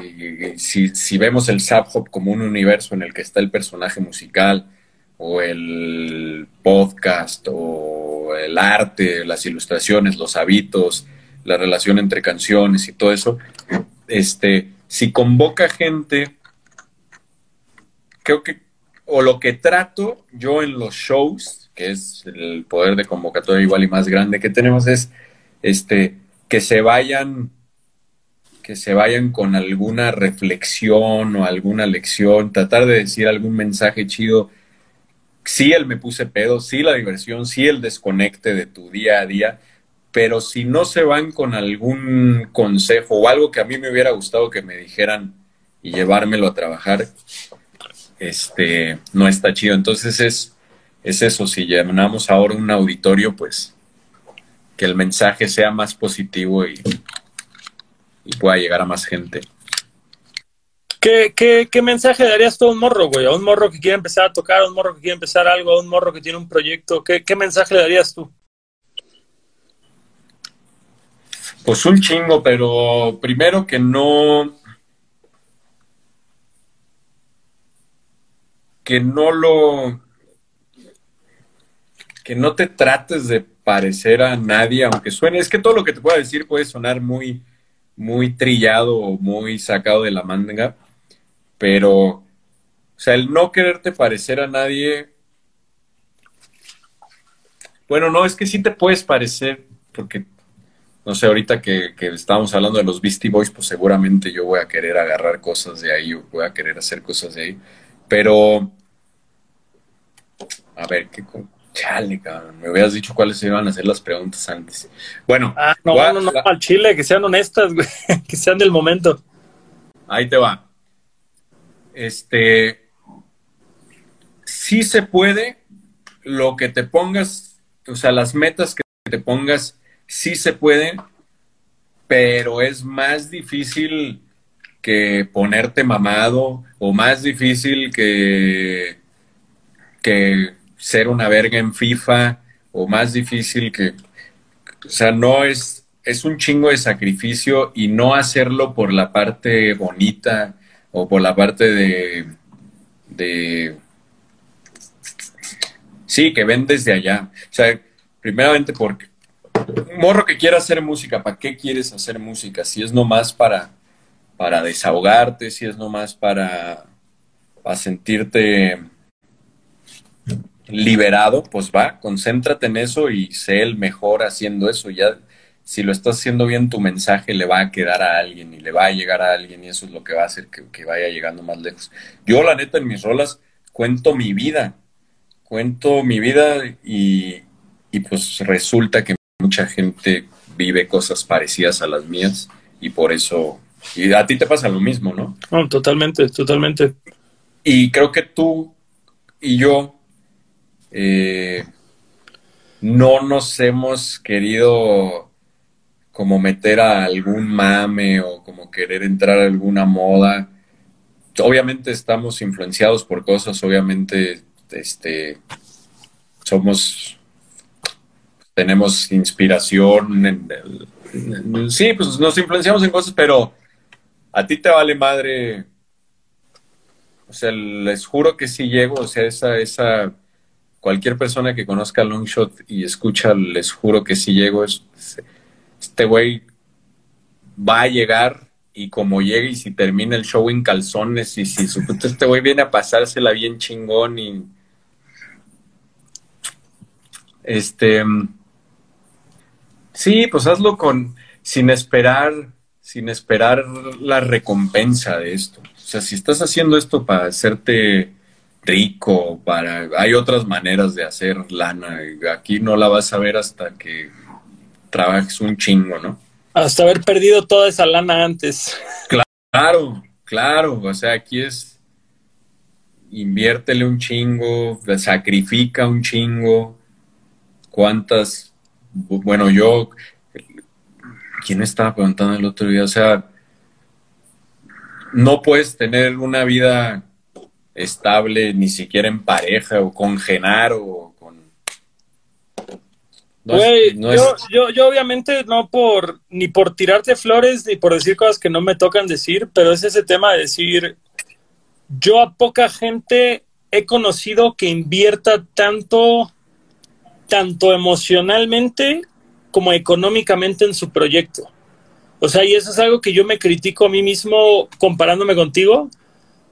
eh, si, vemos el Hop como un universo en el que está el personaje musical, o el podcast, o el arte, las ilustraciones, los hábitos, la relación entre canciones y todo eso, este, si convoca gente, creo que, o lo que trato yo en los shows, que es el poder de convocatoria igual y más grande que tenemos, es este que se vayan que se vayan con alguna reflexión o alguna lección, tratar de decir algún mensaje chido. Sí, el me puse pedo, sí, la diversión, sí, el desconecte de tu día a día, pero si no se van con algún consejo o algo que a mí me hubiera gustado que me dijeran y llevármelo a trabajar, este, no está chido. Entonces es, es eso, si llenamos ahora un auditorio, pues que el mensaje sea más positivo y, y pueda llegar a más gente. ¿Qué, qué, qué mensaje darías tú a un morro, güey? A un morro que quiere empezar a tocar, a un morro que quiere empezar algo, a un morro que tiene un proyecto. ¿Qué, qué mensaje le darías tú? Pues un chingo, pero primero que no. Que no lo. Que no te trates de parecer a nadie, aunque suene. Es que todo lo que te pueda decir puede sonar muy, muy trillado o muy sacado de la manga, pero. O sea, el no quererte parecer a nadie. Bueno, no, es que sí te puedes parecer, porque no sé, ahorita que, que estábamos hablando de los Beastie Boys, pues seguramente yo voy a querer agarrar cosas de ahí, o voy a querer hacer cosas de ahí. Pero, a ver, qué chale, cabrón. Me hubieras dicho cuáles iban a ser las preguntas antes. Bueno, Ah, no, a- no, no, al chile, que sean honestas, güey, que sean del momento. ahí te va. Este, sí se puede, lo que te pongas, o sea, las metas que te pongas, sí se pueden, pero es más difícil que ponerte mamado o más difícil que, que ser una verga en FIFA o más difícil que, o sea, no es, es un chingo de sacrificio y no hacerlo por la parte bonita o por la parte de, de sí, que ven desde allá. O sea, primeramente porque un morro que quiera hacer música, ¿para qué quieres hacer música? Si es nomás para, para desahogarte, si es nomás para, para sentirte liberado, pues va, concéntrate en eso y sé el mejor haciendo eso. Ya, si lo estás haciendo bien, tu mensaje le va a quedar a alguien y le va a llegar a alguien y eso es lo que va a hacer que, que vaya llegando más lejos. Yo, la neta, en mis rolas cuento mi vida, cuento mi vida y, y pues resulta que mucha gente vive cosas parecidas a las mías y por eso, y a ti te pasa lo mismo, ¿no? No, totalmente, totalmente. Y creo que tú y yo eh, no nos hemos querido como meter a algún mame o como querer entrar a alguna moda. Obviamente estamos influenciados por cosas, obviamente este, somos, tenemos inspiración. Sí, pues nos influenciamos en cosas, pero a ti te vale madre. O sea, les juro que sí llego, o sea, esa, cualquier persona que conozca Longshot y escucha, les juro que sí llego. Es- Este güey va a llegar y como llegue y si termina el show en calzones y si este güey viene a pasársela bien chingón y este sí, pues hazlo con sin esperar sin esperar la recompensa de esto. O sea, si estás haciendo esto para hacerte rico, para hay otras maneras de hacer lana. Aquí no la vas a ver hasta que trabajes un chingo, ¿no? Hasta haber perdido toda esa lana antes. Claro, claro. O sea, aquí es inviértele un chingo, sacrifica un chingo. ¿Cuántas? Bueno, yo, ¿quién estaba preguntando el otro día? O sea, no puedes tener una vida estable ni siquiera en pareja o con Genaro o con... No es- Güey, no yo, es- yo, yo obviamente no por ni por tirarte flores ni por decir cosas que no me tocan decir, pero es ese tema de decir, yo a poca gente he conocido que invierta tanto, tanto emocionalmente como económicamente en su proyecto. O sea, y eso es algo que yo me critico a mí mismo comparándome contigo,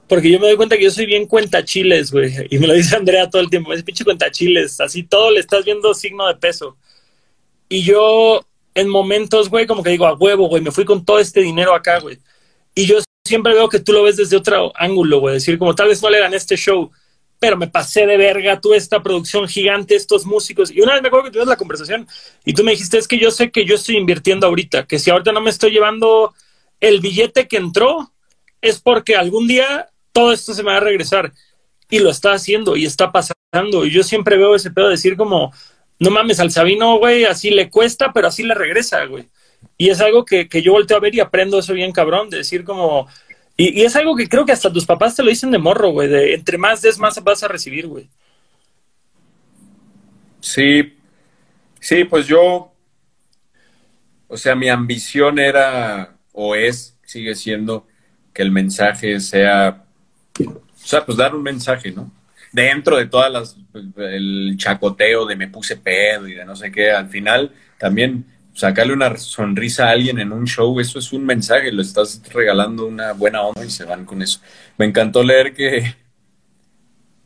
porque yo me doy cuenta que yo soy bien cuentachiles, güey. Y me lo dice Andrea todo el tiempo, es pinche cuentachiles, así todo le estás viendo signo de peso. Y yo en momentos, güey, como que digo, a huevo, güey, me fui con todo este dinero acá, güey. Y yo siempre veo que tú lo ves desde otro ángulo, güey, decir, como tal vez no le gané este show, pero me pasé de verga, tuve esta producción gigante, estos músicos. Y una vez me acuerdo que tuvimos la conversación y tú me dijiste, es que yo sé que yo estoy invirtiendo ahorita, que si ahorita no me estoy llevando el billete que entró, es porque algún día todo esto se me va a regresar. Y lo está haciendo y está pasando. Y yo siempre veo ese pedo de decir como, no mames, al Sabino, güey, así le cuesta, pero así le regresa, güey. Y es algo que, que yo volteo a ver y aprendo eso bien cabrón, de decir como, y, y, es algo que creo que hasta tus papás te lo dicen de morro, güey, de entre más des, más vas a recibir, güey. Sí, sí, pues yo, o sea, mi ambición era, o es, sigue siendo, que el mensaje sea, o sea, pues dar un mensaje, ¿no? Dentro de todas las, el chacoteo de me puse pedo y de no sé qué, al final también sacarle una sonrisa a alguien en un show, eso es un mensaje, lo estás regalando una buena onda y se van con eso. Me encantó leer que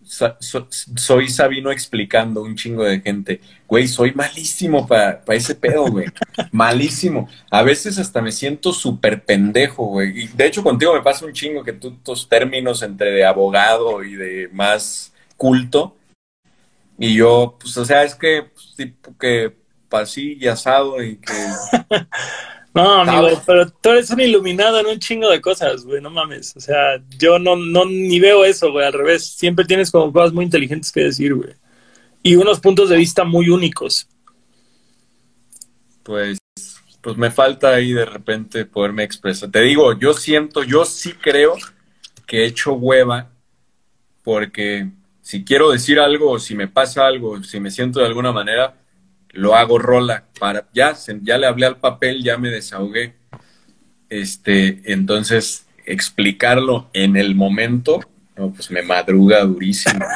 soy Sabino explicando un chingo de gente, güey, soy malísimo para ese pedo, güey, malísimo. A veces hasta me siento súper pendejo, güey. Y de hecho contigo me pasa un chingo que tú tus términos entre de abogado y de más culto. Y yo, pues, o sea, es que, pues, tipo que así y asado y que... no, amigo, pero tú eres un iluminado en un chingo de cosas, güey, no mames. O sea, yo no, no ni veo eso, güey, al revés. Siempre tienes como cosas muy inteligentes que decir, güey. Y unos puntos de vista muy únicos. Pues, pues me falta ahí de repente poderme expresar. Te digo, yo siento, yo sí creo que he hecho hueva porque si quiero decir algo si me pasa algo, si me siento de alguna manera, lo hago rola para ya ya le hablé al papel ya me desahogué. Este entonces explicarlo en el momento no, pues me madruga durísimo.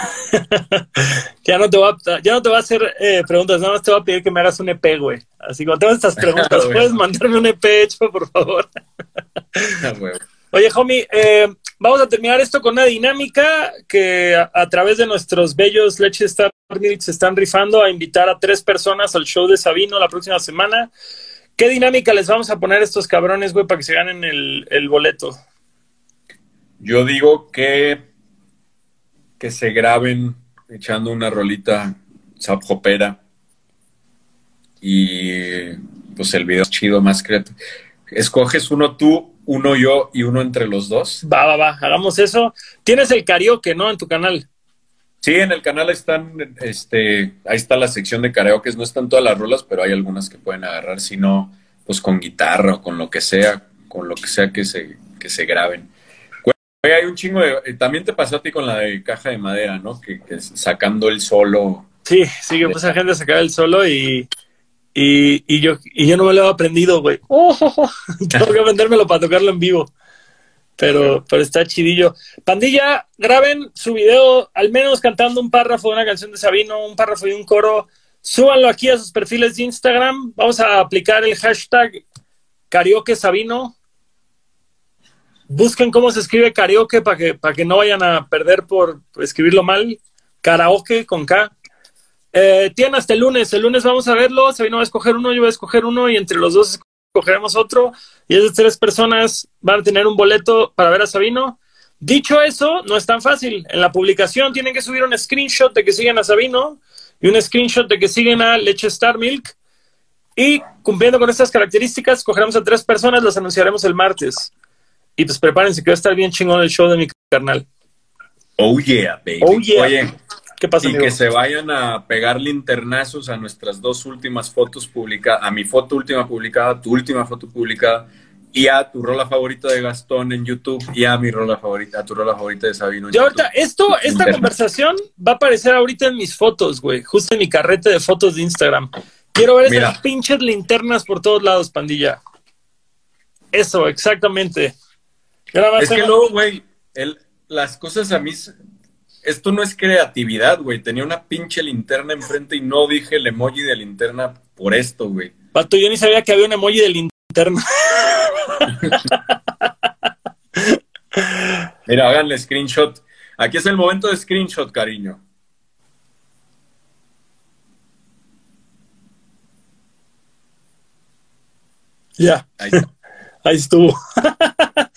Ya no te va a, ya no te va a hacer eh, preguntas nada más te voy a pedir que me hagas un EP güey. Así cuando tengo estas preguntas puedes mandarme un EP hecho por favor. Ah, Oye, homie, eh, vamos a terminar esto con una dinámica que a, través de nuestros bellos leches Star se están rifando a invitar a tres personas al show de Sabino la próxima semana. ¿Qué dinámica les vamos a poner a estos cabrones, güey, para que se ganen el, boleto? Yo digo que, que se graben echando una rolita zapjopera y pues el video es chido más creativo. Escoges uno tú uno yo y uno entre los dos. Va, va, va, hagamos eso. Tienes el karaoke, ¿no? En tu canal. Sí, en el canal están, este, ahí está la sección de karaoke, no están todas las rolas, pero hay algunas que pueden agarrar, si no, pues con guitarra o con lo que sea, con lo que sea que se, que se graben. hay un chingo de, eh, también te pasó a ti con la de caja de madera, ¿no? Que, sacando el solo. Sí, sí, que mucha gente sacar el solo y, y, y, yo, y yo no me lo he aprendido, güey. tengo que aprendérmelo para tocarlo en vivo. Pero, pero está chidillo. Pandilla, graben su video, al menos cantando un párrafo de una canción de Sabino, un párrafo y un coro. Súbanlo aquí a sus perfiles de Instagram. Vamos a aplicar el hashtag karaoke Sabino. Busquen cómo se escribe karaoke para que, para que no vayan a perder por escribirlo mal. Karaoke con K. Eh, tiene hasta el lunes. El lunes vamos a verlo. Sabino va a escoger uno, yo voy a escoger uno y entre los dos escogeremos otro. Y esas tres personas van a tener un boleto para ver a Sabino. Dicho eso, no es tan fácil. En la publicación tienen que subir un screenshot de que siguen a Sabino y un screenshot de que siguen a Leche Star Milk. Y cumpliendo con estas características, escogeremos a tres personas, las anunciaremos el martes. Y pues prepárense que va a estar bien chingón el show de mi carnal. Oh yeah, baby. Oh yeah. ¿Qué pasa, y que se vayan a pegar linternazos a nuestras dos últimas fotos publicadas, a mi foto última publicada, tu última foto publicada, y a tu rola favorita de Gastón en YouTube, y a mi rola favorita, a tu rola favorita de Sabino. En ahorita, esto, esta conversación va a aparecer ahorita en mis fotos, güey, justo en mi carrete de fotos de Instagram. Quiero ver esas pinches linternas por todos lados, pandilla. Eso, exactamente. Es que luego, güey, las cosas a mí esto no es creatividad, güey. Tenía una pinche linterna enfrente y no dije el emoji de linterna por esto, güey. Pato, yo ni sabía que había un emoji de linterna. Mira, háganle screenshot. Aquí es el momento de screenshot, cariño. Ya. Ahí está. Ahí estuvo.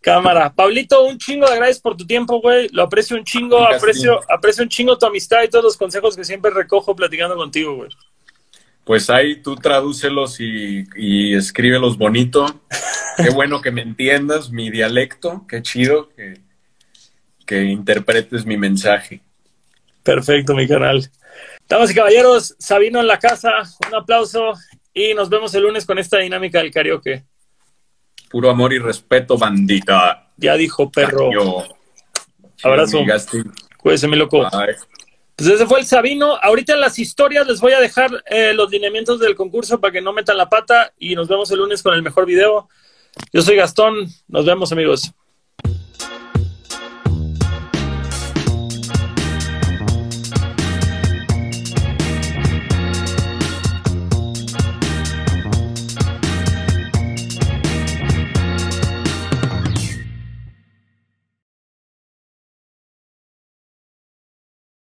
Cámara. Pablito, un chingo de gracias por tu tiempo, güey. Lo aprecio un chingo, aprecio, aprecio un chingo tu amistad y todos los consejos que siempre recojo platicando contigo, güey. Pues ahí tú tradúcelos y, y escríbelos bonito. Qué bueno que me entiendas mi dialecto. Qué chido que, que interpretes mi mensaje. Perfecto, mi canal. Damas y caballeros, Sabino en la casa, un aplauso y nos vemos el lunes con esta dinámica del karaoke. Puro amor y respeto, bandita. Ya dijo perro. Yo. Abrazo. Cuídese, mi loco. Bye. Pues ese fue el Sabino. Ahorita en las historias les voy a dejar eh, los lineamientos del concurso para que no metan la pata y nos vemos el lunes con el mejor video. Yo soy Gastón. Nos vemos, amigos.